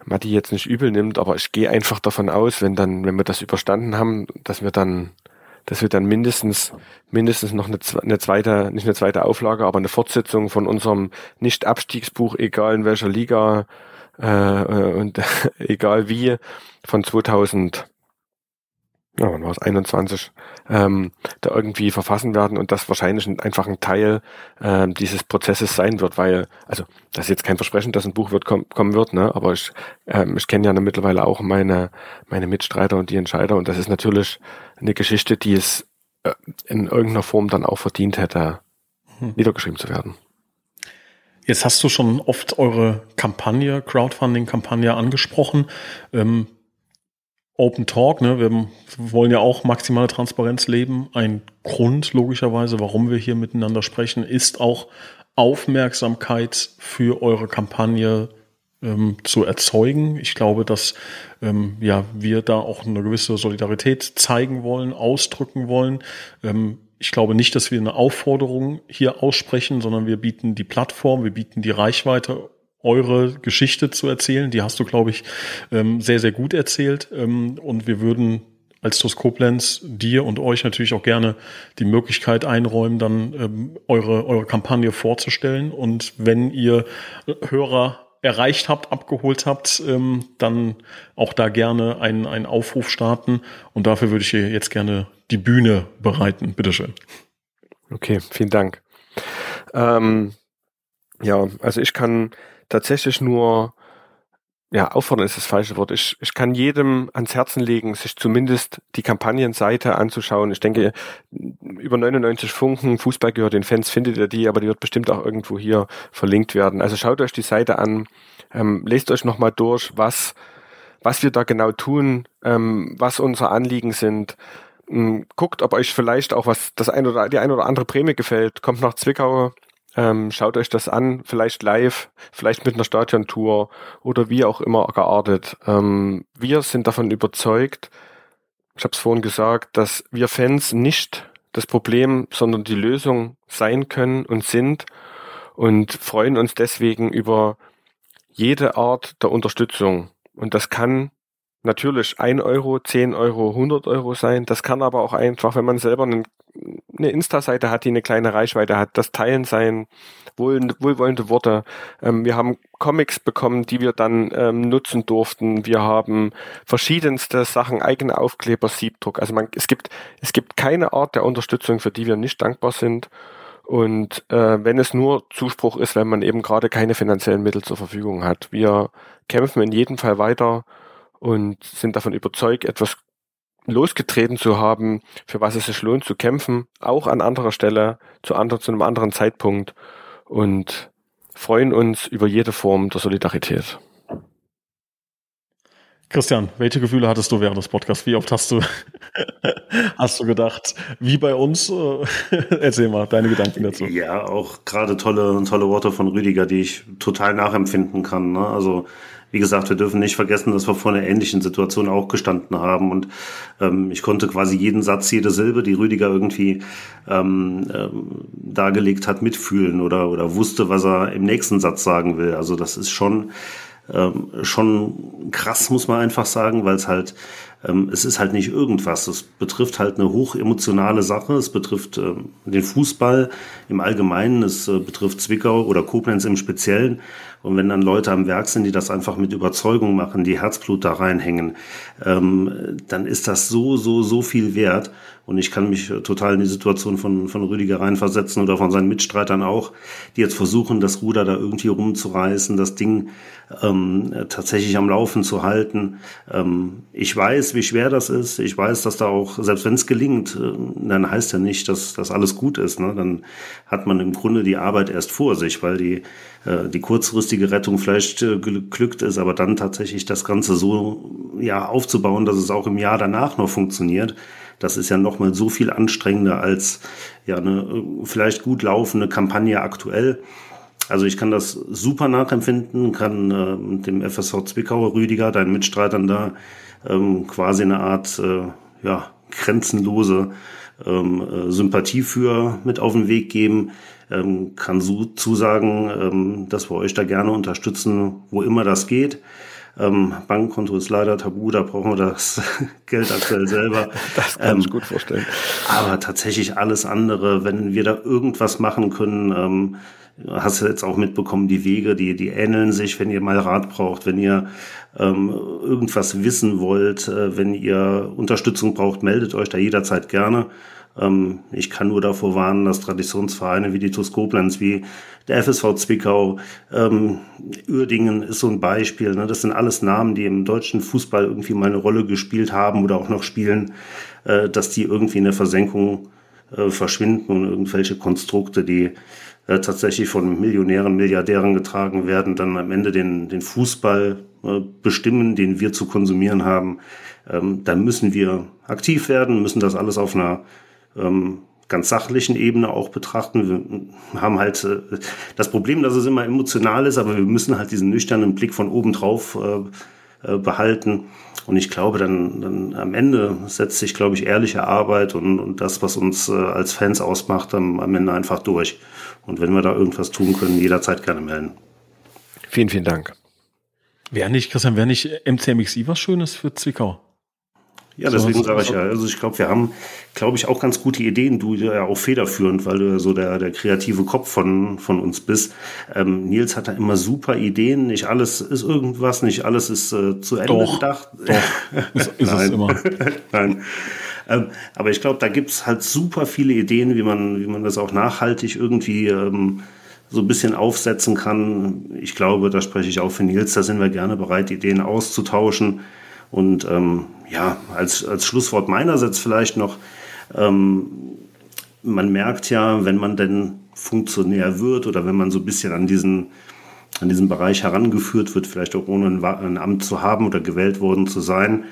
Matti jetzt nicht übel nimmt, aber ich gehe einfach davon aus, wenn dann, wenn wir das überstanden haben, dass wir dann dass wir dann mindestens, mindestens noch eine, zweite, nicht eine zweite Auflage, aber eine Fortsetzung von unserem Nicht-Abstiegsbuch, egal in welcher Liga äh, äh und egal wie, von 2000, ja, wann war es, 21, ähm, da irgendwie verfassen werden und das wahrscheinlich einfach ein Teil äh, dieses Prozesses sein wird, weil, also das ist jetzt kein Versprechen, dass ein Buch wird kom kommen wird, ne? aber ich, ähm, ich kenne ja mittlerweile auch meine, meine Mitstreiter und die Entscheider und das ist natürlich eine Geschichte, die es äh, in irgendeiner Form dann auch verdient hätte, hm. niedergeschrieben zu werden. Jetzt hast du schon oft eure Kampagne, Crowdfunding-Kampagne angesprochen. Ähm, Open Talk, ne? wir wollen ja auch maximale Transparenz leben. Ein Grund, logischerweise, warum wir hier miteinander sprechen, ist auch Aufmerksamkeit für eure Kampagne ähm, zu erzeugen. Ich glaube, dass ähm, ja, wir da auch eine gewisse Solidarität zeigen wollen, ausdrücken wollen. Ähm, ich glaube nicht, dass wir eine Aufforderung hier aussprechen, sondern wir bieten die Plattform, wir bieten die Reichweite, eure Geschichte zu erzählen. Die hast du, glaube ich, ähm, sehr, sehr gut erzählt. Ähm, und wir würden als TUS Koblenz dir und euch natürlich auch gerne die Möglichkeit einräumen, dann ähm, eure, eure Kampagne vorzustellen. Und wenn ihr Hörer erreicht habt, abgeholt habt, dann auch da gerne einen, einen Aufruf starten. Und dafür würde ich hier jetzt gerne die Bühne bereiten. Bitteschön. Okay, vielen Dank. Ähm, ja, also ich kann tatsächlich nur ja, auffordern ist das falsche Wort. Ich, ich kann jedem ans Herzen legen, sich zumindest die Kampagnenseite anzuschauen. Ich denke, über 99 Funken, Fußball gehört den Fans, findet ihr die, aber die wird bestimmt auch irgendwo hier verlinkt werden. Also schaut euch die Seite an, ähm, lest euch nochmal durch, was, was wir da genau tun, ähm, was unsere Anliegen sind. Ähm, guckt, ob euch vielleicht auch was, das ein oder, die ein oder andere Prämie gefällt. Kommt nach Zwickau, ähm, schaut euch das an, vielleicht live, vielleicht mit einer Stadiontour oder wie auch immer geartet. Ähm, wir sind davon überzeugt, ich habe es vorhin gesagt, dass wir Fans nicht das Problem, sondern die Lösung sein können und sind und freuen uns deswegen über jede Art der Unterstützung. Und das kann natürlich ein Euro, zehn Euro, 100 Euro sein. Das kann aber auch einfach, wenn man selber einen, eine Insta-Seite hat, die eine kleine Reichweite hat, das Teilen sein, wohlwollende Worte. Ähm, wir haben Comics bekommen, die wir dann ähm, nutzen durften. Wir haben verschiedenste Sachen, eigene Aufkleber, Siebdruck. Also man, es gibt, es gibt keine Art der Unterstützung, für die wir nicht dankbar sind. Und äh, wenn es nur Zuspruch ist, wenn man eben gerade keine finanziellen Mittel zur Verfügung hat. Wir kämpfen in jedem Fall weiter und sind davon überzeugt, etwas losgetreten zu haben, für was es sich lohnt zu kämpfen, auch an anderer Stelle, zu, andre, zu einem anderen Zeitpunkt und freuen uns über jede Form der Solidarität. Christian, welche Gefühle hattest du während des Podcasts? Wie oft hast du, hast du gedacht, wie bei uns? Äh, erzähl mal deine Gedanken dazu. Ja, auch gerade tolle, tolle Worte von Rüdiger, die ich total nachempfinden kann. Ne? Also wie gesagt, wir dürfen nicht vergessen, dass wir vor einer ähnlichen Situation auch gestanden haben. Und ähm, ich konnte quasi jeden Satz, jede Silbe, die Rüdiger irgendwie ähm, ähm, dargelegt hat, mitfühlen oder, oder wusste, was er im nächsten Satz sagen will. Also das ist schon, ähm, schon krass, muss man einfach sagen, weil es halt ähm, es ist halt nicht irgendwas. Es betrifft halt eine hochemotionale Sache. Es betrifft ähm, den Fußball im Allgemeinen. Es äh, betrifft Zwickau oder Koblenz im Speziellen. Und wenn dann Leute am Werk sind, die das einfach mit Überzeugung machen, die Herzblut da reinhängen, ähm, dann ist das so, so, so viel wert. Und ich kann mich total in die Situation von, von Rüdiger reinversetzen oder von seinen Mitstreitern auch, die jetzt versuchen, das Ruder da irgendwie rumzureißen, das Ding ähm, tatsächlich am Laufen zu halten. Ähm, ich weiß, wie schwer das ist. Ich weiß, dass da auch, selbst wenn es gelingt, äh, dann heißt ja nicht, dass das alles gut ist. Ne? Dann hat man im Grunde die Arbeit erst vor sich, weil die, die kurzfristige Rettung vielleicht äh, geglückt ist, aber dann tatsächlich das Ganze so ja, aufzubauen, dass es auch im Jahr danach noch funktioniert das ist ja nochmal so viel anstrengender als ja eine vielleicht gut laufende Kampagne aktuell. Also ich kann das super nachempfinden, kann äh, dem FSV Zwickauer Rüdiger, deinen Mitstreitern da, ähm, quasi eine Art äh, ja, grenzenlose ähm, äh, Sympathie für mit auf den Weg geben. Ähm, kann so zusagen, ähm, dass wir euch da gerne unterstützen, wo immer das geht. Ähm, Bankkonto ist leider tabu, da brauchen wir das Geld aktuell selber. Das kann ähm, ich gut vorstellen. Aber tatsächlich alles andere, wenn wir da irgendwas machen können, ähm, hast du jetzt auch mitbekommen, die Wege, die, die ähneln sich, wenn ihr mal Rat braucht, wenn ihr ähm, irgendwas wissen wollt, äh, wenn ihr Unterstützung braucht, meldet euch da jederzeit gerne. Ähm, ich kann nur davor warnen, dass Traditionsvereine wie die TuS Koblenz, wie der FSV Zwickau, ähm, Uerdingen ist so ein Beispiel. Ne? Das sind alles Namen, die im deutschen Fußball irgendwie mal eine Rolle gespielt haben oder auch noch spielen, äh, dass die irgendwie in der Versenkung äh, verschwinden und irgendwelche Konstrukte, die äh, tatsächlich von Millionären, Milliardären getragen werden, dann am Ende den, den Fußball äh, bestimmen, den wir zu konsumieren haben. Ähm, da müssen wir aktiv werden, müssen das alles auf einer ähm, ganz sachlichen Ebene auch betrachten. Wir haben halt äh, das Problem, dass es immer emotional ist, aber wir müssen halt diesen nüchternen Blick von oben drauf äh, äh, behalten. Und ich glaube, dann, dann am Ende setzt sich, glaube ich, ehrliche Arbeit und, und das, was uns äh, als Fans ausmacht, am, am Ende einfach durch. Und wenn wir da irgendwas tun können, jederzeit gerne melden. Vielen, vielen Dank. Wäre nicht, Christian, wäre nicht MCMXI was Schönes für Zwickau? Ja, deswegen sage ich ja, also ich glaube, wir haben, glaube ich, auch ganz gute Ideen. Du ja auch federführend, weil du ja so der, der kreative Kopf von, von uns bist. Ähm, Nils hat da immer super Ideen. Nicht alles ist irgendwas, nicht alles ist äh, zu Ende doch, gedacht. Doch, ist, ist es immer. Nein. Ähm, aber ich glaube, da gibt's halt super viele Ideen, wie man, wie man das auch nachhaltig irgendwie ähm, so ein bisschen aufsetzen kann. Ich glaube, da spreche ich auch für Nils, da sind wir gerne bereit, Ideen auszutauschen. Und ähm, ja, als, als Schlusswort meinerseits vielleicht noch, ähm, man merkt ja, wenn man denn Funktionär wird oder wenn man so ein bisschen an diesen, an diesen Bereich herangeführt wird, vielleicht auch ohne ein, ein Amt zu haben oder gewählt worden zu sein,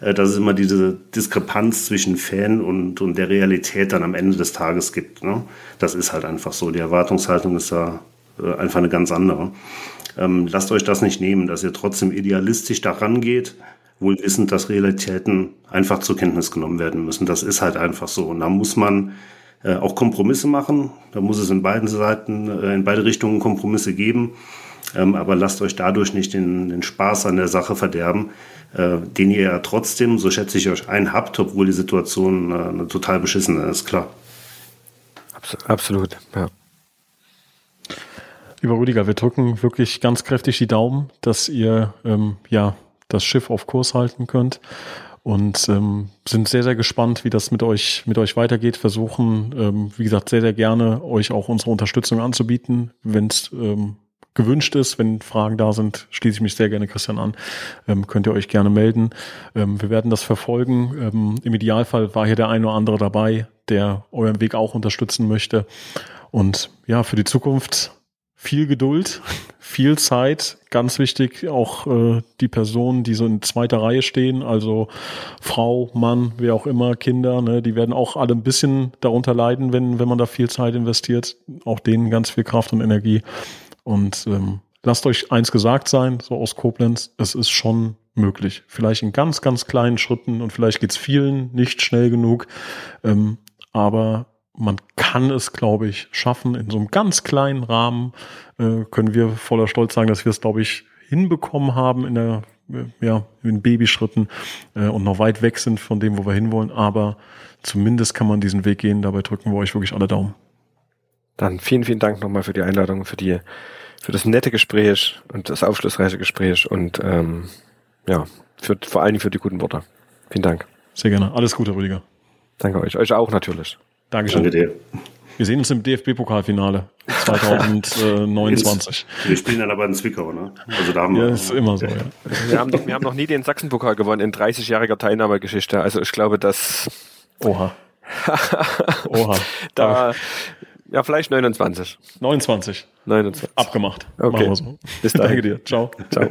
äh, dass es immer diese Diskrepanz zwischen Fan und, und der Realität dann am Ende des Tages gibt. Ne? Das ist halt einfach so. Die Erwartungshaltung ist da äh, einfach eine ganz andere. Ähm, lasst euch das nicht nehmen, dass ihr trotzdem idealistisch daran geht, wohl wissend, dass Realitäten einfach zur Kenntnis genommen werden müssen. Das ist halt einfach so. Und da muss man äh, auch Kompromisse machen. Da muss es in beiden Seiten, äh, in beide Richtungen Kompromisse geben. Ähm, aber lasst euch dadurch nicht den, den Spaß an der Sache verderben, äh, den ihr ja trotzdem, so schätze ich euch ein, habt, obwohl die Situation äh, eine total beschissene ist, klar. Absolut, ja. Lieber Rüdiger, wir drücken wirklich ganz kräftig die Daumen, dass ihr ähm, ja das Schiff auf Kurs halten könnt und ähm, sind sehr, sehr gespannt, wie das mit euch, mit euch weitergeht. Versuchen, ähm, wie gesagt, sehr, sehr gerne euch auch unsere Unterstützung anzubieten, wenn es ähm, gewünscht ist. Wenn Fragen da sind, schließe ich mich sehr gerne Christian an. Ähm, könnt ihr euch gerne melden. Ähm, wir werden das verfolgen. Ähm, Im Idealfall war hier der ein oder andere dabei, der euren Weg auch unterstützen möchte. Und ja, für die Zukunft viel Geduld, viel Zeit, ganz wichtig auch äh, die Personen, die so in zweiter Reihe stehen, also Frau, Mann, wer auch immer, Kinder, ne, die werden auch alle ein bisschen darunter leiden, wenn, wenn man da viel Zeit investiert, auch denen ganz viel Kraft und Energie. Und ähm, lasst euch eins gesagt sein, so aus Koblenz, es ist schon möglich. Vielleicht in ganz, ganz kleinen Schritten und vielleicht geht's vielen nicht schnell genug. Ähm, aber man kann es, glaube ich, schaffen. In so einem ganz kleinen Rahmen äh, können wir voller Stolz sagen, dass wir es, glaube ich, hinbekommen haben in der äh, ja, in Babyschritten äh, und noch weit weg sind von dem, wo wir hinwollen. Aber zumindest kann man diesen Weg gehen. Dabei drücken wir euch wirklich alle Daumen. Dann vielen, vielen Dank nochmal für die Einladung, für die, für das nette Gespräch und das aufschlussreiche Gespräch und ähm, ja, für, vor allem für die guten Worte. Vielen Dank. Sehr gerne. Alles Gute, Rüdiger. Danke euch. Euch auch natürlich. Dankeschön. Danke dir. Wir sehen uns im DFB-Pokalfinale 2029. wir spielen dann aber in Zwickau, ne? Also da haben wir. Ja, ist immer so, ja. Wir haben, noch, wir haben noch nie den Sachsenpokal gewonnen in 30-jähriger Teilnahmegeschichte. Also ich glaube, dass. Oha. Oha. da. Ja, vielleicht 29. 29. 29. Abgemacht. Okay. Machen wir so. Bis dahin. Danke dir. Ciao. Ciao.